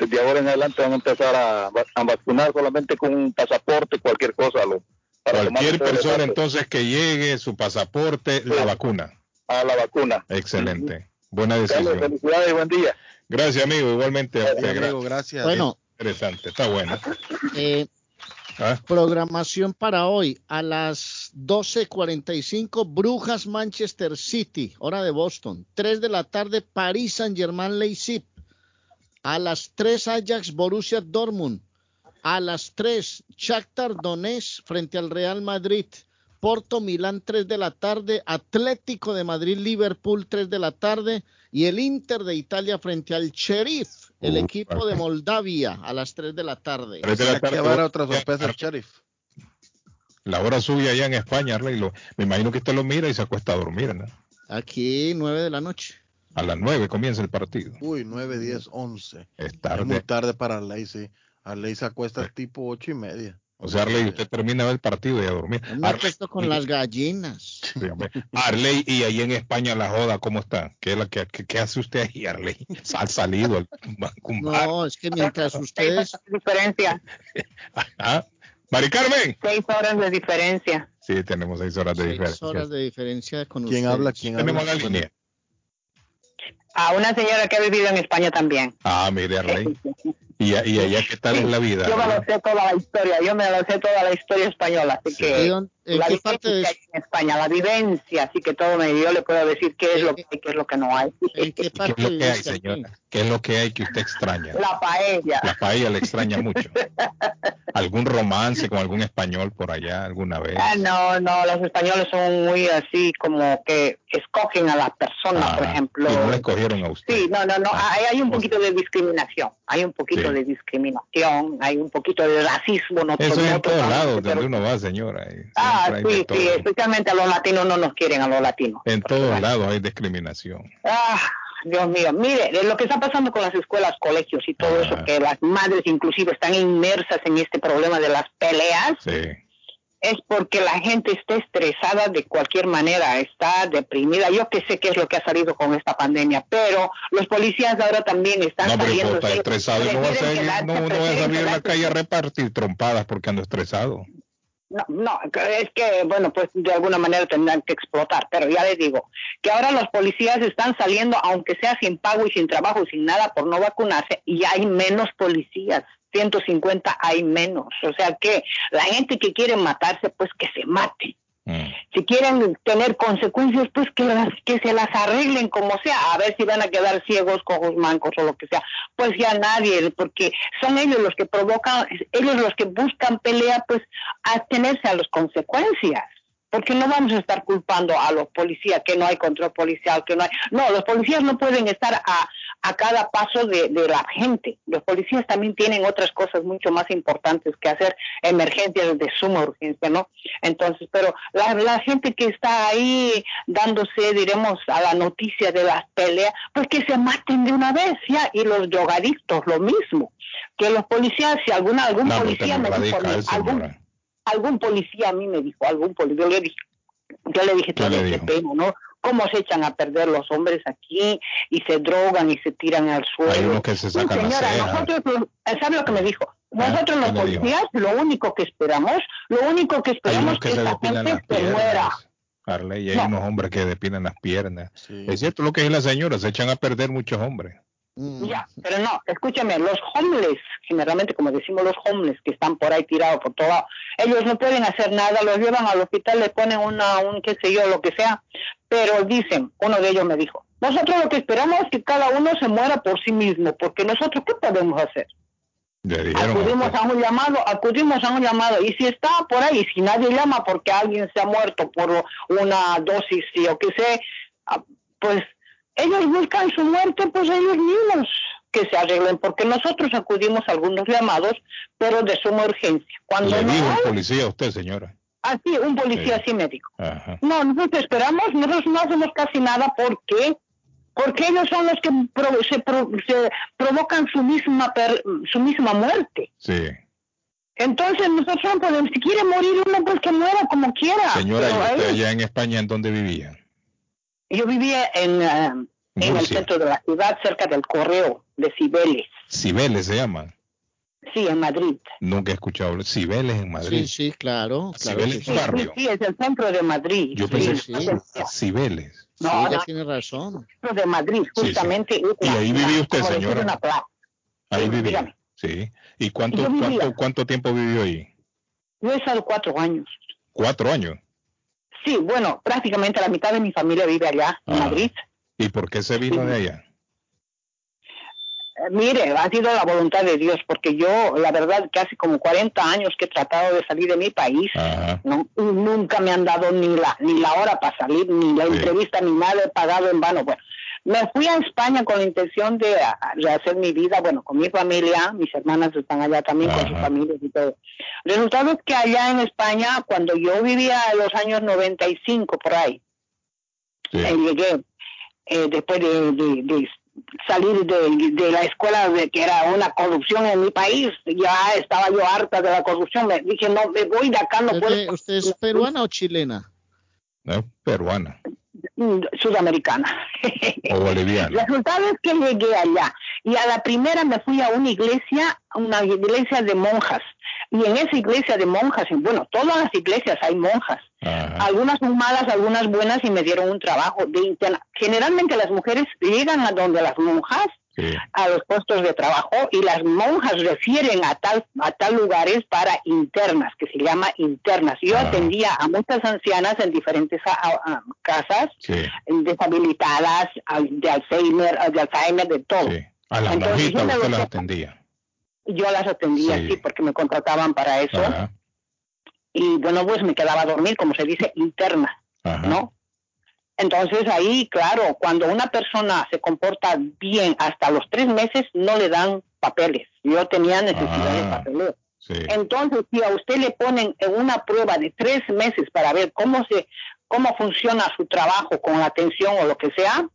[SPEAKER 28] desde ahora en adelante van a empezar a, a vacunar solamente con un pasaporte, cualquier cosa. Lo, para
[SPEAKER 3] Cualquier persona entonces que llegue, su pasaporte, la vacuna.
[SPEAKER 28] A la vacuna.
[SPEAKER 3] Excelente. Buena
[SPEAKER 28] Carlos,
[SPEAKER 3] decisión.
[SPEAKER 28] felicidades y buen día.
[SPEAKER 3] Gracias, amigo. Igualmente a usted.
[SPEAKER 2] amigo,
[SPEAKER 3] gra-
[SPEAKER 2] gracias.
[SPEAKER 4] Bueno.
[SPEAKER 3] Interesante, está bueno.
[SPEAKER 4] Eh,
[SPEAKER 3] ¿Ah?
[SPEAKER 4] Programación para hoy a las 12:45 Brujas Manchester City, hora de Boston. 3 de la tarde París Saint Germain Leipzig. A las 3 Ajax Borussia Dortmund. A las 3 Shakhtar Donetsk frente al Real Madrid. Porto Milán 3 de la tarde, Atlético de Madrid Liverpool 3 de la tarde y el Inter de Italia frente al Sheriff, el
[SPEAKER 3] Uh,
[SPEAKER 4] equipo de Moldavia a las 3 de la tarde.
[SPEAKER 3] Tres de la tarde.
[SPEAKER 2] Va a otra sorpresa el sheriff.
[SPEAKER 3] La hora sube allá en España, Arley. Lo- me imagino que usted lo mira y se acuesta a dormir, ¿no?
[SPEAKER 4] Aquí 9 de la noche.
[SPEAKER 3] A las 9 comienza el partido.
[SPEAKER 2] Uy, 9, 10, 11.
[SPEAKER 3] Es
[SPEAKER 2] Es muy
[SPEAKER 3] tarde.
[SPEAKER 2] tarde para Arley, sí. Arley se acuesta tipo ocho y media.
[SPEAKER 3] O sea, Arley, usted termina el partido y a dormir.
[SPEAKER 4] Me
[SPEAKER 3] Arley,
[SPEAKER 4] acuesto con las gallinas.
[SPEAKER 3] sí. Arley, y ahí en España la joda, ¿cómo está? ¿Qué, la qué, qué hace usted ahí, Arley? ¿Ha salido al?
[SPEAKER 4] No, es que mientras ustedes...
[SPEAKER 29] diferencia.
[SPEAKER 3] ¿Ah? Mari Carmen.
[SPEAKER 29] Seis horas de diferencia.
[SPEAKER 3] Sí, tenemos seis horas de
[SPEAKER 4] Seis
[SPEAKER 3] diferencia.
[SPEAKER 4] horas de diferencia con
[SPEAKER 2] ¿Quién
[SPEAKER 4] ustedes.
[SPEAKER 2] habla? ¿Quién
[SPEAKER 3] Tenemos
[SPEAKER 2] habla?
[SPEAKER 3] la línea.
[SPEAKER 29] A una señora que ha vivido en España también.
[SPEAKER 3] Ah, mire, Arley. ¿Y, y allá qué tal es la vida?
[SPEAKER 29] Yo me lo sé toda la historia, yo me lo sé toda la historia española, así
[SPEAKER 4] ¿Y
[SPEAKER 29] que
[SPEAKER 4] en
[SPEAKER 29] la
[SPEAKER 4] qué
[SPEAKER 29] vivencia
[SPEAKER 4] parte de-
[SPEAKER 29] que hay en España, la vivencia, así que todo me, yo le puedo decir qué es lo que hay, qué es lo que no hay.
[SPEAKER 4] ¿En qué
[SPEAKER 3] ¿Qué es lo que hay, señora? ¿Qué es lo que hay que usted extraña?
[SPEAKER 29] La paella.
[SPEAKER 3] La paella le extraña mucho. ¿Algún romance con algún español por allá alguna vez?
[SPEAKER 29] Ah, no, no, los españoles son muy así como que escogen a la persona, por
[SPEAKER 3] Ah,
[SPEAKER 29] ejemplo.
[SPEAKER 3] Y no le escogieron a usted.
[SPEAKER 29] Sí, no, no, no,
[SPEAKER 3] Ah,
[SPEAKER 29] hay, hay un poquito de discriminación, hay un poquito
[SPEAKER 3] Sí.
[SPEAKER 29] de discriminación, hay un poquito de racismo. No,
[SPEAKER 3] Eso es en todos lados donde uno va, señora. y
[SPEAKER 29] Ah,
[SPEAKER 3] de
[SPEAKER 29] sí, sí, especialmente a los latinos no nos quieren a los latinos.
[SPEAKER 3] En todos lados hay discriminación.
[SPEAKER 29] Ah, Dios mío, mire, lo que está pasando con las escuelas, colegios y todo eso, que las madres inclusive están inmersas en este problema de las peleas,
[SPEAKER 3] Sí.
[SPEAKER 29] es porque la gente está estresada de cualquier manera, está deprimida. Yo que sé qué es lo que ha salido con esta pandemia, pero los policías ahora también están
[SPEAKER 3] No, pero
[SPEAKER 29] saliendo.
[SPEAKER 3] está estresado y no va a salir, no, no va a salir a la calle a repartir trompadas porque ando estresado.
[SPEAKER 29] No, no, es que, bueno, pues de alguna manera tendrán que explotar, pero ya les digo que ahora los policías están saliendo, aunque sea sin pago y sin trabajo y sin nada por no vacunarse, y hay menos policías. 150 hay menos. O sea que la gente que quiere matarse, pues que se mate. Si quieren tener consecuencias, pues que, las, que se las arreglen como sea, a ver si van a quedar ciegos, cojos, mancos o lo que sea. Pues ya nadie, porque son ellos los que provocan, ellos los que buscan pelea, pues a tenerse a las consecuencias. Porque no vamos a estar culpando a los policías que no hay control policial, que no hay... No, los policías no pueden estar a, a cada paso de, de la gente. Los policías también tienen otras cosas mucho más importantes que hacer, emergencias de suma urgencia, ¿no? Entonces, pero la, la gente que está ahí dándose, diremos, a la noticia de las peleas, pues que se maten de una vez, ya. Y los drogadictos, lo mismo. Que los policías, si alguna, algún
[SPEAKER 3] No,
[SPEAKER 29] policía me dijo, algún, algún policía a mí me dijo, algún policía, yo le dije, yo le dije,
[SPEAKER 3] ¿Qué le
[SPEAKER 29] "Todavía qué
[SPEAKER 3] dijo?
[SPEAKER 29] pena, ¿no? Cómo se echan a perder los hombres aquí y se drogan y se tiran al suelo.
[SPEAKER 3] Hay unos que se la
[SPEAKER 29] señora,
[SPEAKER 3] ceja.
[SPEAKER 29] nosotros, ¿sabe lo que me dijo? Nosotros los policías, lo único que esperamos, lo único que
[SPEAKER 3] Hay
[SPEAKER 29] esperamos es
[SPEAKER 3] que depilan
[SPEAKER 29] gente se muera.
[SPEAKER 3] Arley, hay
[SPEAKER 29] No.
[SPEAKER 3] unos hombres que depilan las piernas. Es cierto lo que dice la señora, se echan a perder muchos hombres.
[SPEAKER 29] Ya, pero no, escúchame, los homeless, generalmente como decimos los homeless que están por ahí tirados por todo lado, ellos no pueden hacer nada, los llevan al hospital, le ponen una, un qué sé yo, lo que sea, pero dicen, uno de ellos me dijo, nosotros lo que esperamos es que cada uno se muera por sí mismo, porque nosotros, ¿qué podemos hacer?
[SPEAKER 3] Dijeron.
[SPEAKER 29] Acudimos a un llamado, acudimos a un llamado, y si está por ahí, si nadie llama porque alguien se ha muerto por una dosis, o que sé, ah, pues ellos buscan su muerte, pues ellos mismos que se arreglen, porque nosotros acudimos a algunos llamados, pero de suma urgencia. Cuando
[SPEAKER 3] Le
[SPEAKER 29] no
[SPEAKER 3] dijo
[SPEAKER 29] hay,
[SPEAKER 3] el policía a usted, señora.
[SPEAKER 29] así, un policía
[SPEAKER 3] Sí.
[SPEAKER 29] así me dijo.
[SPEAKER 3] Ajá.
[SPEAKER 29] No, nosotros esperamos, nosotros no hacemos casi nada, ¿por qué? Porque ellos son los que pro- se, pro- se provocan su misma, per- su misma muerte.
[SPEAKER 3] Sí.
[SPEAKER 29] Entonces nosotros no podemos, si quiere morir uno, pues que muera como quiera.
[SPEAKER 3] Señora, ¿y usted
[SPEAKER 29] ellos-
[SPEAKER 3] allá en España en dónde vivía?
[SPEAKER 29] yo vivía en, eh, en el
[SPEAKER 3] Murcia.
[SPEAKER 29] centro de la ciudad, cerca del correo de Cibeles.
[SPEAKER 3] Cibeles se llama.
[SPEAKER 29] Sí, en Madrid.
[SPEAKER 3] Nunca he escuchado. Cibeles en Madrid.
[SPEAKER 4] Sí, sí, claro. claro
[SPEAKER 3] Cibeles
[SPEAKER 4] que
[SPEAKER 3] es un
[SPEAKER 4] sí.
[SPEAKER 3] barrio.
[SPEAKER 29] Sí, es el centro de Madrid.
[SPEAKER 3] Yo
[SPEAKER 29] sí,
[SPEAKER 3] pensé
[SPEAKER 29] sí,
[SPEAKER 3] que Cibeles.
[SPEAKER 29] No,
[SPEAKER 4] sí, ella
[SPEAKER 29] no.
[SPEAKER 4] tiene razón.
[SPEAKER 29] centro de Madrid,
[SPEAKER 3] Sí, sí.
[SPEAKER 29] justamente. es
[SPEAKER 3] Y ahí vivía usted, señora.
[SPEAKER 29] una plaza.
[SPEAKER 3] Ahí
[SPEAKER 29] Sí,
[SPEAKER 3] vivía. Sí. ¿Y cuánto, cuánto, cuánto tiempo vivió ahí?
[SPEAKER 29] Yo he estado cuatro años.
[SPEAKER 3] Cuatro años.
[SPEAKER 29] Sí, bueno, prácticamente la mitad de mi familia vive allá, en
[SPEAKER 3] Ah.
[SPEAKER 29] Madrid.
[SPEAKER 3] ¿Y por qué se vino de allá?
[SPEAKER 29] Eh, Mire, ha sido la voluntad de Dios, porque yo, la verdad, que hace como 40 años que he tratado de salir de mi país, ¿no? y nunca me han dado ni la ni la hora para salir, ni la entrevista, ni nada, he pagado en vano. Bueno, me fui a España con la intención de, de hacer mi vida, bueno, con mi familia, mis hermanas están allá también con sus familias y todo. Resultado es que allá en España, cuando yo vivía en los años 95 por ahí, eh, llegué eh, después de, de- de salir de, de la escuela de que era una corrupción en mi país, ya estaba yo harta de la corrupción, me dije, no, me voy de acá, no
[SPEAKER 4] ¿Usted,
[SPEAKER 29] puedo.
[SPEAKER 4] usted es peruana o chilena?
[SPEAKER 3] ¿no? Peruana
[SPEAKER 29] Sudamericana.
[SPEAKER 3] o boliviana.
[SPEAKER 29] Resultado es que llegué allá y a la primera me fui a una iglesia, una iglesia de monjas. Y en esa iglesia de monjas, bueno, todas las iglesias hay monjas. Algunas son malas, algunas buenas y me dieron un trabajo de interna. Generalmente las mujeres llegan a donde las monjas a los puestos de trabajo y las monjas refieren a tal a tal lugares para internas que se llama internas. Yo atendía a muchas ancianas en diferentes a- a- a casas deshabilitadas, de Alzheimer, de Alzheimer, de todo.
[SPEAKER 3] A las
[SPEAKER 29] Entonces, yo
[SPEAKER 3] usted las atendía.
[SPEAKER 29] Yo las atendía, sí, porque me contrataban para eso. Y bueno, pues me quedaba a dormir, como se dice, interna, ¿no? Entonces ahí, claro, cuando una persona se comporta bien hasta los tres meses, no le dan papeles. Yo tenía necesidad de papeleo. Entonces, si a usted le ponen en una prueba de tres meses para ver cómo se, cómo funciona su trabajo con la atención o lo que sea,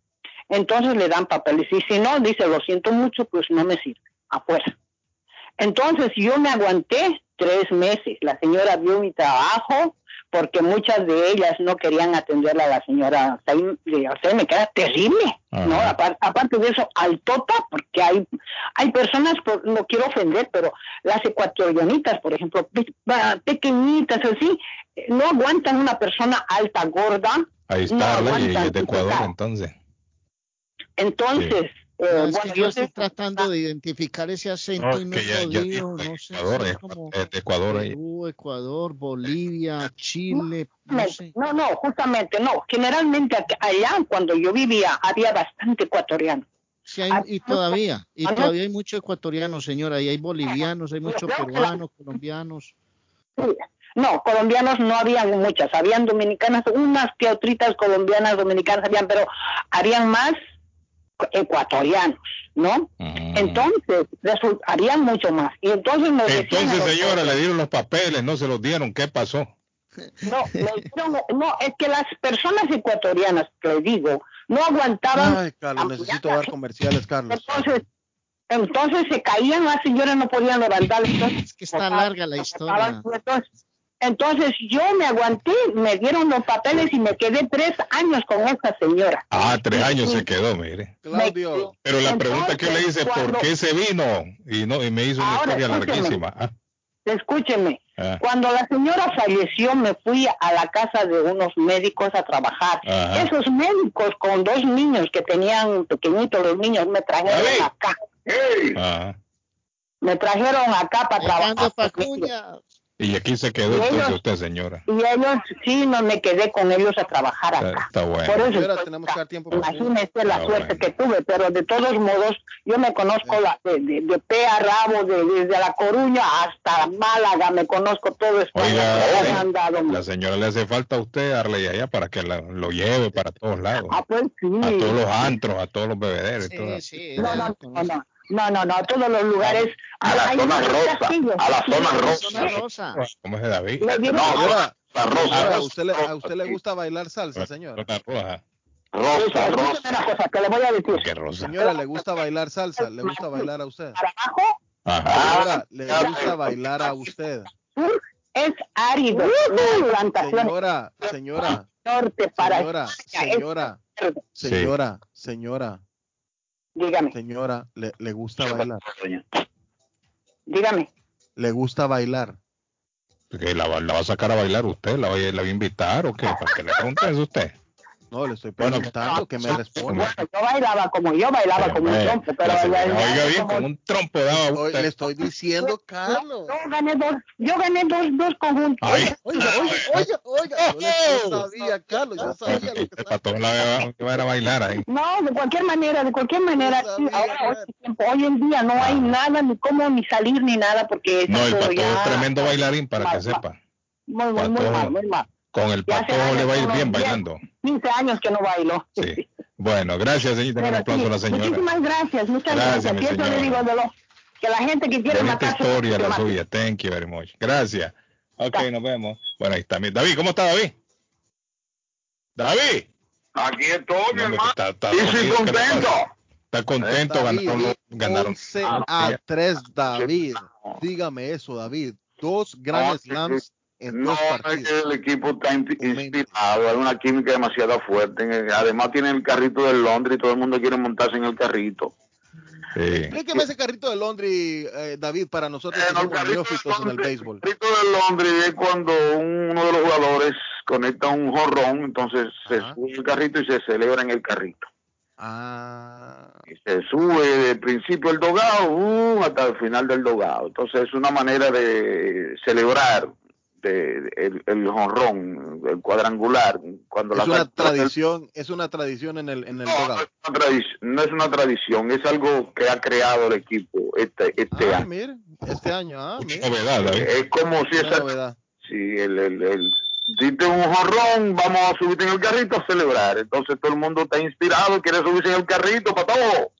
[SPEAKER 29] entonces le dan papeles. Y si no, dice, lo siento mucho, pues no me sirve, afuera. Entonces yo me aguanté tres meses. La señora vio mi trabajo porque muchas de ellas no querían atenderla a la señora Alzheimer, de Alzheimer, que era terrible, ¿no? Apar- aparte de eso, altota, porque hay hay personas, por- no quiero ofender, pero las ecuatorianitas, por ejemplo, pe- pequeñitas así, eh, no aguantan una persona alta, gorda.
[SPEAKER 3] Ahí
[SPEAKER 29] no
[SPEAKER 3] está,
[SPEAKER 29] aguantan
[SPEAKER 3] y de Ecuador entonces.
[SPEAKER 29] Entonces,
[SPEAKER 4] No,
[SPEAKER 29] eh,
[SPEAKER 4] es
[SPEAKER 29] bueno,
[SPEAKER 4] que
[SPEAKER 29] yo
[SPEAKER 4] yo estoy
[SPEAKER 29] sé-
[SPEAKER 4] tratando de identificar ese acento
[SPEAKER 3] No,
[SPEAKER 4] y
[SPEAKER 3] ya, ya dijo
[SPEAKER 4] no sé,
[SPEAKER 3] Ecuador,
[SPEAKER 4] como
[SPEAKER 3] es de Ecuador ahí.
[SPEAKER 4] Perú, Ecuador, Bolivia, Chile, no
[SPEAKER 29] Justamente,
[SPEAKER 4] sé.
[SPEAKER 29] No, no, justamente no. Generalmente allá cuando yo vivía había bastante ecuatoriano.
[SPEAKER 4] Sí, hay, y todavía, y todavía hay muchos ecuatorianos, señora, y hay bolivianos, hay muchos peruanos, colombianos.
[SPEAKER 29] No, colombianos no habían muchas, habían dominicanas, unas que otritas colombianas, dominicanas habían, pero habían más ecuatorianos, ¿no? Entonces, resul- habían mucho más. Y entonces me
[SPEAKER 3] Entonces, señora, le dieron los papeles, no se los dieron. ¿Qué pasó?
[SPEAKER 29] No, me dijeron, no, es que las personas ecuatorianas, les digo, no aguantaban.
[SPEAKER 2] Ay, Carlos, necesito dar comerciales, Carlos.
[SPEAKER 29] Entonces, entonces se caían, las señoras no podían levantar. Entonces,
[SPEAKER 4] que está larga la historia.
[SPEAKER 29] Entonces, entonces yo me aguanté, me dieron los papeles y me quedé tres años con esta señora.
[SPEAKER 3] Ah, tres años se quedó, mire.
[SPEAKER 2] Claudio.
[SPEAKER 3] Pero la pregunta que yo le hice, ¿por qué se vino? Y no y me hizo una
[SPEAKER 29] Ahora,
[SPEAKER 3] historia larguísima. Ah,
[SPEAKER 29] Escúcheme,
[SPEAKER 3] ah,
[SPEAKER 29] cuando la señora falleció me fui a la casa de unos médicos a trabajar.
[SPEAKER 3] Ajá.
[SPEAKER 29] Esos médicos con dos niños que tenían pequeñitos los niños me trajeron acá.
[SPEAKER 3] ah.
[SPEAKER 29] Me trajeron acá para trabajar.
[SPEAKER 3] Y aquí se quedó
[SPEAKER 29] Y
[SPEAKER 3] entonces
[SPEAKER 29] ellos-
[SPEAKER 3] usted, señora.
[SPEAKER 29] Y ellos, sí, no me quedé con ellos a trabajar
[SPEAKER 3] Está,
[SPEAKER 29] acá.
[SPEAKER 3] está bueno.
[SPEAKER 29] Por eso
[SPEAKER 2] Señora, tenemos que dar tiempo para
[SPEAKER 29] Imagínese la suerte que tuve, pero de todos modos, yo me conozco la, de, de, de pe a rabo, de- desde La Coruña hasta Málaga, me conozco todo España.
[SPEAKER 3] Oiga,
[SPEAKER 29] han dado-
[SPEAKER 3] la señora le hace falta a usted, Arley, allá para que la- lo lleve para todos lados.
[SPEAKER 29] Ah, pues sí.
[SPEAKER 3] A todos los antros, a todos los bebederos. y todo.
[SPEAKER 29] No, no, no, no, no, no, no, a todos los lugares.
[SPEAKER 3] A la
[SPEAKER 29] Hay
[SPEAKER 3] zona rosa,
[SPEAKER 29] castillos.
[SPEAKER 3] a la zona
[SPEAKER 29] Sí,
[SPEAKER 3] rosa. ¿Cómo es David?
[SPEAKER 29] Le digo-
[SPEAKER 2] Señora,
[SPEAKER 3] rosa.
[SPEAKER 2] señora, ¿a usted, le, ¿a usted le gusta bailar salsa, señora?
[SPEAKER 3] Zona roja.
[SPEAKER 29] Rosa, rosa. Una cosa que le voy a decir.
[SPEAKER 3] ¿Qué rosa?
[SPEAKER 2] Señora, ¿le gusta bailar salsa? ¿Le gusta bailar a usad?
[SPEAKER 3] Ajá.
[SPEAKER 2] Señora, ¿le gusta bailar a usted?
[SPEAKER 29] Es árido. no plantaciones.
[SPEAKER 2] Señora, señora,
[SPEAKER 29] Norte para
[SPEAKER 2] señora, señora, señora, señora,
[SPEAKER 29] Dígame.
[SPEAKER 2] señora, ¿le, le gusta bailar?
[SPEAKER 29] Dígame.
[SPEAKER 2] ¿Le gusta bailar?
[SPEAKER 3] ¿Que la, va- la va a sacar a bailar usted? ¿La va, a- la va a invitar o qué? ¿Para que le pregunte eso usted?
[SPEAKER 2] No, le estoy
[SPEAKER 3] Bueno,
[SPEAKER 2] preguntando que me responda.
[SPEAKER 29] Yo bailaba como yo bailaba como un trompo, pero
[SPEAKER 3] oiga bien,
[SPEAKER 29] como-
[SPEAKER 3] un trompo daba usted.
[SPEAKER 2] le estoy diciendo, Carlos.
[SPEAKER 29] Yo gané dos, yo gané dos, dos conjuntos.
[SPEAKER 3] Ay.
[SPEAKER 2] Oiga, oiga, oiga, oiga. Yo, sabía, Carlos, yo sabía lo que
[SPEAKER 3] patrón la va que va a ir a bailar ahí.
[SPEAKER 29] No, de cualquier manera, de cualquier manera. sí, ahora, hoy, en día no hay nada, ni cómo, ni salir, ni nada, porque
[SPEAKER 3] No, el es tremendo bailarín para que
[SPEAKER 29] mal,
[SPEAKER 3] sepa.
[SPEAKER 29] Muy, muy, mal, muy mal.
[SPEAKER 3] Con el patojo le va a ir bien bailando.
[SPEAKER 29] 15 años que no bailo.
[SPEAKER 3] Sí. Bueno, gracias, señorita. Un aplauso
[SPEAKER 29] sí,
[SPEAKER 3] a la señora.
[SPEAKER 29] Muchísimas gracias, muchas
[SPEAKER 3] Gracias,
[SPEAKER 29] gracias.
[SPEAKER 3] mi
[SPEAKER 29] le digo de lo que la gente que quiere matarse.
[SPEAKER 3] historia la suya. Thank you very much. Gracias. Ok, nos vemos. Bueno, ahí está. David, ¿cómo está David? David.
[SPEAKER 30] Aquí estoy, mi hermano.
[SPEAKER 3] está, está
[SPEAKER 30] Y sí,
[SPEAKER 3] dormido, ¿qué le
[SPEAKER 30] contento.
[SPEAKER 3] Está contento,
[SPEAKER 2] David,
[SPEAKER 3] ganaron. ganaron.
[SPEAKER 2] 11 a 3, David. Dígame eso, David. Dos Grand Slams en
[SPEAKER 30] No,
[SPEAKER 2] dos
[SPEAKER 30] es que el equipo está inspi- inspirado, hay una química demasiado fuerte. Además tiene el carrito del Londres y todo el mundo quiere montarse en el carrito.
[SPEAKER 2] Explíqueme ese carrito de Londres, eh, David, para nosotros que somos neófitos en el béisbol.
[SPEAKER 30] El carrito del Londres es cuando uno de los jugadores conecta un jorrón, entonces se sube el carrito y se celebra en el carrito.
[SPEAKER 2] Ah.
[SPEAKER 30] Y se sube del principio del dogado uh, hasta el final del dogado. Entonces es una manera de celebrar de, el, el jonrón, el cuadrangular. Cuando
[SPEAKER 2] Es
[SPEAKER 30] la
[SPEAKER 2] una tradición, es una tradición en el, en el dogado.
[SPEAKER 30] una tradi- no es una tradición, es algo que ha creado el equipo este, este
[SPEAKER 2] Ah,
[SPEAKER 30] año.
[SPEAKER 2] mire, este año, ah, mire.
[SPEAKER 3] Novedad, David.
[SPEAKER 30] Es como si esa,
[SPEAKER 2] novedad.
[SPEAKER 30] si el, el, el- diste un jorrón, vamos a subirte en el carrito a celebrar. Entonces todo el mundo está inspirado, quiere subirse en el carrito para todo.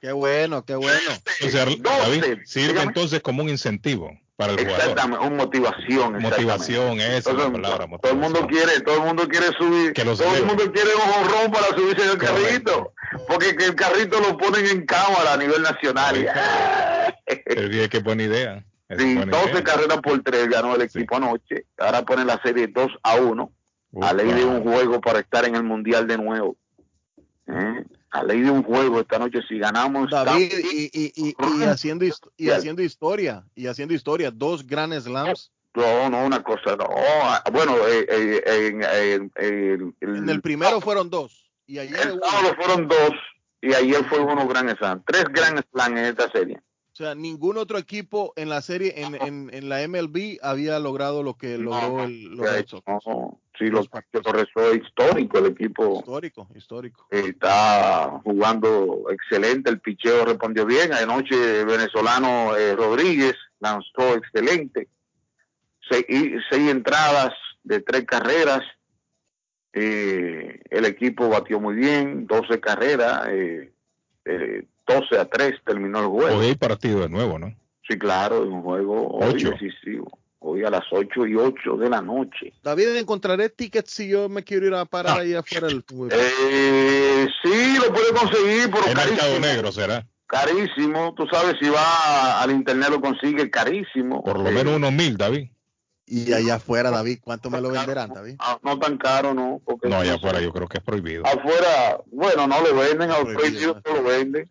[SPEAKER 2] Qué bueno, qué bueno.
[SPEAKER 3] O sea, David, sirve entonces como un incentivo para el jugador.
[SPEAKER 30] Exactamente, una motivación.
[SPEAKER 3] Motivación, esa es la.
[SPEAKER 30] Todo el mundo quiere, todo el mundo quiere subir,
[SPEAKER 3] Que
[SPEAKER 30] todo el mundo quiere un jorrón para subirse en el carrito, porque que el carrito lo ponen en cámara a nivel nacional. y-
[SPEAKER 3] El que buena idea.
[SPEAKER 30] Sí,
[SPEAKER 3] buena
[SPEAKER 30] 12
[SPEAKER 3] idea.
[SPEAKER 30] carreras por 3 ganó el equipo anoche. Ahora ponen la serie 2 a 1. A ley de un juego para estar en el mundial de nuevo. ¿Eh? A ley de un juego esta noche. Si ganamos.
[SPEAKER 2] David, y, y, y, y haciendo, y haciendo historia, y haciendo historia, dos Grand Slams.
[SPEAKER 30] No, no, una cosa. No. Ah, Bueno, eh, eh, el,
[SPEAKER 2] En el primero fueron dos, y ayer
[SPEAKER 30] el fueron dos. Y ayer fue uno Grand Slam. Tres Grand Slam en esta serie.
[SPEAKER 2] O sea, ningún otro equipo en la serie, en, en, en la MLB, había logrado lo que logró el, los Red Sox.
[SPEAKER 30] No, sí, lo, lo rezó histórico el equipo.
[SPEAKER 2] Histórico, histórico.
[SPEAKER 30] está jugando excelente, el picheo respondió bien, anoche el venezolano eh, Rodríguez lanzó excelente, seis, y- seis entradas de tres carreras, eh, el equipo batió muy bien, 12 carreras, eh, eh, 12 a 3 terminó el juego.
[SPEAKER 3] Hoy hay partido de nuevo, ¿no?
[SPEAKER 30] Sí, claro, es un juego hoy
[SPEAKER 3] Ocho.
[SPEAKER 30] decisivo, hoy a las 8 y 8 de la noche.
[SPEAKER 2] David, ¿encontraré tickets si yo me quiero ir a parar ahí afuera del
[SPEAKER 30] Eh, sí, lo puede conseguir, pero
[SPEAKER 3] El mercado
[SPEAKER 30] carísimo.
[SPEAKER 3] negro será.
[SPEAKER 30] Carísimo, tú sabes, si va al internet lo consigue carísimo.
[SPEAKER 3] Por lo
[SPEAKER 30] Eh,
[SPEAKER 3] menos unos mil, David.
[SPEAKER 2] Y allá afuera, David, ¿cuánto me lo venderán, David?
[SPEAKER 30] ah, no tan caro, ¿no? Porque
[SPEAKER 3] No, allá afuera yo creo que es prohibido.
[SPEAKER 30] Afuera, bueno, no lo venden, al
[SPEAKER 2] Prohibido,
[SPEAKER 30] prohibido, pero lo venden.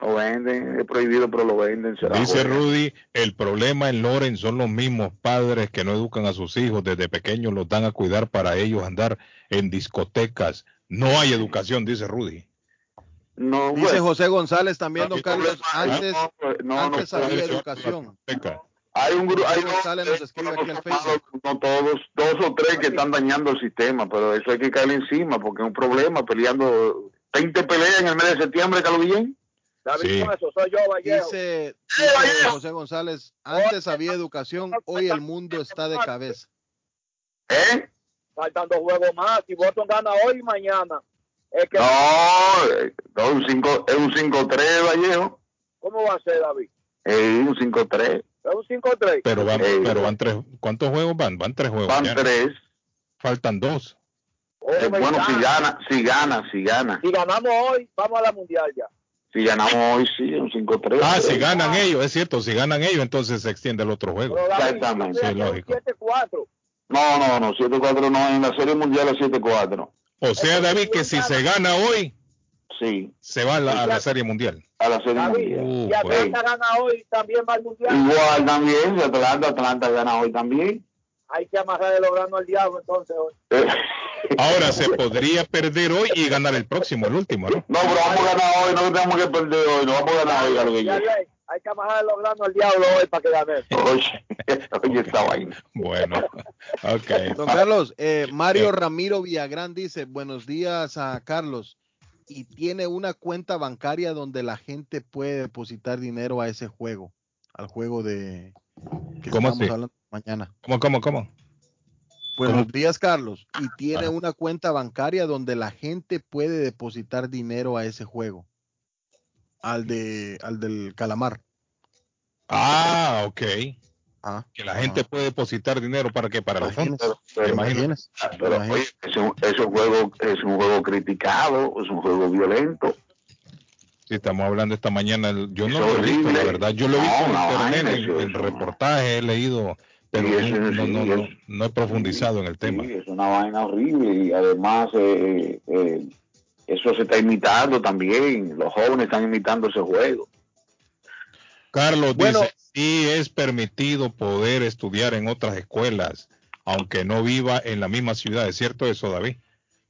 [SPEAKER 30] Lo venden, es prohibido, pero lo venden. será
[SPEAKER 3] Dice. Rudy, el problema en Loren son los mismos padres que no educan a sus hijos desde pequeños, los dan a cuidar para ellos andar en discotecas. No hay educación, dice Rudy.
[SPEAKER 30] No,
[SPEAKER 2] Dice
[SPEAKER 30] bueno,
[SPEAKER 2] José González también, don Carlos,
[SPEAKER 30] problema-
[SPEAKER 2] antes,
[SPEAKER 30] no, no,
[SPEAKER 2] antes
[SPEAKER 30] no,
[SPEAKER 2] había
[SPEAKER 30] no,
[SPEAKER 2] educación.
[SPEAKER 30] Hay un grupo, hay
[SPEAKER 2] José González nos escribe aquí al Facebook.
[SPEAKER 30] no todos, dos o tres que están dañando el sistema, pero eso hay que caerle encima porque es un problema peleando 20 peleas en el mes de septiembre, Carlos Guillén.
[SPEAKER 27] David,
[SPEAKER 3] Sí.
[SPEAKER 27] soy yo, Vallejo.
[SPEAKER 2] Dice, dice José González, antes había educación, hoy el mundo está de cabeza.
[SPEAKER 30] ¿Eh?
[SPEAKER 27] Faltan dos juegos más. Si Boston gana hoy y mañana, es que,
[SPEAKER 30] No, eh, no, un cinco- es un 5-3, Vallejo.
[SPEAKER 27] ¿cómo va a ser, David?
[SPEAKER 30] Es un 5-3.
[SPEAKER 27] Es un 5-3.
[SPEAKER 3] Pero van,
[SPEAKER 30] Eh,
[SPEAKER 3] pero van tres. ¿Cuántos juegos van? Van tres juegos.
[SPEAKER 30] Van
[SPEAKER 3] ya.
[SPEAKER 30] 3.
[SPEAKER 3] Faltan dos.
[SPEAKER 30] Eh, bueno, si gana, si gana, si gana.
[SPEAKER 27] Si ganamos hoy, vamos a la mundial ya.
[SPEAKER 30] Si ganamos hoy, sí, un 5-3.
[SPEAKER 3] Ah, si ganan ellos, es cierto, si ganan ellos, entonces se extiende el otro juego.
[SPEAKER 30] Exactamente.
[SPEAKER 3] Sí, lógico.
[SPEAKER 27] 7-4.
[SPEAKER 30] No, no, no, 7-4 no, en la Serie Mundial es 7-4.
[SPEAKER 3] O sea, David, que si se gana hoy,
[SPEAKER 30] Sí,
[SPEAKER 3] se va a la, a la Serie Mundial.
[SPEAKER 30] a la Serie
[SPEAKER 27] David,
[SPEAKER 30] Mundial.
[SPEAKER 3] Uh, pues.
[SPEAKER 27] Atlanta gana hoy, también va al mundial.
[SPEAKER 30] Igual también, si Atlanta, Atlanta gana hoy también.
[SPEAKER 27] Hay que amarrar los granos al diablo entonces hoy.
[SPEAKER 3] Ahora se podría perder hoy y ganar el próximo, el último, ¿no?
[SPEAKER 30] No, pero vamos a ganar hoy, no tenemos que perder hoy, no vamos a ganar hoy,
[SPEAKER 27] ya, hay que amarrar los granos al diablo hoy para que gane.
[SPEAKER 30] Oye, oye, esta vaina.
[SPEAKER 3] Bueno, ok.
[SPEAKER 2] Don Carlos, eh, Mario Ramiro Villagrán dice, buenos días a Carlos. Y tiene una cuenta bancaria donde la gente puede depositar dinero a ese juego, al juego de que
[SPEAKER 3] ¿Cómo
[SPEAKER 2] estamos
[SPEAKER 3] así?
[SPEAKER 2] hablando mañana.
[SPEAKER 3] ¿Cómo, cómo, cómo?
[SPEAKER 2] Buenos días, Carlos. Y tiene una cuenta bancaria donde la gente puede depositar dinero a ese juego. Al de al del calamar.
[SPEAKER 3] Ah, ok.
[SPEAKER 2] Ah,
[SPEAKER 3] que la gente puede depositar dinero para que para los fondos.
[SPEAKER 30] Pero. Ah, pero, oye, es un, es un juego, es un juego criticado, es un juego violento.
[SPEAKER 3] Sí, estamos hablando esta mañana. Yo no lo he visto, la verdad. Yo lo he
[SPEAKER 30] No,
[SPEAKER 3] visto en
[SPEAKER 30] no,
[SPEAKER 3] internet, en, reportajes, he leído, pero no, no, no, no, he profundizado en el tema.
[SPEAKER 30] Sí, es una vaina horrible y además eh, eh, eso se está imitando también. Los jóvenes están imitando ese juego.
[SPEAKER 3] Carlos
[SPEAKER 30] Bueno.
[SPEAKER 3] dice, sí es permitido poder estudiar en otras escuelas, aunque no viva en la misma ciudad. ¿Es cierto eso, David?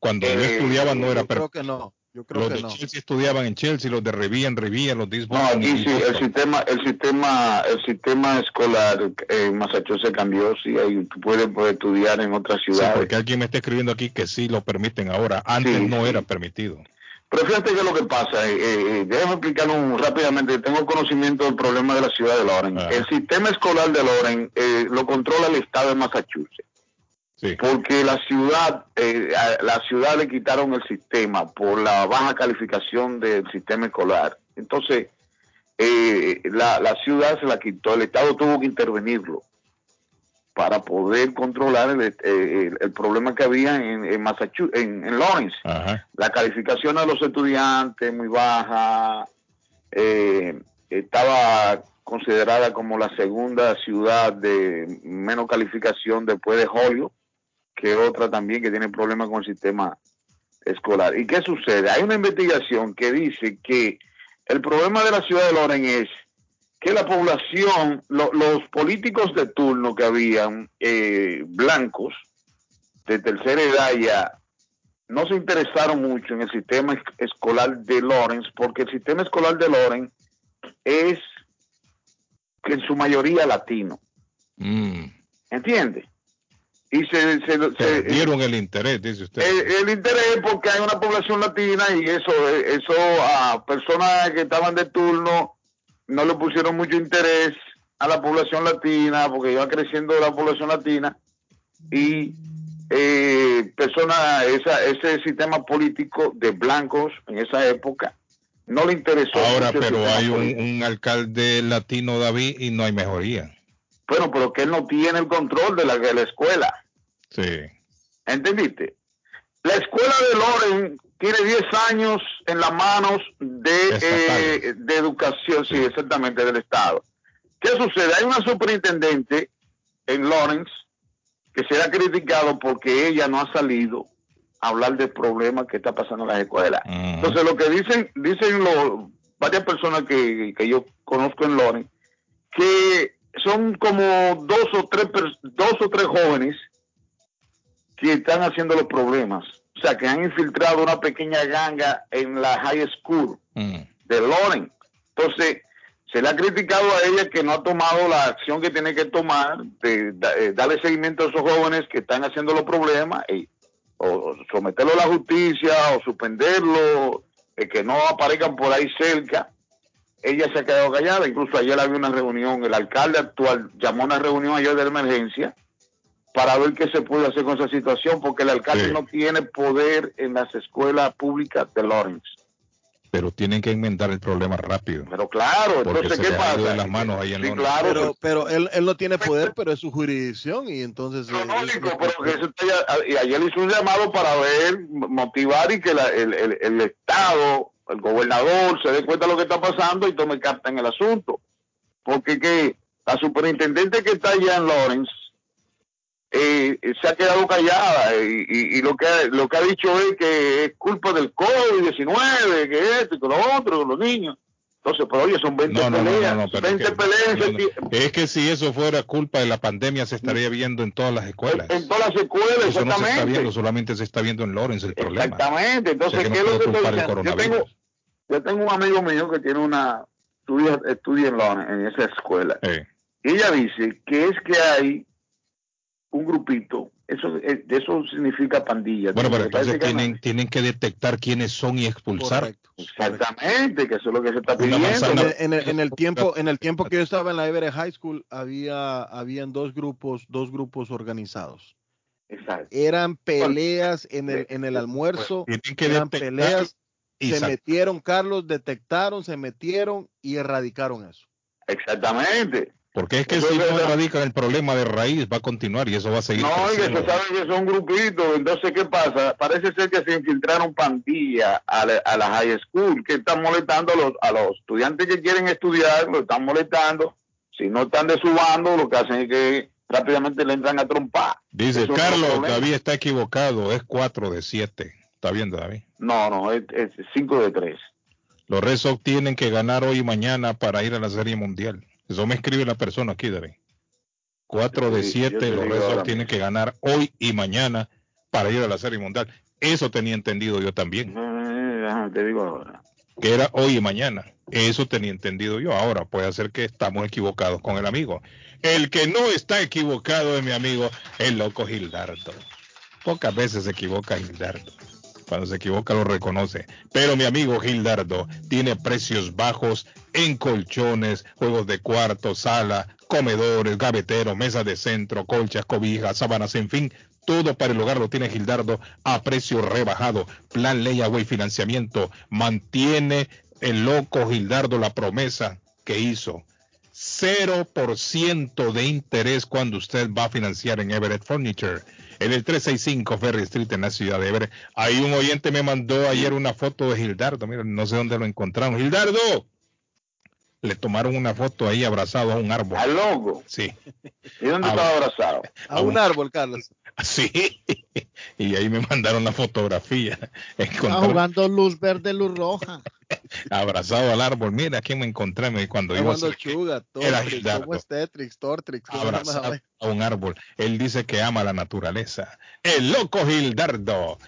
[SPEAKER 3] Cuando yo
[SPEAKER 30] Eh,
[SPEAKER 3] estudiaba no era
[SPEAKER 2] Yo creo
[SPEAKER 3] permitido.
[SPEAKER 2] que no. Yo creo
[SPEAKER 3] Los
[SPEAKER 2] que
[SPEAKER 3] de
[SPEAKER 2] no.
[SPEAKER 3] Chelsea estudiaban en Chelsea, los de Revilla en Revilla, los de
[SPEAKER 30] No, aquí sí, el sistema, el sistema, el sistema escolar en Massachusetts cambió. Sí, ahí tú puedes, puedes estudiar en otras
[SPEAKER 3] Sí,
[SPEAKER 30] ciudades.
[SPEAKER 3] porque alguien me está escribiendo aquí que sí lo permiten ahora. Antes
[SPEAKER 30] Sí,
[SPEAKER 3] no
[SPEAKER 30] sí.
[SPEAKER 3] era permitido.
[SPEAKER 30] Pero fíjate que lo que pasa, eh, eh, déjame explicar un- rápidamente, tengo conocimiento del problema de la ciudad de Lawrence. El sistema escolar de Lawrence eh, lo controla el estado de Massachusetts. Porque la ciudad, eh, a la ciudad le quitaron el sistema por la baja calificación del sistema escolar. Entonces, eh, la, la ciudad se la quitó, el estado tuvo que intervenirlo para poder controlar el, eh, el- el problema que había en, en Massachusetts, en, en Lawrence. La calificación de los estudiantes muy baja, eh, estaba considerada como la segunda ciudad de menos calificación después de Holyoke, que otra también que tiene problemas con el sistema escolar. ¿Y qué sucede? Hay una investigación que dice que el problema de la ciudad de Loren es que la población, lo- los políticos de turno que habían eh, blancos de tercera edad ya, no se interesaron mucho en el sistema es- escolar de Lawrence, porque el sistema escolar de Lawrence es en su mayoría latino,
[SPEAKER 3] Mm.
[SPEAKER 30] ¿entiendes? Y se, se, se-
[SPEAKER 3] Perdieron el interés, dice usted.
[SPEAKER 30] el, el interés porque hay una población latina y eso, eso a personas que estaban de turno no le pusieron mucho interés a la población latina porque iba creciendo la población latina y eh, personas, esa, ese sistema político de blancos en esa época no le interesó.
[SPEAKER 3] Ahora, pero hay un alcalde latino, David, y no hay mejoría.
[SPEAKER 30] Bueno, pero que él no tiene el control de la, de la escuela.
[SPEAKER 3] Sí.
[SPEAKER 30] ¿Entendiste? La escuela de Loren tiene 10 años en las manos de, eh, de educación, sí, exactamente, del Estado. ¿Qué sucede? Hay una superintendente en Lawrence que será criticado porque ella no ha salido a hablar del problema que está pasando en las escuelas. Entonces, lo que dicen, dicen lo- varias personas que, que yo conozco en Lawrence, que son como dos o tres, dos o tres jóvenes que están haciendo los problemas. O sea, que han infiltrado una pequeña ganga en la high school de Loren. Entonces, se le ha criticado a ella que no ha tomado la acción que tiene que tomar de, da- eh, darle seguimiento a esos jóvenes que están haciendo los problemas y, o someterlo a la justicia o suspenderlo, eh, que no aparezcan por ahí cerca. Ella se ha quedado callada, incluso ayer había una reunión, el alcalde actual llamó a una reunión ayer de emergencia para ver qué se puede hacer con esa situación, porque el alcalde no tiene poder en las escuelas públicas de Lawrence.
[SPEAKER 3] Pero tienen que enmendar el problema rápido.
[SPEAKER 30] Pero claro, entonces,
[SPEAKER 3] se
[SPEAKER 30] ¿qué pasa?
[SPEAKER 3] de las manos ahí en
[SPEAKER 30] Sí, claro,
[SPEAKER 2] pero, pero él, él no tiene poder, pero es su jurisdicción y entonces... eh, él-
[SPEAKER 30] pero que eso está ya- y ayer hizo un llamado para ver, motivar y que la- el, el- el Estado, el gobernador se dé cuenta de lo que está pasando y tome carta en el asunto. Porque que la superintendente que está allá en Lawrence eh, se ha quedado callada y, y- y lo que lo que ha dicho es que es culpa del COVID-19, que esto y que lo otro, los niños. Entonces, pero oye, son 20
[SPEAKER 3] No, no, no,
[SPEAKER 30] peleas.
[SPEAKER 3] no, no, pero
[SPEAKER 30] 20
[SPEAKER 3] es que-
[SPEAKER 30] peleas.
[SPEAKER 3] Es si eso fuera culpa de la pandemia, se estaría viendo en todas las escuelas.
[SPEAKER 30] En todas las escuelas,
[SPEAKER 3] Eso no se está
[SPEAKER 30] exactamente.
[SPEAKER 3] viendo, solamente se está viendo en Lawrence el problema.
[SPEAKER 30] Exactamente. Entonces,
[SPEAKER 3] O sea
[SPEAKER 30] ¿qué es lo que estoy diciendo? Yo tengo, yo tengo un amigo mío que tiene una, estudia, estudia en, la- en esa escuela.
[SPEAKER 3] Eh,
[SPEAKER 30] Y ella dice que es que hay un grupito, eso, eh, eso significa pandilla.
[SPEAKER 3] Bueno, pero entonces tienen, tienen que detectar quiénes son y expulsar.
[SPEAKER 30] Exactamente, que eso es lo que se está pidiendo.
[SPEAKER 2] En, en el, en el tiempo en el tiempo que yo estaba en la Everett High School había habían dos grupos dos grupos organizados
[SPEAKER 30] Exacto.
[SPEAKER 2] eran peleas en el en el almuerzo
[SPEAKER 3] Tienen que
[SPEAKER 2] eran
[SPEAKER 3] detectar
[SPEAKER 2] peleas
[SPEAKER 3] y
[SPEAKER 2] se metieron Carlos detectaron se metieron y erradicaron eso
[SPEAKER 30] Exactamente.
[SPEAKER 3] Porque es que
[SPEAKER 30] Eso
[SPEAKER 3] si
[SPEAKER 30] es
[SPEAKER 3] no
[SPEAKER 30] verdad.
[SPEAKER 3] erradican el problema de raíz, va a continuar y eso va a seguir
[SPEAKER 30] No, y se saben que son grupitos. Entonces, ¿qué pasa? Parece ser que se infiltraron pandillas a la, a la high school que están molestando a los, a los estudiantes que quieren estudiar, lo están molestando. Si no están de su bando, lo que hacen es que rápidamente le entran a trompar.
[SPEAKER 3] Dice,
[SPEAKER 30] Eso
[SPEAKER 3] Carlos. David está equivocado, es 4 de 7. ¿Está viendo, David?
[SPEAKER 30] No, no, es 5 de 3.
[SPEAKER 3] Los Red Sox tienen que ganar hoy y mañana para ir a la Serie Mundial. Eso me escribe la persona aquí, David. 4 de
[SPEAKER 30] Sí, yo
[SPEAKER 3] 7,
[SPEAKER 30] te
[SPEAKER 3] los Red Sox tienen que ganar hoy y mañana para ir a la Serie Mundial. Eso tenía entendido yo también.
[SPEAKER 30] Eh, te digo ahora.
[SPEAKER 3] que era hoy y mañana. Eso tenía entendido yo. Ahora puede ser que estamos equivocados con el amigo. El que no está equivocado es mi amigo, el loco Gildardo. Pocas veces se equivoca Gildardo. Cuando se equivoca lo reconoce. Pero mi amigo Gildardo tiene precios bajos en colchones, juegos de cuarto, sala, comedores, gaveteros, mesas de centro, colchas, cobijas, sábanas, en fin. Todo para el hogar lo tiene Gildardo a precio rebajado. Plan Layaway Financiamiento. Mantiene el loco Gildardo la promesa que hizo. 0% de interés cuando usted va a financiar en Everett Furniture. En el 365 Ferry Street en la ciudad de Everett. Ahí un oyente me mandó ayer una foto de Gildardo. Mira, no sé dónde lo encontraron. Gildardo. Le tomaron una foto ahí abrazado a un árbol.
[SPEAKER 30] ¿Al loco?
[SPEAKER 3] Sí.
[SPEAKER 30] ¿Y dónde
[SPEAKER 3] Ah,
[SPEAKER 30] estaba abrazado?
[SPEAKER 2] a un árbol Carlos
[SPEAKER 3] Sí. Y ahí me mandaron la fotografía.
[SPEAKER 4] Está
[SPEAKER 3] Encontraron
[SPEAKER 4] jugando luz verde, luz roja.
[SPEAKER 3] Abrazado al árbol. Mira, aquí me encontré me- cuando iba a
[SPEAKER 2] Chuga
[SPEAKER 3] Era Gildardo.
[SPEAKER 2] ¿cómo es Tetrix Tortrix ¿Cómo se llama esa
[SPEAKER 3] abrazado a un árbol. Él dice que ama la naturaleza. El loco Gildardo.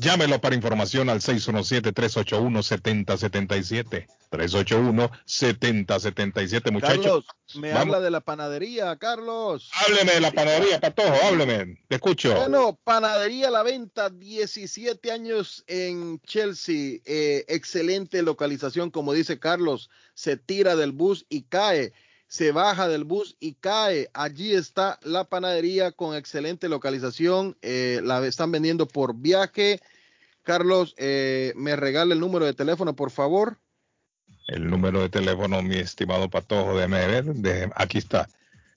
[SPEAKER 3] Llámelo para información al 617-381-7077. 381-7077, muchachos.
[SPEAKER 2] Carlos me
[SPEAKER 3] Vamos.
[SPEAKER 2] habla de la panadería Carlos
[SPEAKER 3] Hábleme de la panadería, Patojo, hábleme. Te escucho.
[SPEAKER 2] Bueno, Panadería a la Venta, 17 años en Chelsea. eh, excelente localización, como dice Carlos. Se tira del bus y cae. Se baja del bus y cae. Allí está la panadería con excelente localización. eh, la están vendiendo por viaje. Carlos, eh, me regala el número de teléfono, por favor.
[SPEAKER 3] El número de teléfono, mi estimado Patojo, déjeme ver. aquí está.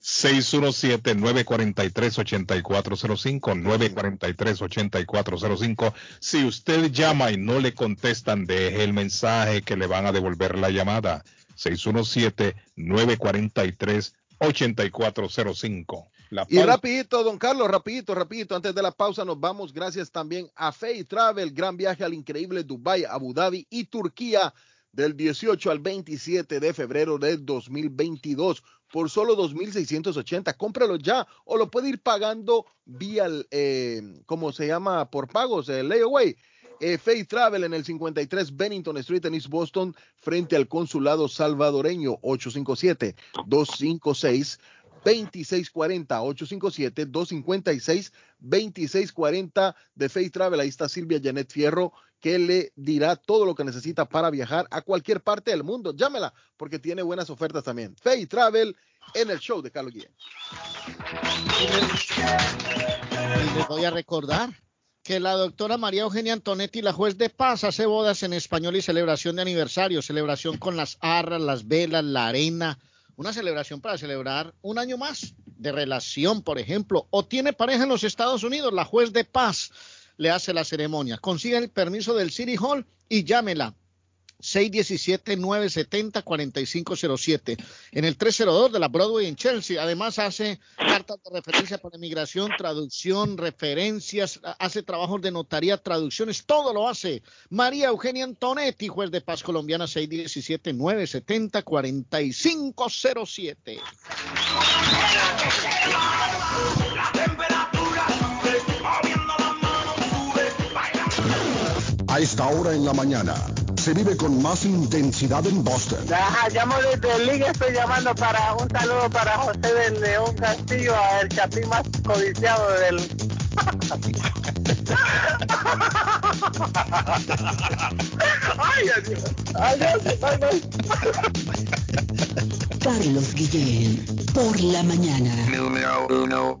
[SPEAKER 3] 617-943-8405. 943-8405. Si usted llama y no le contestan, deje el mensaje que le van a devolver la llamada. 617-943-8405. La
[SPEAKER 2] Y rapidito, don Carlos, rapidito, rapidito, antes de la pausa nos vamos, gracias también a Fay Travel, gran viaje al increíble Dubai, Abu Dhabi y Turquía del 18 al 27 de febrero del 2022 por solo 2.680. Cómpralo ya o lo puede ir pagando vía, eh, ¿cómo se llama? Por pagos, el layaway. Eh, Travel en el 53 Bennington Street en East Boston, frente al consulado salvadoreño 857-256. 2640 857 256 2640 de Faith Travel. Ahí está Silvia Janet Fierro que le dirá todo lo que necesita para viajar a cualquier parte del mundo. Llámela porque tiene buenas ofertas también. Faith Travel en el show de Carlos Guillén.
[SPEAKER 4] Les voy a recordar que la doctora María Eugenia Antonetti, la juez de paz, hace bodas en español y celebración de aniversario, celebración con las arras, las velas, la arena, una celebración para celebrar un año más de relación, por ejemplo, o tiene pareja en los Estados Unidos, la juez de paz le hace la ceremonia. Consiga el permiso del City Hall y llámela 617-970-4507 en el 302 de la Broadway en Chelsea. Además hace cartas de referencia para inmigración, traducción, referencias, hace trabajos de notaría, traducciones, todo lo hace. María Eugenia Antonetti, juez de paz colombiana 617-970-4507.
[SPEAKER 31] A esta hora en la mañana se vive con más intensidad en Boston.
[SPEAKER 32] Ajá, llamo desde Liga, estoy llamando para un saludo para José del León Castillo, el chapín más codiciado del... ay, adiós. Adiós, bye, bye.
[SPEAKER 33] Carlos Guillén, por la mañana.
[SPEAKER 34] Número uno,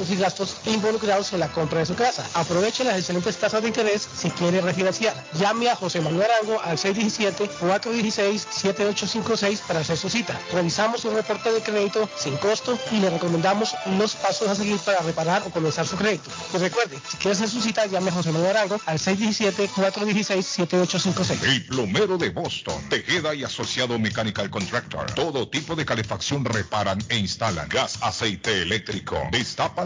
[SPEAKER 15] y gastos involucrados en la compra de su casa. Aproveche las excelentes tasas de interés si quiere refinanciar. Llame a José Manuel Arango al 617-416-7856 para hacer su cita. Revisamos un reporte de crédito sin costo y le recomendamos los pasos a seguir para reparar o comenzar su crédito. Y recuerde, si quiere hacer su cita, llame a José Manuel Arango al 617-416-7856.
[SPEAKER 14] El plomero de Boston, Tejeda y Asociado Mechanical Contractor. Todo tipo de calefacción reparan e instalan. Gas, aceite eléctrico. Destapan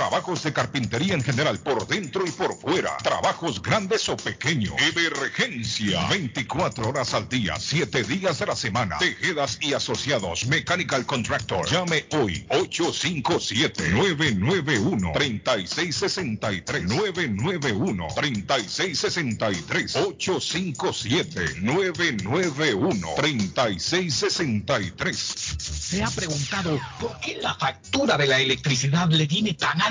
[SPEAKER 14] Trabajos de carpintería en general por dentro y por fuera. Trabajos grandes o pequeños. Emergencia. 24 horas al día, 7 días a la semana. Tejedas y asociados. Mechanical Contractor. Llame hoy. 857-991-3663. 991-3663. 857-991-3663.
[SPEAKER 35] ¿Se ha preguntado por qué la factura de la electricidad le viene tan alta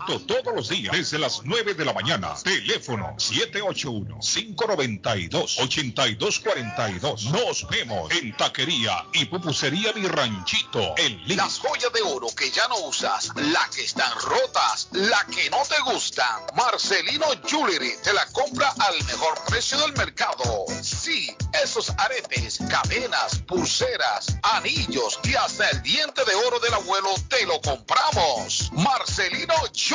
[SPEAKER 14] Abierto todos los días desde las 9 de la mañana. Teléfono 781-592-8242. Nos vemos en Taquería y Pupusería Mi Ranchito.
[SPEAKER 18] Las joyas de oro que ya no usas, la que están rotas, la que no te gustan. Marcelino Jewelry te la compra al mejor precio del mercado. Sí, esos aretes, cadenas, pulseras, anillos y hasta el diente de oro del abuelo te lo compramos. Marcelino Jewelry.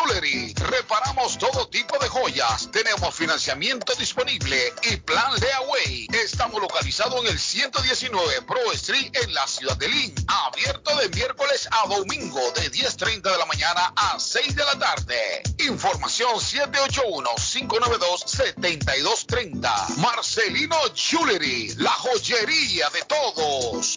[SPEAKER 18] Reparamos todo tipo de joyas. Tenemos financiamiento disponible y plan Leaway. Estamos localizados en el 119 Pro Street en la ciudad de Lynn. Abierto de miércoles a domingo de 10.30 de la mañana a 6 de la tarde. Información 781-592-7230. Marcelino Jewelry, la joyería de todos.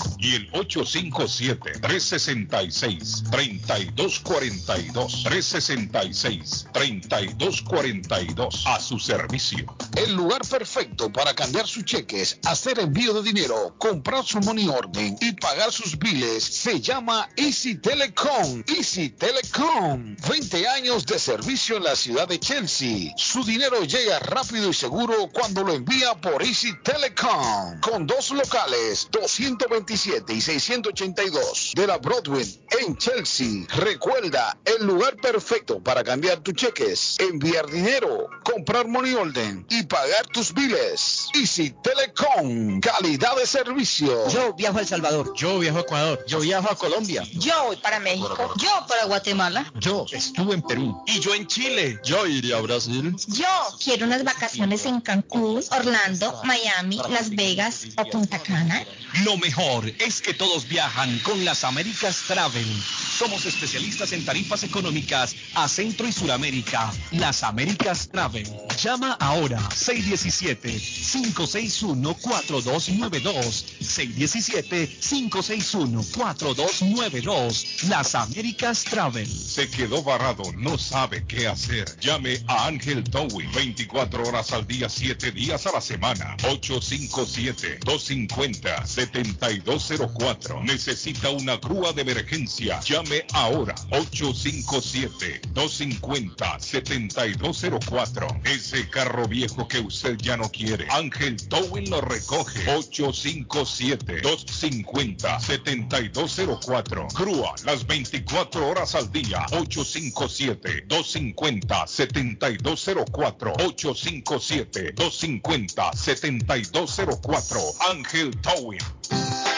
[SPEAKER 14] y el 857-366-3242. 366-3242 a su servicio.
[SPEAKER 18] El lugar perfecto para cambiar sus cheques, hacer envío de dinero, comprar su money order y pagar sus biles se llama Easy Telecom. Easy Telecom. 20 años de servicio en la ciudad de Chelsea. Su dinero llega rápido y seguro cuando lo envía por Easy Telecom. Con dos locales, 227 y 682 de la Broadway en Chelsea. Recuerda, el lugar perfecto para cambiar tus cheques, enviar dinero, comprar money order y pagar tus biles. Easy Telecom, calidad de servicio.
[SPEAKER 36] Yo viajo a El Salvador.
[SPEAKER 20] Yo viajo a Ecuador. Yo viajo a Colombia.
[SPEAKER 33] Yo voy para México. Yo para Guatemala.
[SPEAKER 20] Yo estuve en Perú.
[SPEAKER 35] Y yo en Chile. Yo iría a Brasil.
[SPEAKER 33] Yo quiero unas vacaciones en Cancún, Orlando, Miami, Las Vegas o Punta Cana.
[SPEAKER 18] Lo mejor es que todos viajan con las Américas Travel. Somos especialistas en tarifas económicas a Centro y Suramérica. Las Américas Travel. Llama ahora 617-561-4292. 617-561-4292. Las Américas Travel.
[SPEAKER 14] Se quedó varado, no sabe qué hacer. Llame a Ángel Towing 24 horas al día, 7 días a la semana. 857-250-7204. Necesita una grúa de emergencia. Llame ahora. 857-250-7204. Ese carro viejo que usted ya no quiere. Ángel Towing lo recoge. 857-250-7204. Grúa las 24 horas al día. 857-250-7204. 857-250-7204. Ángel Towing.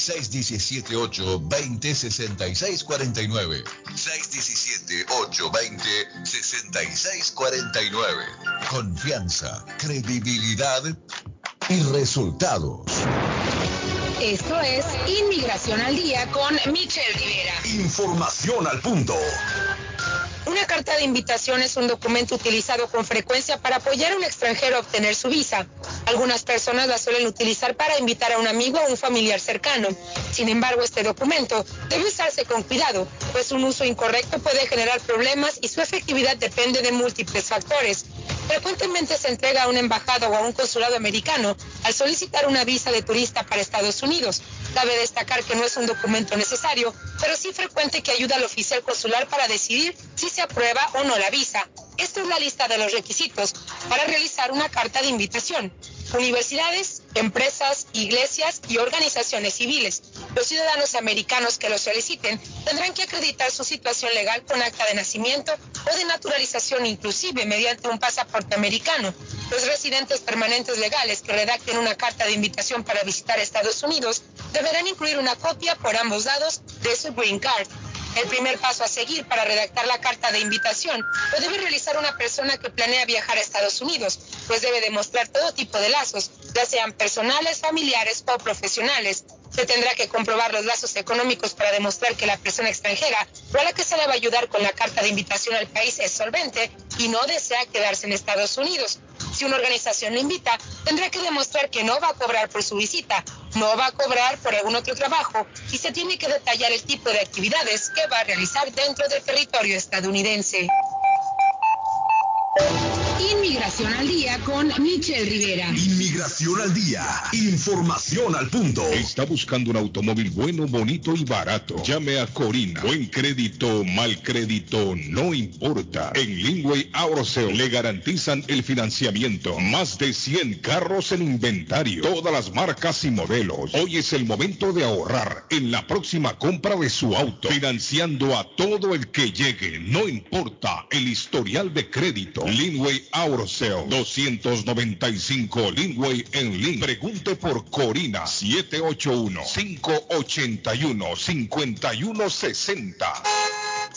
[SPEAKER 21] 617-820-6649. 617-820-6649. Confianza, credibilidad y resultados.
[SPEAKER 37] Esto es Inmigración al Día con Michelle Rivera.
[SPEAKER 21] Información al punto.
[SPEAKER 37] Una carta de invitación es un documento utilizado con frecuencia para apoyar a un extranjero a obtener su visa. Algunas personas la suelen utilizar para invitar a un amigo o un familiar cercano. Sin embargo, este documento debe usarse con cuidado, pues un uso incorrecto puede generar problemas y su efectividad depende de múltiples factores. Frecuentemente se entrega a una embajada o a un consulado americano al solicitar una visa de turista para Estados Unidos. Cabe destacar que no es un documento necesario, pero sí frecuente que ayuda al oficial consular para decidir si se aprueba o no la visa. Esta es la lista de los requisitos para realizar una carta de invitación. Universidades, empresas, iglesias y organizaciones civiles. Los ciudadanos americanos que lo soliciten tendrán que acreditar su situación legal con acta de nacimiento, o de naturalización inclusive mediante un pasaporte americano. Los residentes permanentes legales que redacten una carta de invitación para visitar Estados Unidos deberán incluir una copia por ambos lados de su green card. El primer paso a seguir para redactar la carta de invitación lo debe realizar una persona que planea viajar a Estados Unidos, pues debe demostrar todo tipo de lazos, ya sean personales, familiares o profesionales. Se tendrá que comprobar los lazos económicos para demostrar que la persona extranjera o a la que se le va a ayudar con la carta de invitación al país es solvente y no desea quedarse en Estados Unidos. Si una organización lo invita, tendrá que demostrar que no va a cobrar por su visita, no va a cobrar por algún otro trabajo y se tiene que detallar el tipo de actividades que va a realizar dentro del territorio estadounidense.
[SPEAKER 19] Inmigración al día con Michelle Rivera.
[SPEAKER 31] Inmigración al día. Información al punto.
[SPEAKER 14] Está buscando un automóvil bueno, bonito y barato. Llame a Corina. Buen crédito, mal crédito, no importa. En Lingway Auto Sale le garantizan el financiamiento. Más de 100 carros en inventario. Todas las marcas y modelos. Hoy es el momento de ahorrar en la próxima compra de su auto. Financiando a todo el que llegue. No importa el historial de crédito. Linway Auto Sale 295 Linway en Link. Pregunte por Corina 781-581-5160.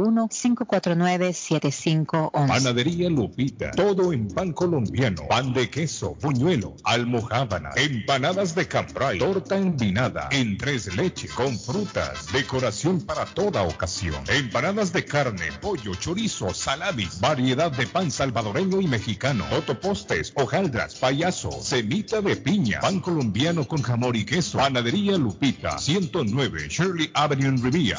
[SPEAKER 38] 781-549-7511.
[SPEAKER 14] Panadería Lupita. Todo en pan colombiano. Pan de queso, buñuelo, almohábana, empanadas de cambray, torta envinada, en tres leche, con frutas, decoración para toda ocasión. Empanadas de carne, pollo, chorizo, salamis, variedad de pan salvadoreño y mexicano, totopostes, hojaldras, payaso, semita de piña, pan colombiano con jamón y queso. Panadería Lupita, 109 Shirley Avenue en Rivia,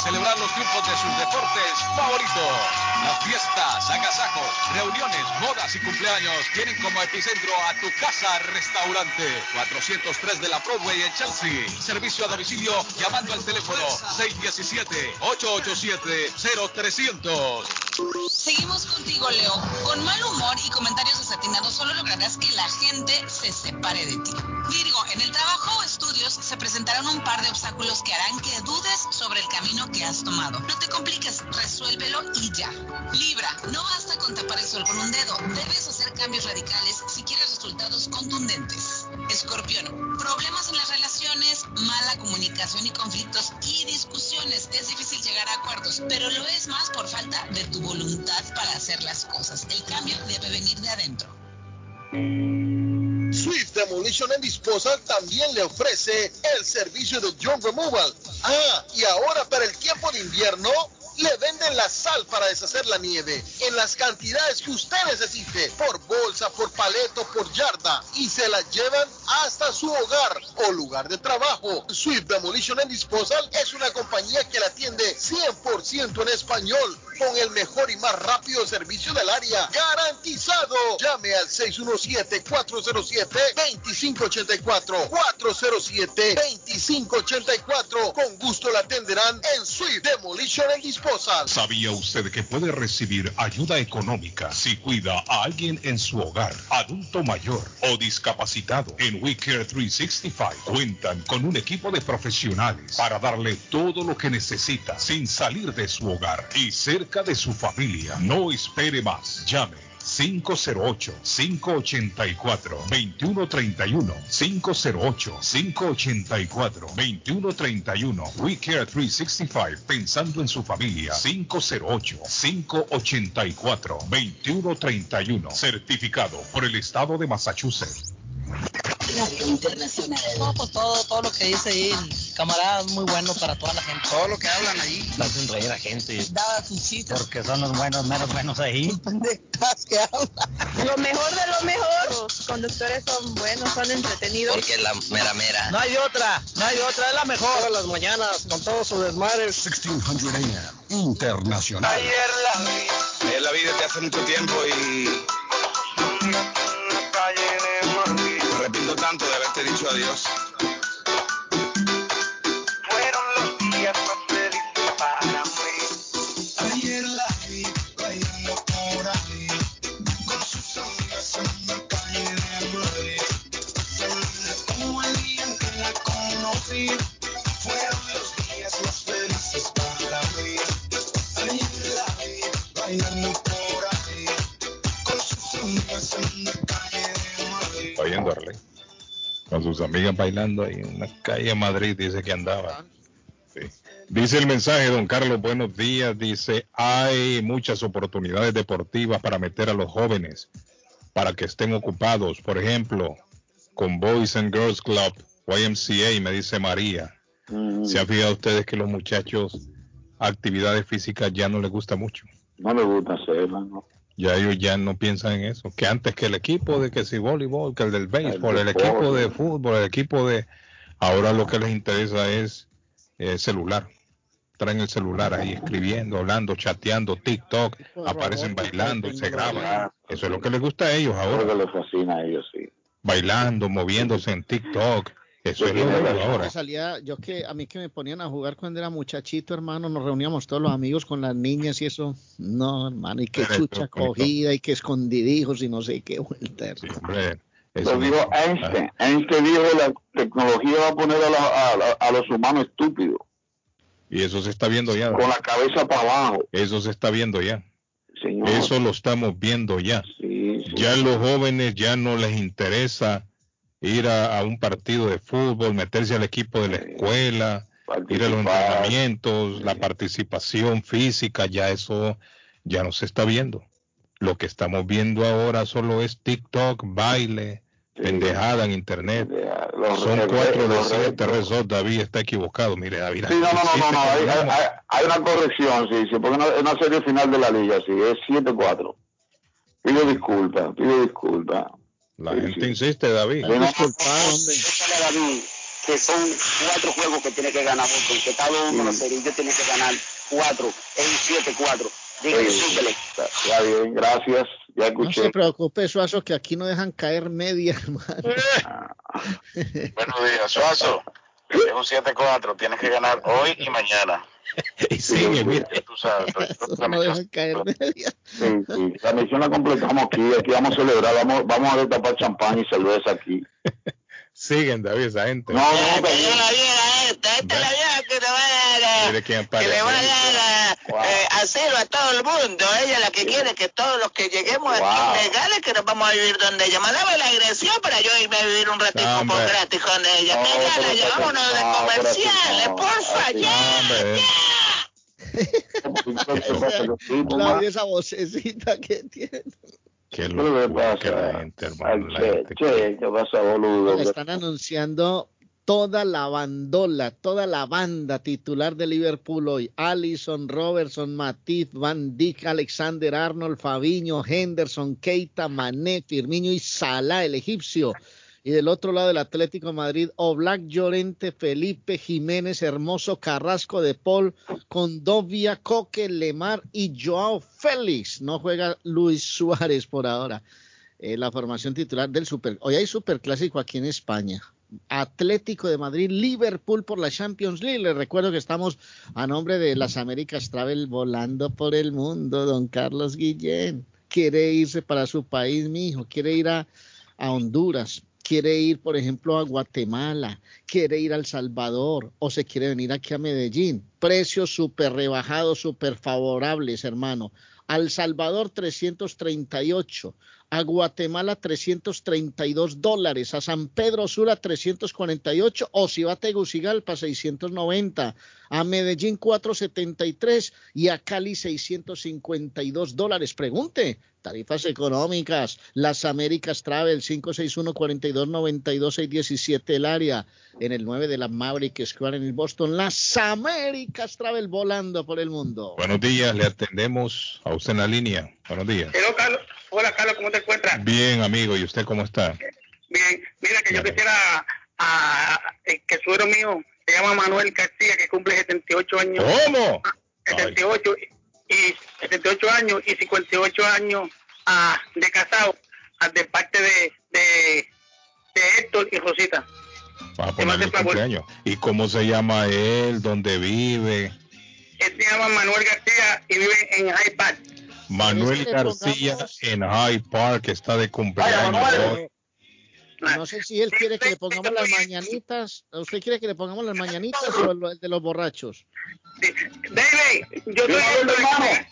[SPEAKER 39] celebrar los triunfos de sus deportes favoritos. Las fiestas, agasajos, reuniones, bodas y cumpleaños tienen como epicentro a tu casa restaurante 403 de la Broadway en Chelsea. Servicio a domicilio llamando al teléfono 617-887-0300.
[SPEAKER 19] Seguimos contigo, Leo. Con mal humor y comentarios desatinados solo lograrás que la gente se separe de ti. Virgo, en el trabajo o estudios se presentarán un par de obstáculos que harán que dudes sobre el camino que has tomado. No te compliques, resuélvelo y ya. Libra, no basta con tapar el sol con un dedo. Debes hacer cambios radicales si quieres resultados contundentes. Escorpión, problemas en las relaciones, mala comunicación y conflictos y discusiones. Es difícil llegar a acuerdos, pero lo es más por falta de tu voluntad para hacer las cosas. El cambio debe venir de adentro.
[SPEAKER 2] Swift Demolition and Disposal también le ofrece el servicio de John Removal. Ah, y ahora para el tiempo de invierno, le venden la sal para deshacer la nieve en las cantidades que usted necesite, por bolsa, por paleto, por yarda, y se la llevan hasta su hogar o lugar de trabajo. Swift Demolition and Disposal es una compañía que la atiende 100% en español, con el mejor y más rápido servicio del área, garantizado. Llame al 617-407-2584, 407-2584. Con gusto la atenderán en Swift Demolition and Disposal.
[SPEAKER 3] ¿Sabía usted que puede recibir ayuda económica si cuida a alguien en su hogar, adulto mayor o discapacitado? En We Care 365 cuentan con un equipo de profesionales para darle todo lo que necesita sin salir de su hogar y cerca de su familia. No espere más. Llame 508-584-2131. 508-584-2131. We Care 365, pensando en su familia. 508-584-2131. Certificado por el Estado de Massachusetts.
[SPEAKER 40] Internacional. No, pues todo, todo lo que dice ahí, el camarada es muy bueno para toda la gente. Todo lo que hablan ahí.
[SPEAKER 41] Hacen reír a la gente.
[SPEAKER 40] Daba sus chistes.
[SPEAKER 41] Porque son los buenos, menos buenos ahí.
[SPEAKER 40] Que hablan.
[SPEAKER 42] Lo mejor de lo mejor. Los conductores son buenos, son entretenidos.
[SPEAKER 41] Porque es la mera mera.
[SPEAKER 40] No hay otra, no hay otra, es la mejor.
[SPEAKER 41] Todas las mañanas, con todo su desmadre.
[SPEAKER 31] 1600 AM, Internacional.
[SPEAKER 41] Ayer la vi. Ayer la vi desde hace mucho tiempo y... adiós.
[SPEAKER 43] Bailando ahí en la calle Madrid,
[SPEAKER 3] dice que andaba. Sí. Dice el mensaje, don Carlos, buenos días. Dice, hay muchas oportunidades deportivas para meter a los jóvenes, para que estén ocupados. Por ejemplo, con Boys and Girls Club, YMCA, me dice María. ¿Se ha fijado ustedes que los muchachos actividades físicas ya no les gusta mucho?
[SPEAKER 30] No me gusta hacerla, ¿no?
[SPEAKER 3] Ya ellos ya no piensan en eso. Que antes que el equipo de que si voleibol, que el del béisbol, el, equipo de fútbol, el equipo de... Ahora lo que les interesa es el celular. Traen el celular ahí escribiendo, hablando, chateando, TikTok, aparecen bailando, se graban. Eso es lo que les gusta a ellos
[SPEAKER 30] Creo que
[SPEAKER 3] ahora.
[SPEAKER 30] les fascina a ellos, sí.
[SPEAKER 3] Bailando, moviéndose en TikTok. Eso es ellos
[SPEAKER 4] Yo
[SPEAKER 3] ahora.
[SPEAKER 4] que salía, yo que a mí que me ponían a jugar cuando era muchachito, hermano, nos reuníamos todos los amigos con las niñas y eso. No, hermano, y qué
[SPEAKER 3] Pero
[SPEAKER 4] chucha
[SPEAKER 3] esto,
[SPEAKER 4] cogida y qué escondidijos y no sé qué vuelta.
[SPEAKER 3] Hombre, eso
[SPEAKER 30] Lo dijo. Einstein. Einstein dijo la tecnología va a poner a, la- a a los humanos estúpidos,
[SPEAKER 3] Y eso se está viendo ya.
[SPEAKER 30] con la cabeza para abajo.
[SPEAKER 3] Eso se está viendo ya.
[SPEAKER 30] Señor.
[SPEAKER 3] Eso lo estamos viendo ya.
[SPEAKER 30] Sí, sí.
[SPEAKER 3] Ya los jóvenes ya no les interesa ir a, a un partido de fútbol, meterse al equipo de la escuela, ir a los entrenamientos, la participación física, ya eso ya no se está viendo. Lo que estamos viendo ahora solo es TikTok, baile, pendejada en internet. Son cuatro de siete Resort, David está equivocado. Mire, David.
[SPEAKER 30] Sí, no, no, no, no, hay, una corrección, sí, sí, porque no- es una serie final de la liga, sí, es 7-4. Pido disculpas, pido disculpas.
[SPEAKER 3] La gente insiste, David.
[SPEAKER 44] Déjale a David que son cuatro juegos que tiene que ganar Boston, que está 2-1 la serie, ellos tienen que ganar cuatro, en 7-4. Dígale,
[SPEAKER 30] Sí.
[SPEAKER 44] súbele.
[SPEAKER 30] Está bien, gracias, ya
[SPEAKER 4] No
[SPEAKER 30] escuché.
[SPEAKER 4] se preocupe, Suazo, que aquí no dejan caer media, hermano.
[SPEAKER 44] Buenos días, Suazo. Es un 7-4, tienes que ganar hoy y mañana.
[SPEAKER 3] y sigue, mira.
[SPEAKER 44] Tú sabes,
[SPEAKER 4] no dejan caer media.
[SPEAKER 30] Sí, sí, la misión la completamos aquí, aquí vamos a celebrar, vamos, vamos a destapar champán y cerveza aquí.
[SPEAKER 3] Siguen, David, esa gente.
[SPEAKER 30] No, no,
[SPEAKER 44] Esta, esta es la vieja que le va a dar,
[SPEAKER 3] Mire quién
[SPEAKER 44] que le va a
[SPEAKER 3] aparece.
[SPEAKER 44] Dar eh, asilo a todo el mundo. Ella es la que quiere que todos los que lleguemos aquí legales, que nos vamos a vivir donde ella. Mandame la agresión para yo irme a vivir un ratito por gratis con ella.
[SPEAKER 30] No,
[SPEAKER 44] Venga,
[SPEAKER 30] pero
[SPEAKER 44] ya
[SPEAKER 30] está
[SPEAKER 44] vámonos de comerciales,
[SPEAKER 30] no,
[SPEAKER 44] porfa, ya.
[SPEAKER 30] no.
[SPEAKER 4] Claudia, esa vocecita que tiene.
[SPEAKER 3] Qué
[SPEAKER 30] ¿Qué le
[SPEAKER 3] que
[SPEAKER 30] pasa?
[SPEAKER 3] la gente, hermano. la
[SPEAKER 30] Che,
[SPEAKER 3] gente
[SPEAKER 30] che, ¿qué pasa, boludo?
[SPEAKER 4] Le están anunciando toda la bandola, toda la banda titular de Liverpool hoy. Allison, Robertson, Matip, Van Dijk, Alexander Arnold, Fabiño, Henderson, Keita, Mané, Firmino y Salah, el egipcio. Y del otro lado del Atlético Madrid, Oblak, Llorente, Felipe, Jiménez, Hermoso, Carrasco de Paul, Condovia, Coque, Lemar y Joao Félix. No juega Luis Suárez por ahora. Eh, la formación titular del Super. Hoy hay Superclásico aquí en España. Atlético de Madrid, Liverpool por la Champions League. Les recuerdo que estamos a nombre de las Américas Travel volando por el mundo, don Carlos Guillén. Quiere irse para su país, mi hijo, quiere ir a, a Honduras, quiere ir, por ejemplo, a Guatemala, quiere ir a El Salvador o se quiere venir aquí a Medellín. Precios súper rebajados, súper favorables, hermano. Al Salvador 338, a Guatemala 332 dólares, a San Pedro Sula 348 o si va a Tegucigalpa 690, a Medellín 473 y a Cali 652 dólares. Pregunte, tarifas económicas, las Américas Travel 561 4292 617 el área en el 9 de la Maverick Square en el Boston, las Américas Travel volando por el mundo.
[SPEAKER 3] Buenos días, le atendemos a usted en la línea. Buenos días.
[SPEAKER 45] Hello, Carlos. Hola, Carlos, ¿cómo te encuentras?
[SPEAKER 3] Bien, amigo, ¿y usted cómo está?
[SPEAKER 45] Bien, mira que yo quisiera a, eh, que suegro mío se llama Manuel García, que cumple 78 años.
[SPEAKER 3] ¿Cómo?
[SPEAKER 45] Ah, 78 y 78 años y 58 años ah, de casado ah, de parte de, de, de Héctor y Rosita.
[SPEAKER 3] Va a ponerle el cumpleaños. ¿Y cómo se llama él? ¿Dónde vive?
[SPEAKER 45] Él se llama Manuel García y vive en High Park.
[SPEAKER 3] Manuel
[SPEAKER 4] que
[SPEAKER 3] García
[SPEAKER 4] pongamos-
[SPEAKER 3] en Hyde Park está de cumpleaños.
[SPEAKER 4] No sé si él quiere que le pongamos las mañanitas. ¿Usted quiere que le pongamos las mañanitas o el el de los borrachos?
[SPEAKER 45] David, yo estoy viendo el,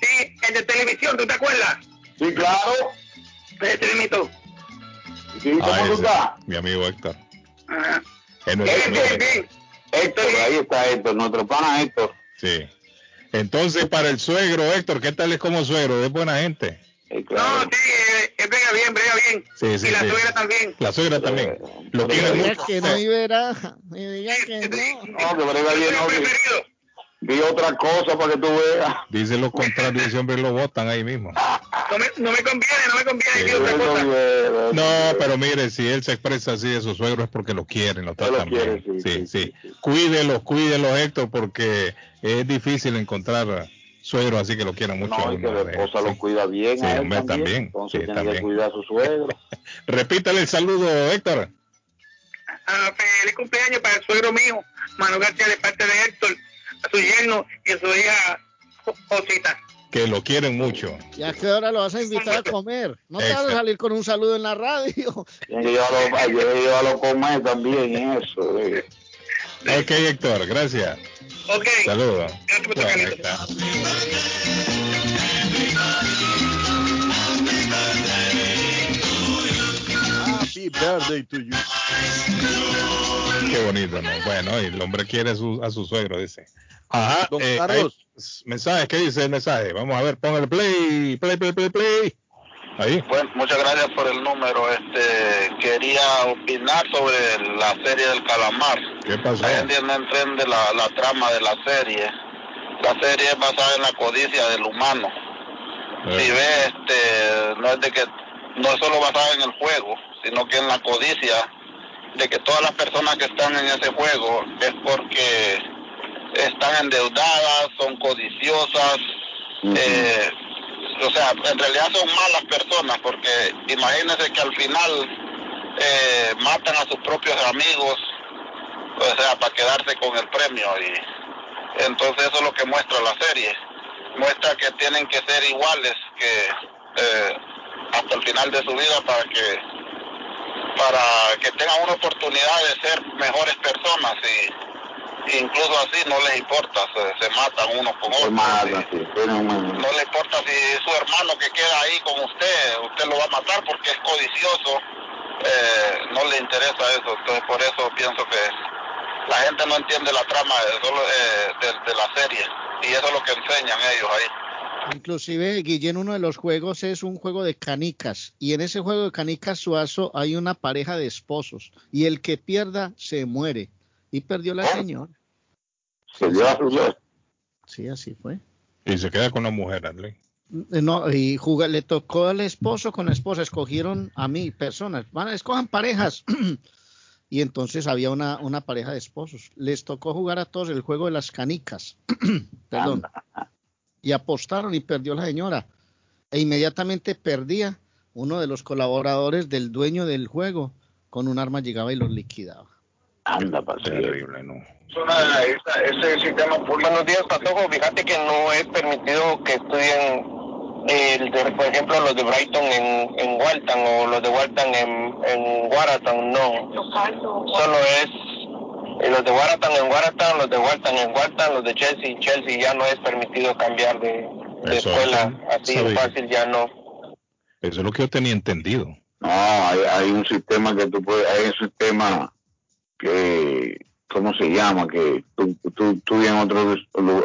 [SPEAKER 45] sí, el de televisión, ¿tú te acuerdas?
[SPEAKER 30] Sí, claro.
[SPEAKER 45] El telemito.
[SPEAKER 30] Sí,
[SPEAKER 3] Ah,
[SPEAKER 30] ¿cómo tú
[SPEAKER 3] ese,
[SPEAKER 30] estás?
[SPEAKER 3] mi amigo Héctor.
[SPEAKER 45] Ajá. Bien.
[SPEAKER 30] Héctor, ahí está Héctor, nuestro pana Héctor.
[SPEAKER 3] Sí. Entonces, para el suegro, Héctor, ¿qué tal es como suegro? ¿Es buena gente?
[SPEAKER 45] No, sí, eh, él brega bien, brega bien.
[SPEAKER 3] Sí, sí,
[SPEAKER 45] y la
[SPEAKER 3] sí.
[SPEAKER 45] suegra también.
[SPEAKER 3] La suegra también. Lo
[SPEAKER 4] Me
[SPEAKER 3] quiere
[SPEAKER 4] diga
[SPEAKER 3] mucho.
[SPEAKER 4] que no y verá. Me diga que no.
[SPEAKER 30] No, que brega bien, no. Di, di otra cosa para que tú veas.
[SPEAKER 3] Dice lo contrario, ese hombre lo votan ahí mismo.
[SPEAKER 45] No me, no me conviene, no me conviene. di otra cosa.
[SPEAKER 3] No, pero mire, si él se expresa así de su suegro es porque lo quieren, lo tratan bien. Sí, sí. Cuídelos, cuídelos, Héctor, porque es difícil encontrar suegros así que lo quieran mucho.
[SPEAKER 30] No, y que
[SPEAKER 3] uno,
[SPEAKER 30] la esposa lo
[SPEAKER 3] Sí.
[SPEAKER 30] cuida bien
[SPEAKER 3] Sí,
[SPEAKER 30] a él
[SPEAKER 3] hombre,
[SPEAKER 30] también.
[SPEAKER 3] también.
[SPEAKER 30] Entonces
[SPEAKER 3] Sí,
[SPEAKER 30] tiene que
[SPEAKER 3] también.
[SPEAKER 30] cuidar a su suegro.
[SPEAKER 3] Repítale el saludo, Héctor.
[SPEAKER 45] Ah, feliz cumpleaños para el suegro mío, Manuel García, de parte de Héctor, su yerno y a su hija Jo- Josita.
[SPEAKER 3] Que lo quieren mucho.
[SPEAKER 4] ¿Y a qué hora lo vas a invitar a comer? No te vas a salir con un saludo en la radio.
[SPEAKER 30] Tiene que llevarlo, hay que llevarlo a comer también, eso. eh.
[SPEAKER 3] Ok, Héctor, gracias.
[SPEAKER 45] Ok.
[SPEAKER 3] Saludos.
[SPEAKER 46] Happy birthday to you.
[SPEAKER 3] Qué bonito, ¿no? Bueno, y el hombre quiere a su, a su suegro, dice. Ajá.
[SPEAKER 46] Don
[SPEAKER 3] eh,
[SPEAKER 46] Carlos.
[SPEAKER 3] hay mensaje, ¿qué dice el mensaje? Vamos a ver, póngale play, play, play, play, play. Ahí.
[SPEAKER 47] Bueno, muchas gracias por el número. Este, quería opinar sobre la serie del calamar.
[SPEAKER 3] ¿Qué pasó?
[SPEAKER 47] La gente no entiende la, la trama de la serie. La serie es basada en la codicia del humano. Si ve, este, no es de que no es solo basada en el juego, sino que en la codicia de que todas las personas que están en ese juego es porque están endeudadas, son codiciosas, eh, o sea, en realidad son malas personas porque imagínense que al final eh, matan a sus propios amigos, o sea, para quedarse con el premio y entonces eso es lo que muestra la serie, muestra que tienen que ser iguales que eh, hasta el final de su vida para que para que tengan una oportunidad de ser mejores personas y incluso así no les importa, se, se matan unos con otros. no le importa si su hermano que queda ahí con usted, usted lo va a matar porque es codicioso, eh, no le interesa eso, entonces por eso pienso que la gente no entiende la trama de, eh, de, de la serie y eso es lo que enseñan ellos ahí.
[SPEAKER 4] Inclusive, Guillén, uno de los juegos es un juego de canicas. Y en ese juego de canicas suazo hay una pareja de esposos. Y el que pierda se muere. Y perdió la señora.
[SPEAKER 30] Se lleva su suegro.
[SPEAKER 4] Sí, así fue.
[SPEAKER 3] Y se queda con la mujer, Adley.
[SPEAKER 4] Eh, No, y le tocó al esposo con la esposa, escogieron a mí, personas, van, escojan parejas. y entonces había una, una pareja de esposos. Les tocó jugar a todos el juego de las canicas. Perdón. Y apostaron y perdió la señora. E inmediatamente perdía uno de los colaboradores del dueño del juego. con un arma llegaba y los liquidaba.
[SPEAKER 30] Anda,
[SPEAKER 3] Terrible, ¿no?
[SPEAKER 47] Esa- ese sistema público. Buenos días, Patojo. Fíjate que no es permitido que estudien, el de, por ejemplo, los de Brighton en, en Walton o los de Walton en, en no. Solo es eh, los de Watertown en Watertown, los de Walton en Walton, los de Chelsea en Chelsea. Ya no es permitido cambiar de, de
[SPEAKER 3] Eso
[SPEAKER 47] escuela así de fácil, ya no.
[SPEAKER 3] Eso es lo que yo tenía entendido.
[SPEAKER 30] No, hay, hay un sistema que tú puedes, hay un sistema que, ¿cómo se llama? Que tú, tú estudias en otro,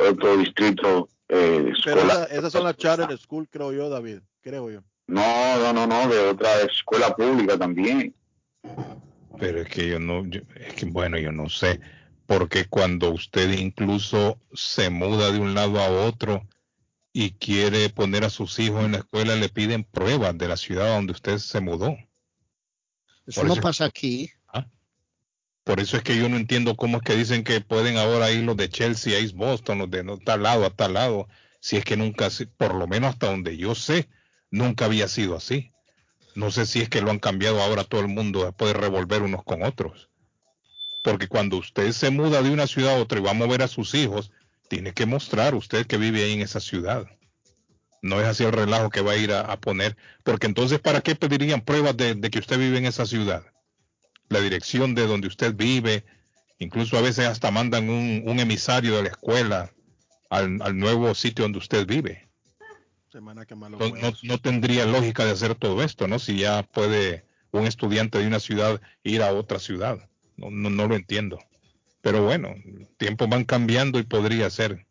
[SPEAKER 30] otro distrito, eh,
[SPEAKER 2] Pero
[SPEAKER 30] escuela.
[SPEAKER 2] esa- esas son las charter school, creo yo, David. Creo yo.
[SPEAKER 30] No, no, no, no, de otra escuela pública también.
[SPEAKER 3] Pero es que yo no, yo- es que bueno, yo no sé, porque cuando usted incluso se muda de un lado a otro y quiere poner a sus hijos en la escuela, le piden pruebas de la ciudad donde usted se mudó.
[SPEAKER 4] Eso
[SPEAKER 3] Por
[SPEAKER 4] no
[SPEAKER 3] eso-
[SPEAKER 4] pasa aquí.
[SPEAKER 3] Por eso es que yo no entiendo cómo es que dicen que pueden ahora ir los de Chelsea a East Boston, los de no, tal lado a tal lado, si es que nunca, por lo menos hasta donde yo sé, nunca había sido así. No sé si es que lo han cambiado ahora todo el mundo después de revolver unos con otros. Porque cuando usted se muda de una ciudad a otra y va a mover a sus hijos, tiene que mostrar usted que vive ahí en esa ciudad. No es así el relajo que va a ir a, poner. Porque entonces, ¿para qué pedirían pruebas de, que usted vive en esa ciudad? La dirección de donde usted vive. Incluso a veces hasta mandan un, emisario de la escuela al nuevo sitio donde usted vive.
[SPEAKER 2] Semana que malo.
[SPEAKER 3] No, no- no tendría lógica de hacer todo esto, ¿no? Si ya puede un estudiante de una ciudad ir a otra ciudad. No, no, no lo entiendo. Pero bueno, tiempos van cambiando y podría ser.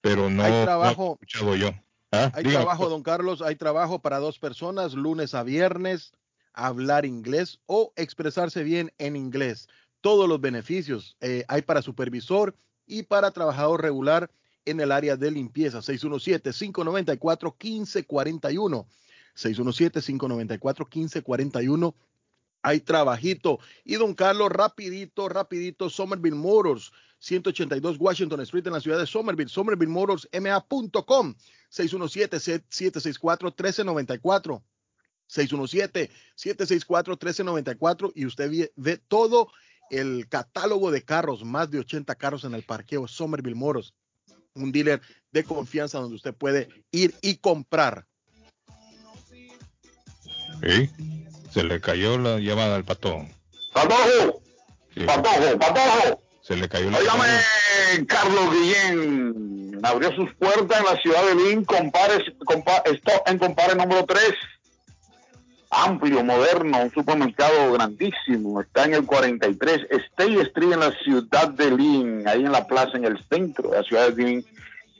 [SPEAKER 3] Pero no,
[SPEAKER 2] Hay
[SPEAKER 3] no he
[SPEAKER 2] trabajo.
[SPEAKER 3] escuchado yo. ¿Ah?
[SPEAKER 2] Hay
[SPEAKER 3] Dígame.
[SPEAKER 2] trabajo, don Carlos, hay trabajo para dos personas, lunes a viernes, hablar inglés o expresarse bien en inglés. Todos los beneficios eh, hay para supervisor y para trabajador regular en el área de limpieza. 617-594-1541. 617-594-1541. Hay trabajito. Y don Carlos, rapidito, rapidito, Somerville Motors, 182 Washington Street en la ciudad de Somerville, somervillemotorsma.com, 617-764-1394. 617-764-1394 y usted ve, todo el catálogo de carros, más de 80 carros en el parqueo Somerville Motors, un dealer de confianza donde usted puede ir y comprar.
[SPEAKER 3] Sí, Se le cayó la llamada al patón.
[SPEAKER 30] ¡Patojo!
[SPEAKER 3] Sí.
[SPEAKER 30] ¡Patojo! ¡Patojo!
[SPEAKER 3] Se le cayó la
[SPEAKER 30] Óigame,
[SPEAKER 3] llamada.
[SPEAKER 30] Carlos Guillén abrió sus puertas en la ciudad de Lynn, compare, compa- stop en compare número 3. Amplio, moderno, un supermercado grandísimo. Está en el 43 State Street en la ciudad de Lynn, ahí en la plaza, en el centro de la ciudad de Lynn.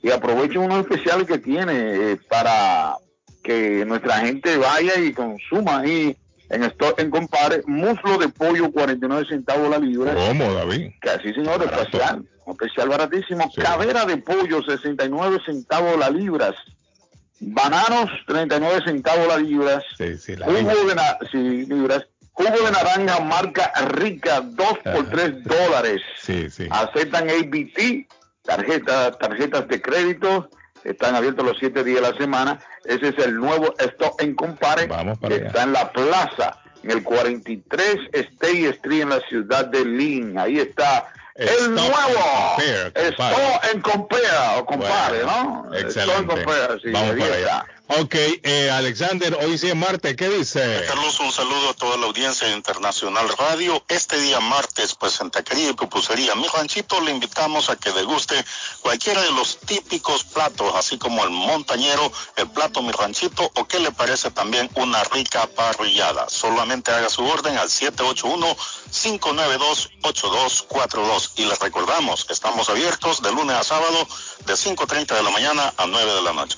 [SPEAKER 30] Y aprovechen unos especiales que tiene eh, para que nuestra gente vaya y consuma ahí en Stop en Compare muslo de pollo 49 centavos la libra.
[SPEAKER 3] ¿Cómo, David?
[SPEAKER 30] Que así, señor, especial, un especial baratísimo. Cadera de pollo, 69 centavos la libras. Bananos, 39 centavos la libras.
[SPEAKER 3] Sí, sí, la
[SPEAKER 30] Jugo de, na- sí, libras. Jugo de naranja marca rica, 2 por 3 dólares.
[SPEAKER 3] Sí, sí.
[SPEAKER 30] Aceptan ABT, tarjetas, tarjetas de crédito. Están abiertos los 7 días de la semana. Ese es el nuevo Stop en Compare. que
[SPEAKER 3] allá.
[SPEAKER 30] está en la plaza, en el 43 State Street en la ciudad de Lynn. Ahí está el nuevo
[SPEAKER 3] Compare, compadre.
[SPEAKER 30] Stop en Compare, o compare,
[SPEAKER 3] Bueno,
[SPEAKER 30] ¿no?
[SPEAKER 3] Excelente.
[SPEAKER 30] Compare, sí,
[SPEAKER 3] Vamos para
[SPEAKER 30] está.
[SPEAKER 3] Ok, eh, Alexander, hoy sí es martes, ¿qué dice?
[SPEAKER 48] Carlos, un saludo a toda la audiencia de Internacional Radio. Este día martes, pues en Taquería y Pupusería Mi Ranchito le invitamos a que deguste cualquiera de los típicos platos, así como el montañero, el plato Mi Ranchito o qué le parece también una rica parrillada. Solamente haga su orden al 781-592-8242 y les recordamos, estamos abiertos de lunes a sábado de 5.30 de la mañana a 9 de la noche.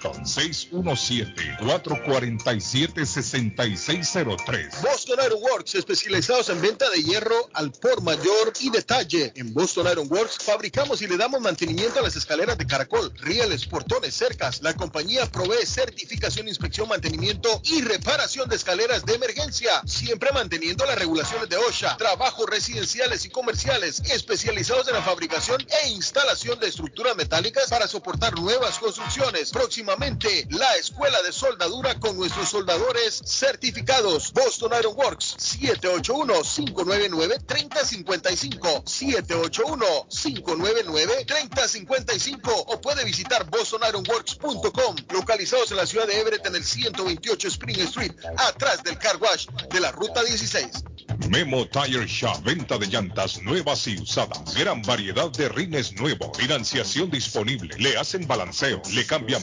[SPEAKER 14] 617-447-6603.
[SPEAKER 2] Boston Iron Works, especializados en venta de hierro al por mayor y detalle. En Boston Iron Works fabricamos y le damos mantenimiento a las escaleras de caracol, rieles, portones, cercas. La compañía provee certificación, inspección, mantenimiento y reparación de escaleras de emergencia, siempre manteniendo las regulaciones de OSHA. Trabajos residenciales y comerciales especializados en la fabricación e instalación de estructuras metálicas para soportar nuevas construcciones. Próximamente, la escuela de soldadura con nuestros soldadores certificados. Boston Iron Works 781-599-3055. 781-599-3055 o puede visitar bostonironworks.com localizados en la ciudad de Everett en el 128 Spring Street, atrás del car wash de la ruta 16.
[SPEAKER 14] Memo Tire Shop, venta de llantas nuevas y usadas, gran variedad de rines nuevos, financiación disponible, le hacen balanceo, le cambian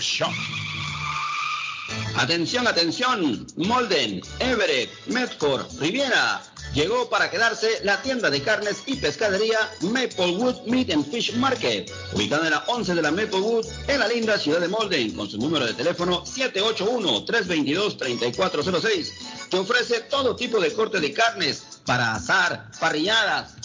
[SPEAKER 14] Shop.
[SPEAKER 17] Atención, atención, Molden, Everett, Medford, Riviera. Llegó para quedarse la tienda de carnes y pescadería Maplewood Meat and Fish Market, ubicada en la 11 de la Maplewood, en la linda ciudad de Molden, con su número de teléfono 781-322-3406, que ofrece todo tipo de corte de carnes para asar, parrilladas,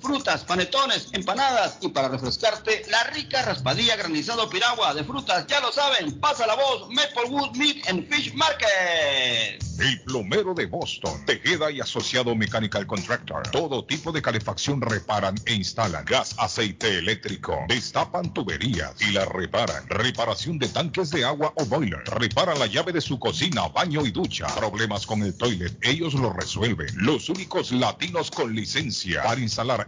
[SPEAKER 17] frutas, panetones, empanadas y para refrescarte la rica raspadilla granizado piragua de frutas. Ya lo saben, pasa la voz Maplewood Meat and Fish Market.
[SPEAKER 14] El plomero de Boston, Tejeda y Asociado Mechanical Contractor. Todo tipo de calefacción reparan e instalan. Gas, aceite eléctrico. Destapan tuberías y las reparan. Reparación de tanques de agua o boiler. Reparan la llave de su cocina, baño y ducha. Problemas con el toilet, ellos lo resuelven. Los únicos latinos con licencia para instalar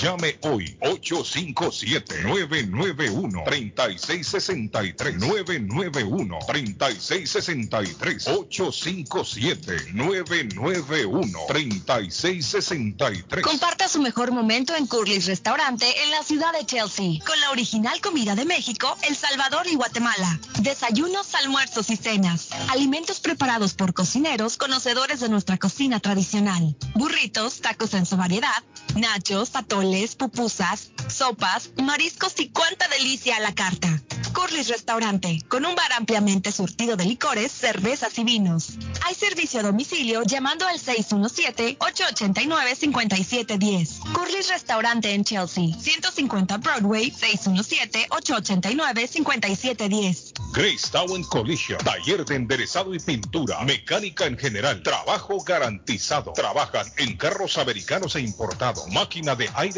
[SPEAKER 14] Llame hoy. 857-991-3663. 991-3663. 857 809-991-3663.
[SPEAKER 49] Comparta su mejor momento en Curly's Restaurante en la ciudad de Chelsea, con la original comida de México, El Salvador y Guatemala. Desayunos, almuerzos y cenas. Alimentos preparados por cocineros conocedores de nuestra cocina tradicional. Burritos, tacos en su variedad, nachos, atoles, pupusas, sopas, mariscos y cuánta delicia a la carta. Curly's Restaurante, con un bar ampliamente surtido de licores, cervezas y vinos. Hay servicio a domicilio llamando al 617-889-5710. Curly's Restaurante en Chelsea, 150 Broadway, 617-889-5710.
[SPEAKER 14] Grace Town Collision, taller de enderezado y pintura, mecánica en general, trabajo garantizado. Trabajan en carros americanos e importados, máquina de aire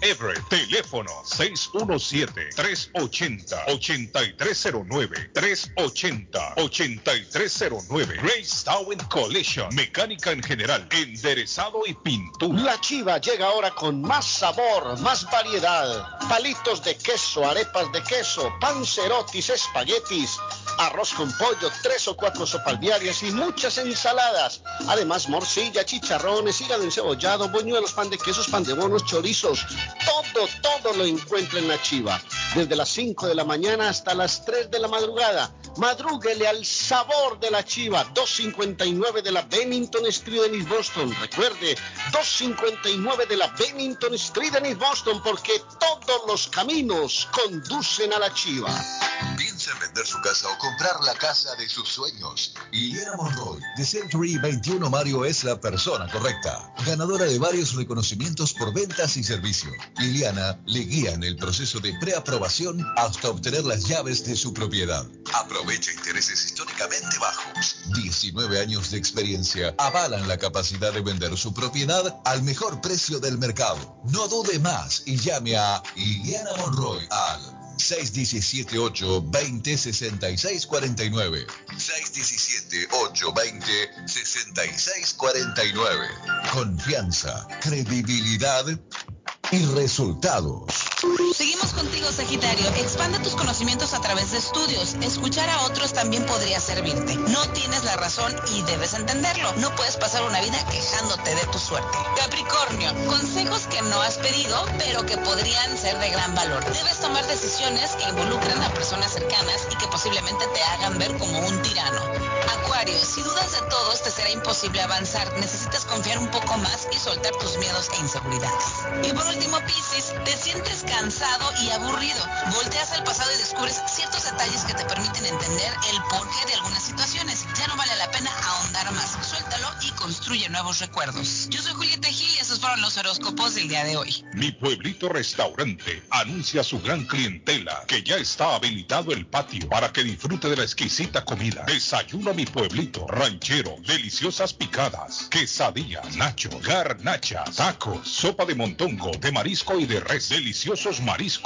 [SPEAKER 14] Everett. Teléfono 617-380-8309. 380-8309. Grace Town Collision. Mecánica en general. Enderezado y pintura.
[SPEAKER 18] La chiva llega ahora con más sabor, más variedad. Palitos de queso, arepas de queso, pancerotis, espaguetis, arroz con pollo, tres o cuatro sopalviarias y muchas ensaladas. Además, morcilla, chicharrones, hígado encebollado, buñuelos, pan de quesos, pan de bonos, chorizos. Todo, todo lo encuentra en la chiva. Desde las 5 de la mañana hasta las 3 de la madrugada. Madrúguele al sabor de la chiva. 259 de la Bennington Street en East Boston. Recuerde, 259 de la Bennington Street en East Boston porque todos los caminos conducen a la chiva.
[SPEAKER 21] Piensa en vender su casa o comprar la casa de sus sueños. Liliana Monroy, de Century 21 Mario, es la persona correcta. Ganadora de varios reconocimientos por ventas y servicio. Liliana le guía en el proceso de preaprobación hasta obtener las llaves de su propiedad. Aprovecha intereses históricamente bajos. 19 años de experiencia avalan la capacidad de vender su propiedad al mejor precio del mercado. No dude más y llame a Liliana Monroy al 617-820-6649. 617-820-6649. Confianza, credibilidad y resultados.
[SPEAKER 19] Contigo, Sagitario. Expande tus conocimientos a través de estudios. Escuchar a otros también podría servirte. No tienes la razón y debes entenderlo. No puedes pasar una vida quejándote de tu suerte. Capricornio, consejos que no has pedido, pero que podrían ser de gran valor. Debes tomar decisiones que involucran a personas cercanas y que posiblemente te hagan ver como un tirano. Acuario, si dudas de todos, te será imposible avanzar. Necesitas confiar un poco más y soltar tus miedos e inseguridades. Y por último, Piscis, te sientes cansado y aburrido. Volteas al pasado y descubres ciertos detalles que te permiten entender el porqué de algunas situaciones. Ya no vale la pena ahondar más. Suéltalo y construye nuevos recuerdos. Yo soy Julieta Gil y esos fueron los horóscopos del día de hoy.
[SPEAKER 14] Mi pueblito restaurante anuncia a su gran clientela que ya está habilitado el patio para que disfrute de la exquisita comida. Desayuno mi pueblito, ranchero, deliciosas picadas, quesadillas, nachos, garnachas, tacos, sopa de montongo, de marisco y de res, deliciosos mariscos,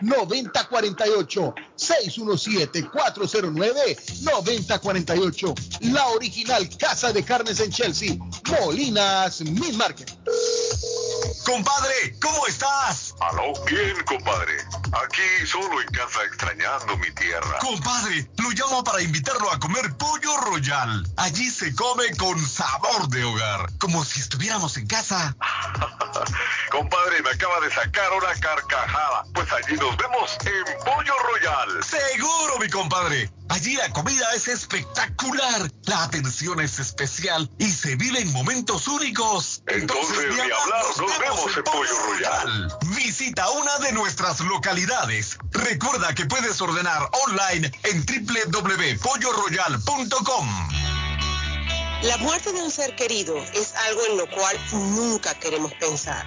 [SPEAKER 2] 9048 617-409-9048 La original Casa de Carnes en Chelsea Molinas Meat Market
[SPEAKER 21] Compadre, ¿cómo estás?
[SPEAKER 50] Aló, bien, compadre. Aquí solo en casa extrañando mi tierra.
[SPEAKER 21] Compadre, lo llamo para invitarlo a comer pollo royal. Allí se come con sabor de hogar, como si estuviéramos en casa.
[SPEAKER 50] Compadre, me acaba de sacar una carcajada. Pues allí nos vemos en Pollo Royal.
[SPEAKER 21] Seguro, mi compadre. Allí la comida es espectacular, la atención es especial y se viven momentos únicos.
[SPEAKER 50] Entonces, ni hablar, nos vemos en Pollo Royal.
[SPEAKER 21] Visita una de nuestras localidades. Recuerda que puedes ordenar online en www.polloroyal.com.
[SPEAKER 51] La muerte de un ser querido es algo en lo cual nunca queremos pensar,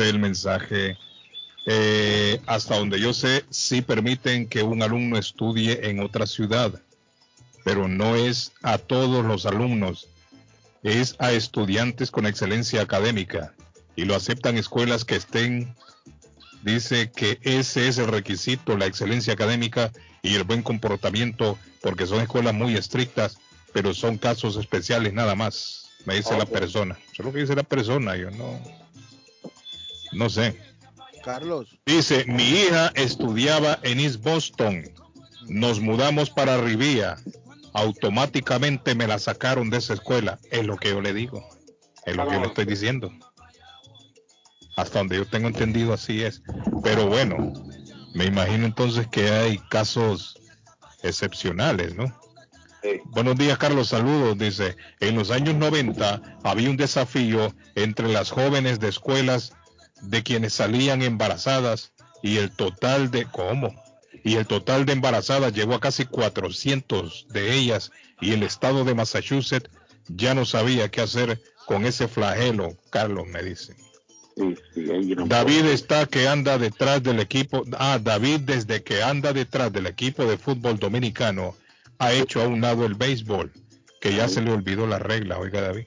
[SPEAKER 3] El mensaje, eh, hasta donde yo sé, sí permiten que un alumno estudie en otra ciudad, pero no es a todos los alumnos, es a estudiantes con excelencia académica y lo aceptan escuelas que estén, dice que ese es el requisito, la excelencia académica y el buen comportamiento, porque son escuelas muy estrictas, pero son casos especiales nada más, me dice la persona. Eso es lo que dice la persona, yo no, no sé.
[SPEAKER 2] Carlos.
[SPEAKER 3] Dice, mi hija estudiaba en East Boston. Nos mudamos para Rivia. Automáticamente me la sacaron de esa escuela. Es lo que yo le digo. Es lo que yo le estoy diciendo. Hasta donde yo tengo entendido así es. Pero bueno, me imagino entonces que hay casos excepcionales, ¿no? Buenos días, Carlos. Saludos. Dice, en los años 90 había un desafío entre las jóvenes de escuelas de quienes salían embarazadas y el total de cómo y el total de embarazadas llegó a casi 400 de ellas y el estado de Massachusetts ya no sabía qué hacer con ese flagelo, Carlos me dice. David está que anda detrás del equipo, ah, David desde que anda detrás del equipo de fútbol dominicano ha hecho a un lado el béisbol, que ya se le olvidó la regla, oiga David.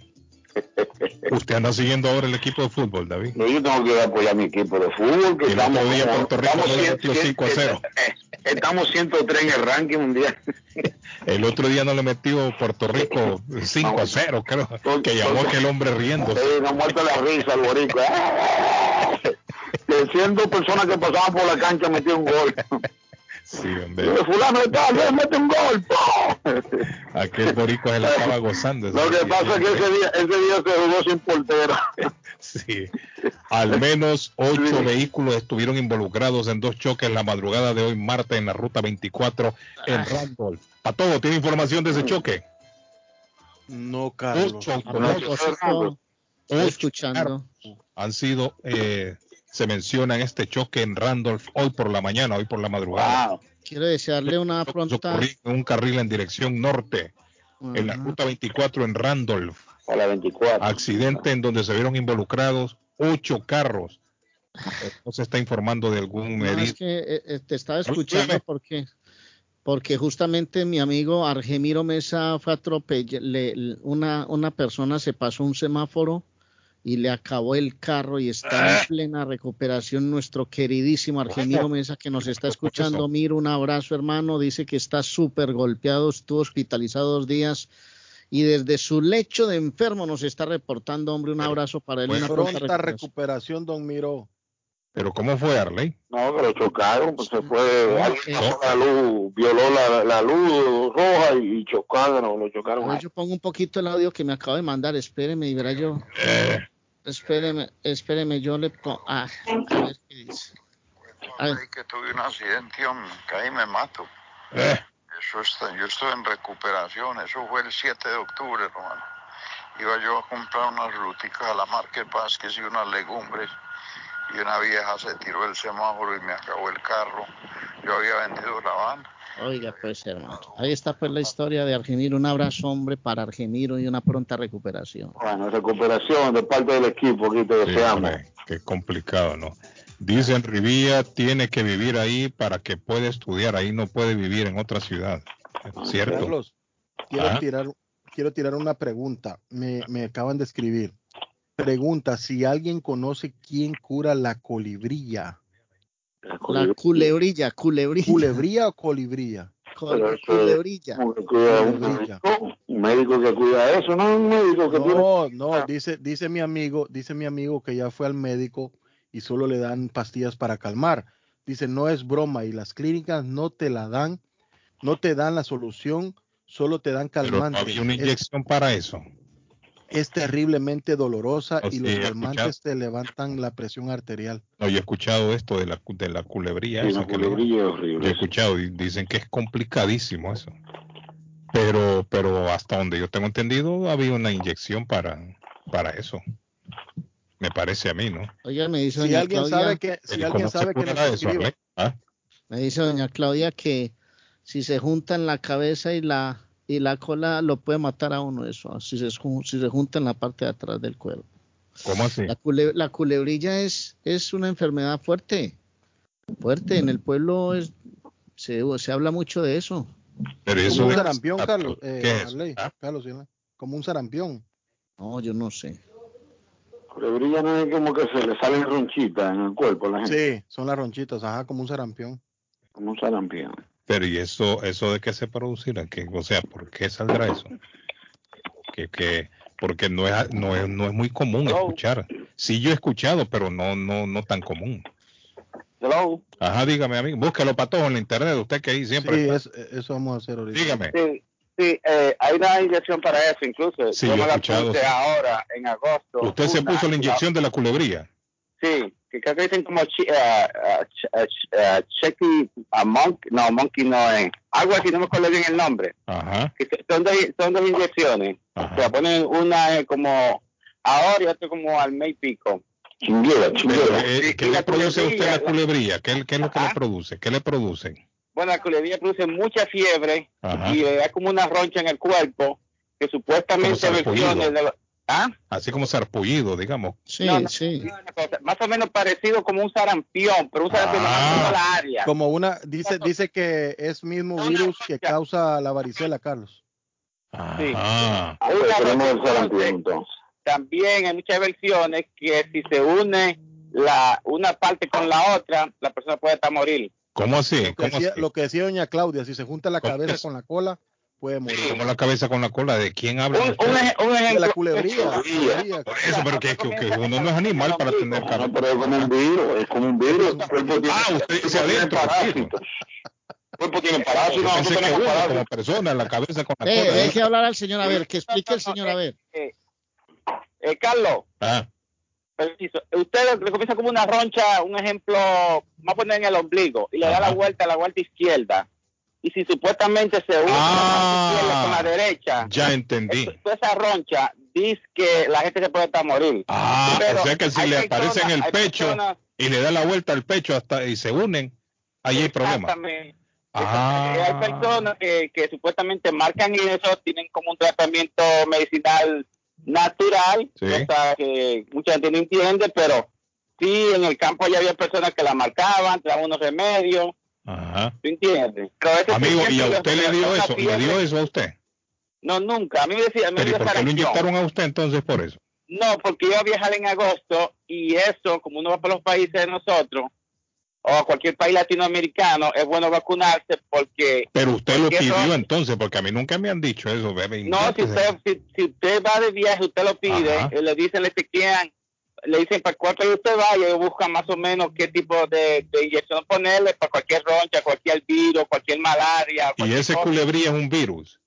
[SPEAKER 3] Usted anda siguiendo ahora el equipo de fútbol, David.
[SPEAKER 30] No, yo tengo que apoyar a mi equipo de fútbol. Que
[SPEAKER 3] El
[SPEAKER 30] estamos,
[SPEAKER 3] otro día Puerto Rico
[SPEAKER 30] estamos
[SPEAKER 3] le
[SPEAKER 30] cien-
[SPEAKER 3] metió
[SPEAKER 30] cien-
[SPEAKER 3] 5 a 0.
[SPEAKER 30] eh, Estamos 103 en el ranking mundial.
[SPEAKER 3] El otro día no le metió Puerto Rico 5 a 0, creo, que llamó aquel hombre riendo.
[SPEAKER 30] Sí, nos muerto la risa el boricua. Que siendo personas que pasaban por la cancha metió un gol.
[SPEAKER 3] Sí, hombre.
[SPEAKER 30] Fulano de tal, eh, mete un gol. ¡pum!
[SPEAKER 3] Aquel boricua se la estaba gozando.
[SPEAKER 30] Lo que pasa es que ese día, ese día se jugó sin portero.
[SPEAKER 3] Sí. Al menos ocho vehículos estuvieron involucrados en dos choques la madrugada de hoy, martes, en la ruta 24 en Randolph. Patojo, ¿tiene información de ese choque?
[SPEAKER 2] No, Carlos.
[SPEAKER 3] Ocho
[SPEAKER 4] A estoy escuchando.
[SPEAKER 3] han sido, eh, se menciona en este choque en Randolph hoy por la mañana, hoy por la madrugada.
[SPEAKER 4] Quiero desearle una pronta.
[SPEAKER 3] En un carril en dirección norte, en la ruta 24 en Randolph.
[SPEAKER 30] A la 24.
[SPEAKER 3] Accidente en donde se vieron involucrados ocho carros. No se está informando de algún
[SPEAKER 4] No, es que eh, eh, te estaba escuchando porque porque justamente mi amigo Argemiro Mesa fue atropellado, una, una persona se pasó un semáforo y le acabó el carro y está en plena recuperación nuestro queridísimo Argemiro Mesa que nos está escuchando. Miro, un abrazo hermano, dice que está súper golpeado, estuvo hospitalizado dos días y desde su lecho de enfermo nos está reportando, hombre, un abrazo para él. y una pronta recuperación.
[SPEAKER 2] recuperación, don Miro.
[SPEAKER 3] Pero ¿cómo fue Arley?
[SPEAKER 30] No, que lo chocaron, pues se fue, alguien pasó la luz, violó la, la luz roja y chocaron, lo chocaron.
[SPEAKER 4] Ver, yo pongo un poquito el audio que me acabo de mandar, espéreme y verá yo. Espéreme, espéreme, yo le pongo. Ah, a ver qué dice.
[SPEAKER 52] Que tuve un accidente, hombre, caí y me mato.
[SPEAKER 3] Eh.
[SPEAKER 52] Eso está, yo estoy en recuperación, eso fue el 7 de octubre, hermano. Iba yo a comprar unas ruticas a la Market Vázquez y unas legumbres y una vieja se tiró el semáforo y me acabó el carro. Yo había vendido la van.
[SPEAKER 4] Oiga, pues hermano. Ahí está pues la historia de Argemiro. Un abrazo, hombre, para Argemiro y una pronta recuperación.
[SPEAKER 30] Bueno, recuperación de parte del equipo, aquí te
[SPEAKER 3] Sí,
[SPEAKER 30] deseamos.
[SPEAKER 3] hombre, qué complicado, ¿no? Dicen Rivilla tiene que vivir ahí para que pueda estudiar, ahí no puede vivir en otra ciudad. ¿Cierto?
[SPEAKER 2] Carlos, quiero
[SPEAKER 3] Ah.
[SPEAKER 2] tirar, quiero tirar una pregunta. Me, me acaban de escribir. Pregunta si alguien conoce quién cura la colibrilla.
[SPEAKER 4] La culebrilla, culebrilla.
[SPEAKER 2] ¿Culebrilla o colibrilla?
[SPEAKER 30] Pero
[SPEAKER 4] culebrilla.
[SPEAKER 30] es- que cuida un médico, un médico que cuida eso, no un médico que
[SPEAKER 2] No, no, dice, dice mi amigo, dice mi amigo que ya fue al médico y solo le dan pastillas para calmar. Dice, no es broma y las clínicas no te la dan, no te dan la solución, solo te dan
[SPEAKER 3] Pero no
[SPEAKER 2] calmantes.
[SPEAKER 3] había una
[SPEAKER 2] Es-
[SPEAKER 3] inyección para eso.
[SPEAKER 2] Es terriblemente dolorosa
[SPEAKER 3] Oh,
[SPEAKER 2] y los
[SPEAKER 3] sí,
[SPEAKER 2] calmantes te levantan la presión arterial.
[SPEAKER 3] No, yo he escuchado esto de la, de la culebrilla.
[SPEAKER 30] Sí,
[SPEAKER 3] esa
[SPEAKER 30] la culebrilla es horrible.
[SPEAKER 3] Yo he escuchado y dicen que es complicadísimo eso. Pero, pero hasta donde yo tengo entendido, había una inyección para, para eso. Me parece a mí, ¿no?
[SPEAKER 4] Oiga, me dice
[SPEAKER 2] Si
[SPEAKER 4] doña
[SPEAKER 2] alguien
[SPEAKER 4] Claudia,
[SPEAKER 2] sabe que, si
[SPEAKER 3] ¿Y
[SPEAKER 2] alguien sabe que nos
[SPEAKER 3] eso? ¿Ah?
[SPEAKER 4] me dice doña Claudia que si se juntan la cabeza y la y la cola lo puede matar a uno eso, si se, jun- si se juntan la parte de atrás del cuerpo.
[SPEAKER 3] ¿Cómo así?
[SPEAKER 4] La, cule- la culebrilla es, es una enfermedad fuerte, fuerte. En el pueblo es, se, se habla mucho de eso.
[SPEAKER 3] Pero eso
[SPEAKER 2] Como un sarampión,
[SPEAKER 3] ah,
[SPEAKER 2] Carlos. eh,
[SPEAKER 3] ¿qué es?
[SPEAKER 2] Arley, Carlos, ¿sí? como un sarampión.
[SPEAKER 4] No, yo no sé.
[SPEAKER 30] Culebrilla no es como que se le salen ronchitas en el cuerpo a la gente,
[SPEAKER 2] Sí, son las ronchitas, ajá, como un sarampión.
[SPEAKER 30] como un sarampión.
[SPEAKER 3] Pero ¿y eso, eso de qué se producirá? ¿Qué, o sea, ¿por qué saldrá eso? Que, que, porque no es, no es, no es muy común escuchar. Sí, yo he escuchado, pero no, no, no tan común.
[SPEAKER 30] Hello.
[SPEAKER 3] Ajá, dígame, amigo. Búsquelo para todos en la internet. Usted que ahí siempre.
[SPEAKER 2] Sí, es- eso vamos a hacer ahorita.
[SPEAKER 3] Dígame.
[SPEAKER 53] Sí, sí eh, hay una inyección para eso, incluso.
[SPEAKER 3] Sí,
[SPEAKER 53] yo
[SPEAKER 3] yo
[SPEAKER 53] me
[SPEAKER 3] he
[SPEAKER 53] la
[SPEAKER 3] escuchado,
[SPEAKER 53] puse
[SPEAKER 3] sí.
[SPEAKER 53] ahora, en agosto.
[SPEAKER 3] Usted se puso la inyección de la culebría.
[SPEAKER 53] Sí, que creo que dicen como chi- eh, eh, ch- ch- eh, Checky, a Monkey, no, Monkey no es. Algo así, no me acuerdo bien el nombre.
[SPEAKER 3] Ajá.
[SPEAKER 53] Que son, dos, son dos inyecciones. O sea, ponen una eh, como ahora y otra como al mes y pico.
[SPEAKER 3] Eh,
[SPEAKER 53] Sí,
[SPEAKER 3] ¿Qué
[SPEAKER 53] y
[SPEAKER 3] le produce a usted la
[SPEAKER 53] culebrilla?
[SPEAKER 3] ¿Qué, qué es lo que le produce? ¿Qué le producen?
[SPEAKER 53] Bueno, la culebrilla produce mucha fiebre
[SPEAKER 3] Ajá.
[SPEAKER 53] y le da como una roncha en el cuerpo que supuestamente versiones de ¿Ah?
[SPEAKER 3] Así como sarpullido, digamos.
[SPEAKER 4] Sí,
[SPEAKER 53] No, no,
[SPEAKER 4] sí.
[SPEAKER 53] más o menos parecido como un sarampión, pero un sarampión
[SPEAKER 3] Ah.
[SPEAKER 53] toda la área.
[SPEAKER 2] Como una, dice, dice que es mismo virus que causa la varicela, Carlos.
[SPEAKER 30] Sarampión,
[SPEAKER 53] entonces,
[SPEAKER 30] entonces.
[SPEAKER 53] también hay muchas versiones que si se une la una parte con la otra, la persona puede estar morir.
[SPEAKER 3] ¿Cómo así?
[SPEAKER 2] Lo que,
[SPEAKER 3] ¿Cómo
[SPEAKER 2] decía,
[SPEAKER 3] así?
[SPEAKER 2] lo que decía doña Claudia, si se junta la
[SPEAKER 3] ¿Cómo
[SPEAKER 2] cabeza
[SPEAKER 3] es?
[SPEAKER 2] con la cola, puede morir.
[SPEAKER 3] Como la cabeza con la cola. ¿De quién habla?
[SPEAKER 53] Un,
[SPEAKER 3] usted?
[SPEAKER 53] un ej- un
[SPEAKER 2] De
[SPEAKER 53] ejemplo.
[SPEAKER 2] la culebrilla. culebrilla.
[SPEAKER 3] Por eso, pero que, que, que uno no es animal para tener
[SPEAKER 30] No,
[SPEAKER 3] cabeza.
[SPEAKER 30] pero es como un virus, es como un virus. El
[SPEAKER 3] Ah, usted dice
[SPEAKER 30] tiene
[SPEAKER 3] adentro,
[SPEAKER 30] parásitos.
[SPEAKER 54] cuerpo tiene parásitos, nosotros tenemos
[SPEAKER 3] uno
[SPEAKER 54] parásitos.
[SPEAKER 3] como persona, la cabeza con la
[SPEAKER 4] Eh,
[SPEAKER 3] cola.
[SPEAKER 4] deje hablar al señor a ver, que explique el señor a ver.
[SPEAKER 53] Eh, Carlos,
[SPEAKER 3] Ah,
[SPEAKER 53] preciso. Usted le comienza como una roncha, un ejemplo, vamos a poner en el ombligo, y le da la vuelta a la vuelta izquierda. Y si supuestamente se une izquierda con la derecha,
[SPEAKER 3] Ah, ya entendí.
[SPEAKER 53] esa roncha dice que la gente se puede estar morir.
[SPEAKER 3] Ah,
[SPEAKER 53] Pero
[SPEAKER 3] o sea que si le aparece en el pecho
[SPEAKER 53] personas-
[SPEAKER 3] y le da la vuelta al pecho hasta y se unen, ahí hay problema. Ah.
[SPEAKER 53] Hay personas que, que supuestamente marcan eso, tienen como un tratamiento medicinal natural,
[SPEAKER 3] Sí.
[SPEAKER 53] cosa que mucha gente no entiende, pero sí, en el campo ya había personas que la marcaban, traían unos remedios,
[SPEAKER 3] Ajá.
[SPEAKER 53] ¿tú entiendes?
[SPEAKER 3] Amigo, ¿y a usted le dio eso? ¿Le dio eso a usted?
[SPEAKER 53] No, nunca. A mí me decía, me
[SPEAKER 3] Pero ¿y
[SPEAKER 53] dio
[SPEAKER 3] por qué lo inyectaron a usted entonces por eso?
[SPEAKER 53] No, porque iba a viajar en agosto y eso, como uno va por los países de nosotros, o a cualquier país latinoamericano, es bueno vacunarse porque
[SPEAKER 3] Pero usted lo
[SPEAKER 53] eso-
[SPEAKER 3] pidió entonces, porque a mí nunca me han dicho eso.
[SPEAKER 53] No, si usted, si, si usted va de viaje, usted lo pide,
[SPEAKER 3] Ajá.
[SPEAKER 53] eh, le dicen, le chequean, le dicen para cuál país usted va y ellos buscan más o menos qué tipo de, de inyección ponerle para cualquier roncha, cualquier virus, cualquier malaria.
[SPEAKER 3] Y ese
[SPEAKER 53] cosa.
[SPEAKER 3] culebría es un virus.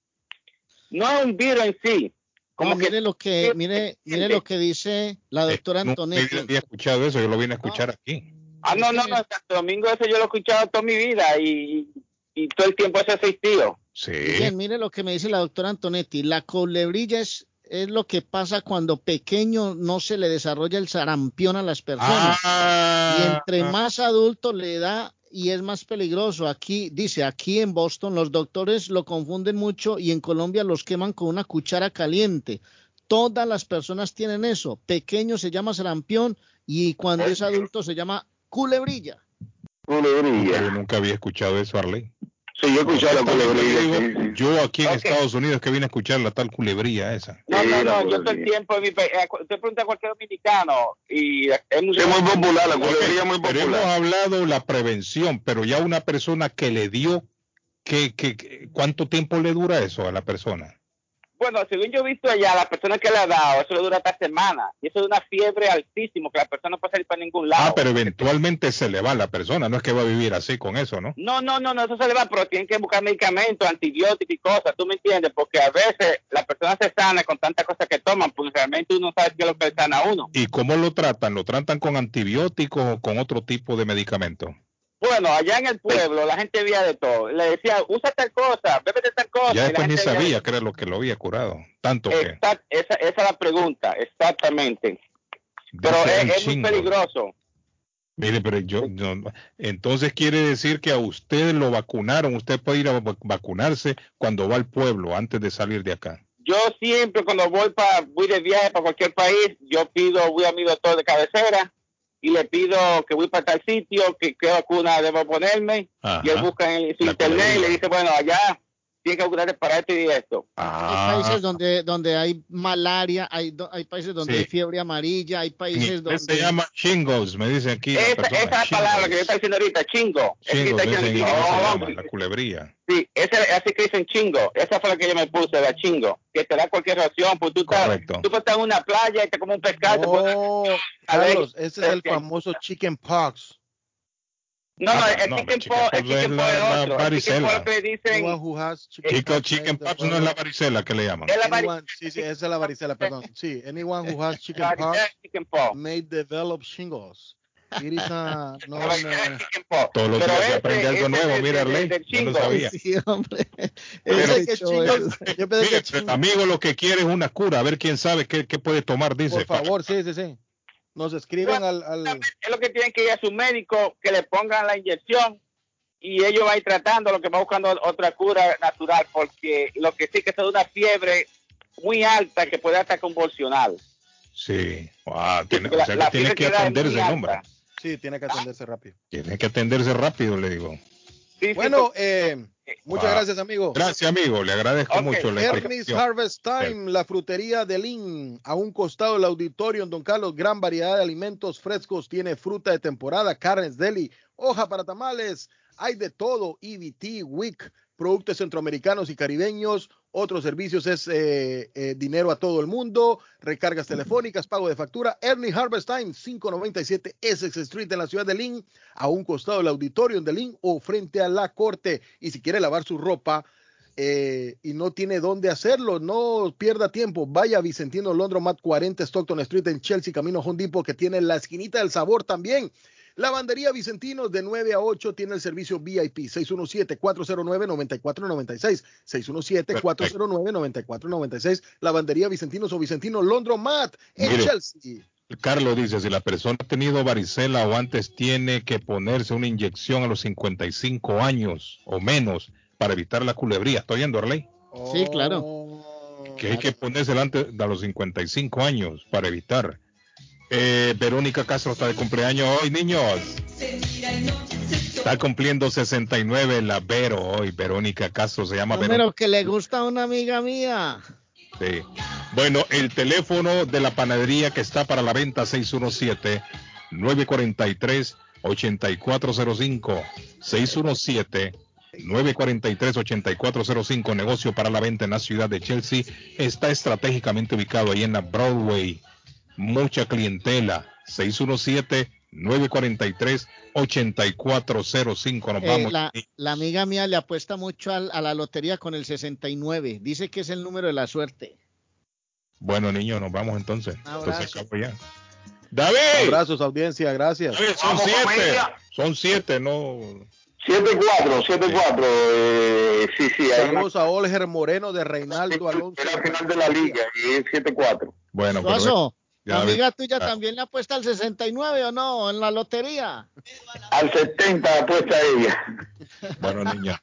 [SPEAKER 53] No es un virus en sí.
[SPEAKER 4] Como mire lo que mire mire lo que dice la doctora
[SPEAKER 3] Nunca
[SPEAKER 4] Antonetti.
[SPEAKER 3] había escuchado eso, yo lo vine a escuchar aquí.
[SPEAKER 53] Ah, no, no, no, en Santo Domingo eso yo lo he escuchado toda mi vida y, y todo el tiempo eso ha existido.
[SPEAKER 3] Sí.
[SPEAKER 4] Bien, mire lo que me dice la doctora Antonetti. La colebrilla es, es lo que pasa cuando pequeño no se le desarrolla el sarampión a las personas.
[SPEAKER 3] Ah.
[SPEAKER 4] y entre más adulto le da y es más peligroso. Aquí, dice, aquí en Boston los doctores lo confunden mucho y en Colombia los queman con una cuchara caliente. Todas las personas tienen eso. Pequeño se llama sarampión y cuando es adulto se llama culebrilla.
[SPEAKER 3] Yo nunca había escuchado eso, Arley.
[SPEAKER 54] Sí, yo he escuchado la culebrilla.
[SPEAKER 3] Digo,
[SPEAKER 54] sí, sí.
[SPEAKER 3] Yo aquí en Estados Unidos que vine a escuchar la tal culebría esa.
[SPEAKER 53] No, no, no, yo todo el tiempo en mi país, usted pregunta a cualquier dominicano y es muy,
[SPEAKER 54] Es muy popular, la culebría es muy
[SPEAKER 3] Pero hemos
[SPEAKER 54] popular.
[SPEAKER 3] hablado la prevención, pero ya una persona que le dio, ¿qué, qué- cuánto tiempo le dura eso a la persona?
[SPEAKER 53] Bueno, según yo he visto allá, la persona que le ha dado, eso le dura hasta semana. Y eso es una fiebre altísima, que la persona no puede salir para ningún lado.
[SPEAKER 3] Ah, pero eventualmente se le va a la persona, no es que va a vivir así con eso, ¿no?
[SPEAKER 53] No, no, no, no, eso se le va, pero tienen que buscar medicamentos, antibióticos y cosas, ¿tú me entiendes? Porque a veces la persona se sana con tantas cosas que toman, porque realmente uno sabe qué es lo que le sana a uno.
[SPEAKER 3] ¿Y cómo lo tratan? ¿Lo tratan con antibióticos o con otro tipo de medicamento?
[SPEAKER 53] Bueno, allá en el pueblo la gente veía de todo. Le decía, usa tal cosa, bébete tal cosa.
[SPEAKER 3] Ya después ni sabía que era lo que lo había curado. Tanto que.
[SPEAKER 53] Esa, esa es la pregunta, exactamente. Pero es, muy peligroso.
[SPEAKER 3] Mire, pero yo, no- entonces quiere decir que a usted lo vacunaron, usted puede ir a vac- vacunarse cuando va al pueblo antes de salir de acá.
[SPEAKER 53] Yo siempre cuando voy para voy de viaje para cualquier país, yo pido, voy a mi doctor de cabecera y le pido que voy para tal sitio, que qué vacuna debo ponerme.
[SPEAKER 3] Ajá.
[SPEAKER 53] Y él busca en su
[SPEAKER 3] La
[SPEAKER 53] internet y le dice, bueno, allá tiene que vacunarte para esto y esto.
[SPEAKER 3] Ah.
[SPEAKER 4] Hay países donde, donde hay malaria, hay, hay países donde
[SPEAKER 3] Sí.
[SPEAKER 4] hay fiebre amarilla, hay países
[SPEAKER 3] inglés
[SPEAKER 4] donde...
[SPEAKER 3] se llama chingos, me dice aquí. la
[SPEAKER 53] Esa,
[SPEAKER 3] persona,
[SPEAKER 53] esa es la palabra que yo estoy diciendo ahorita, chingo. Es que
[SPEAKER 3] Chingos,
[SPEAKER 53] está
[SPEAKER 3] dice en
[SPEAKER 53] diciendo
[SPEAKER 3] inglés se
[SPEAKER 53] chingo.
[SPEAKER 3] llama, la culebría.
[SPEAKER 53] Sí, esa, así que dicen chingo. Esa fue la que yo me puse, la chingo. Que te da cualquier reacción, pues tú estás,
[SPEAKER 3] Correcto.
[SPEAKER 53] tú puedes estar en una playa y te comes un pescado. te pones-
[SPEAKER 46] Oh,
[SPEAKER 53] ver,
[SPEAKER 46] Carlos, ese es el famoso chicken pox.
[SPEAKER 53] No, no,
[SPEAKER 3] Ah,
[SPEAKER 53] el
[SPEAKER 3] no,
[SPEAKER 53] chicken pox,
[SPEAKER 3] pox
[SPEAKER 53] el chicken
[SPEAKER 3] es la- la
[SPEAKER 53] otro.
[SPEAKER 3] Varicela.
[SPEAKER 53] dicen,
[SPEAKER 46] chicken
[SPEAKER 3] chicken pox no es la varicela que le llaman.
[SPEAKER 53] es la
[SPEAKER 46] Anyone,
[SPEAKER 53] varicela.
[SPEAKER 46] sí, sí, esa es la varicela, perdón. Sí, anyone who has chicken pox may develop shingles. It is a
[SPEAKER 53] La
[SPEAKER 46] known,
[SPEAKER 53] varicela
[SPEAKER 46] uh,
[SPEAKER 53] es chicken pox.
[SPEAKER 3] Todos los
[SPEAKER 53] Pero
[SPEAKER 3] días se
[SPEAKER 53] ese-
[SPEAKER 3] aprende algo
[SPEAKER 53] ese
[SPEAKER 3] nuevo, mira, Arley, yo no sabía.
[SPEAKER 4] Sí, hombre.
[SPEAKER 46] que yo pensé que
[SPEAKER 3] amigo, lo que quiere es una cura, a ver quién sabe qué, qué puede tomar, dice.
[SPEAKER 46] por favor, sí, sí, sí. Nos escriben al, al
[SPEAKER 53] Es lo que tienen que ir a su médico, que le pongan la inyección y ellos van a ir tratando, lo que va buscando otra cura natural, porque lo que sí que es una fiebre muy alta que puede hasta convulsionar.
[SPEAKER 3] Sí, Ah, tiene,
[SPEAKER 53] La-
[SPEAKER 3] o sea
[SPEAKER 53] la
[SPEAKER 3] que tiene que atenderse, hombre.
[SPEAKER 46] Sí, tiene que atenderse rápido.
[SPEAKER 3] Tiene que atenderse rápido, le digo.
[SPEAKER 53] Sí, sí,
[SPEAKER 46] Bueno, eh, muchas
[SPEAKER 3] Ah.
[SPEAKER 46] gracias, amigo.
[SPEAKER 3] Gracias, amigo, le agradezco mucho la
[SPEAKER 46] Ernest
[SPEAKER 3] explicación.
[SPEAKER 46] Harvest Time, la frutería de Lynn, a un costado del auditorio en Don Carlos, gran variedad de alimentos frescos, tiene fruta de temporada, carnes deli, hoja para tamales, hay de todo, EBT, WIC, productos centroamericanos y caribeños,
[SPEAKER 2] Otros servicios es eh, eh, dinero a todo el mundo, recargas telefónicas, pago de factura. Ernie Harvest Time, 597 Essex Street en la ciudad de Lynn, a un costado del auditorio de Lynn o frente a la corte. Y si quiere lavar su ropa, eh, y no tiene dónde hacerlo, no pierda tiempo. Vaya a Vicentino Londromat 40 Stockton Street en Chelsea, camino Home Depot, que tiene la esquinita del sabor también. Lavandería Vicentinos de 9 a 8 tiene el servicio VIP 617-409-9496. 617-409-9496. Lavandería Vicentinos o Vicentino Londromat en
[SPEAKER 3] Mire.
[SPEAKER 2] Chelsea.
[SPEAKER 3] Carlos dice, si la persona ha tenido varicela o antes tiene que ponerse una inyección a los 55 años o menos para evitar la culebría. ¿Estoy oyendo, Arley?
[SPEAKER 4] Sí, claro.
[SPEAKER 3] Que hay que ponerse antes de los 55 años para evitar. Eh, Verónica Castro está de cumpleaños hoy, niños. Está cumpliendo 69 la Vero hoy. Verónica Castro se llama Verónica.
[SPEAKER 4] Número que le gusta a una amiga mía.
[SPEAKER 3] Sí. Bueno, el teléfono de la panadería que está para la venta 617 943 8405 617 943 8405 negocio para la venta en la ciudad de Chelsea está estratégicamente ubicado ahí en la Broadway. Mucha clientela 617 943 8405 nos
[SPEAKER 4] Eh,
[SPEAKER 3] vamos.
[SPEAKER 4] la, la amiga mía le apuesta mucho al- a, la lotería con el 69. Dice que es el número de la suerte.
[SPEAKER 3] Bueno, niños, nos vamos entonces. Entonces, acabo ya. David.
[SPEAKER 2] Abrazos, audiencia, gracias.
[SPEAKER 3] David, son siete. Son siete, no.
[SPEAKER 30] 7-4, 7-4. Eh, sí, sí. hay una-
[SPEAKER 2] Saludos a Olger Moreno de Reinaldo Alonso.
[SPEAKER 30] Era final de la liga y es 7-4.
[SPEAKER 3] Bueno,
[SPEAKER 30] pero ya
[SPEAKER 4] ¿la
[SPEAKER 30] ve-
[SPEAKER 4] amiga tuya
[SPEAKER 30] ah.
[SPEAKER 4] también le apuesta al 69 o no en la lotería?
[SPEAKER 30] Al 70 apuesta ella.
[SPEAKER 3] Bueno, niña.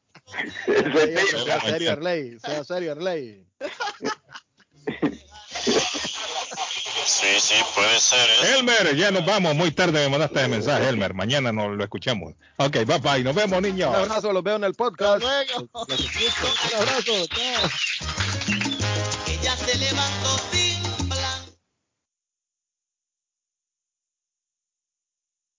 [SPEAKER 2] Sea serio, Arley. Sea serio, Arley.
[SPEAKER 55] Sí, sí, puede ser. ¿eh?
[SPEAKER 3] Elmer, ya nos vamos. Muy tarde me mandaste el mensaje, Elmer. Mañana nos lo escuchamos. Ok, bye bye. Nos vemos, niños.
[SPEAKER 2] Un abrazo, los veo en el podcast.
[SPEAKER 4] Hasta luego.
[SPEAKER 2] Los escucho. Un abrazo. chao.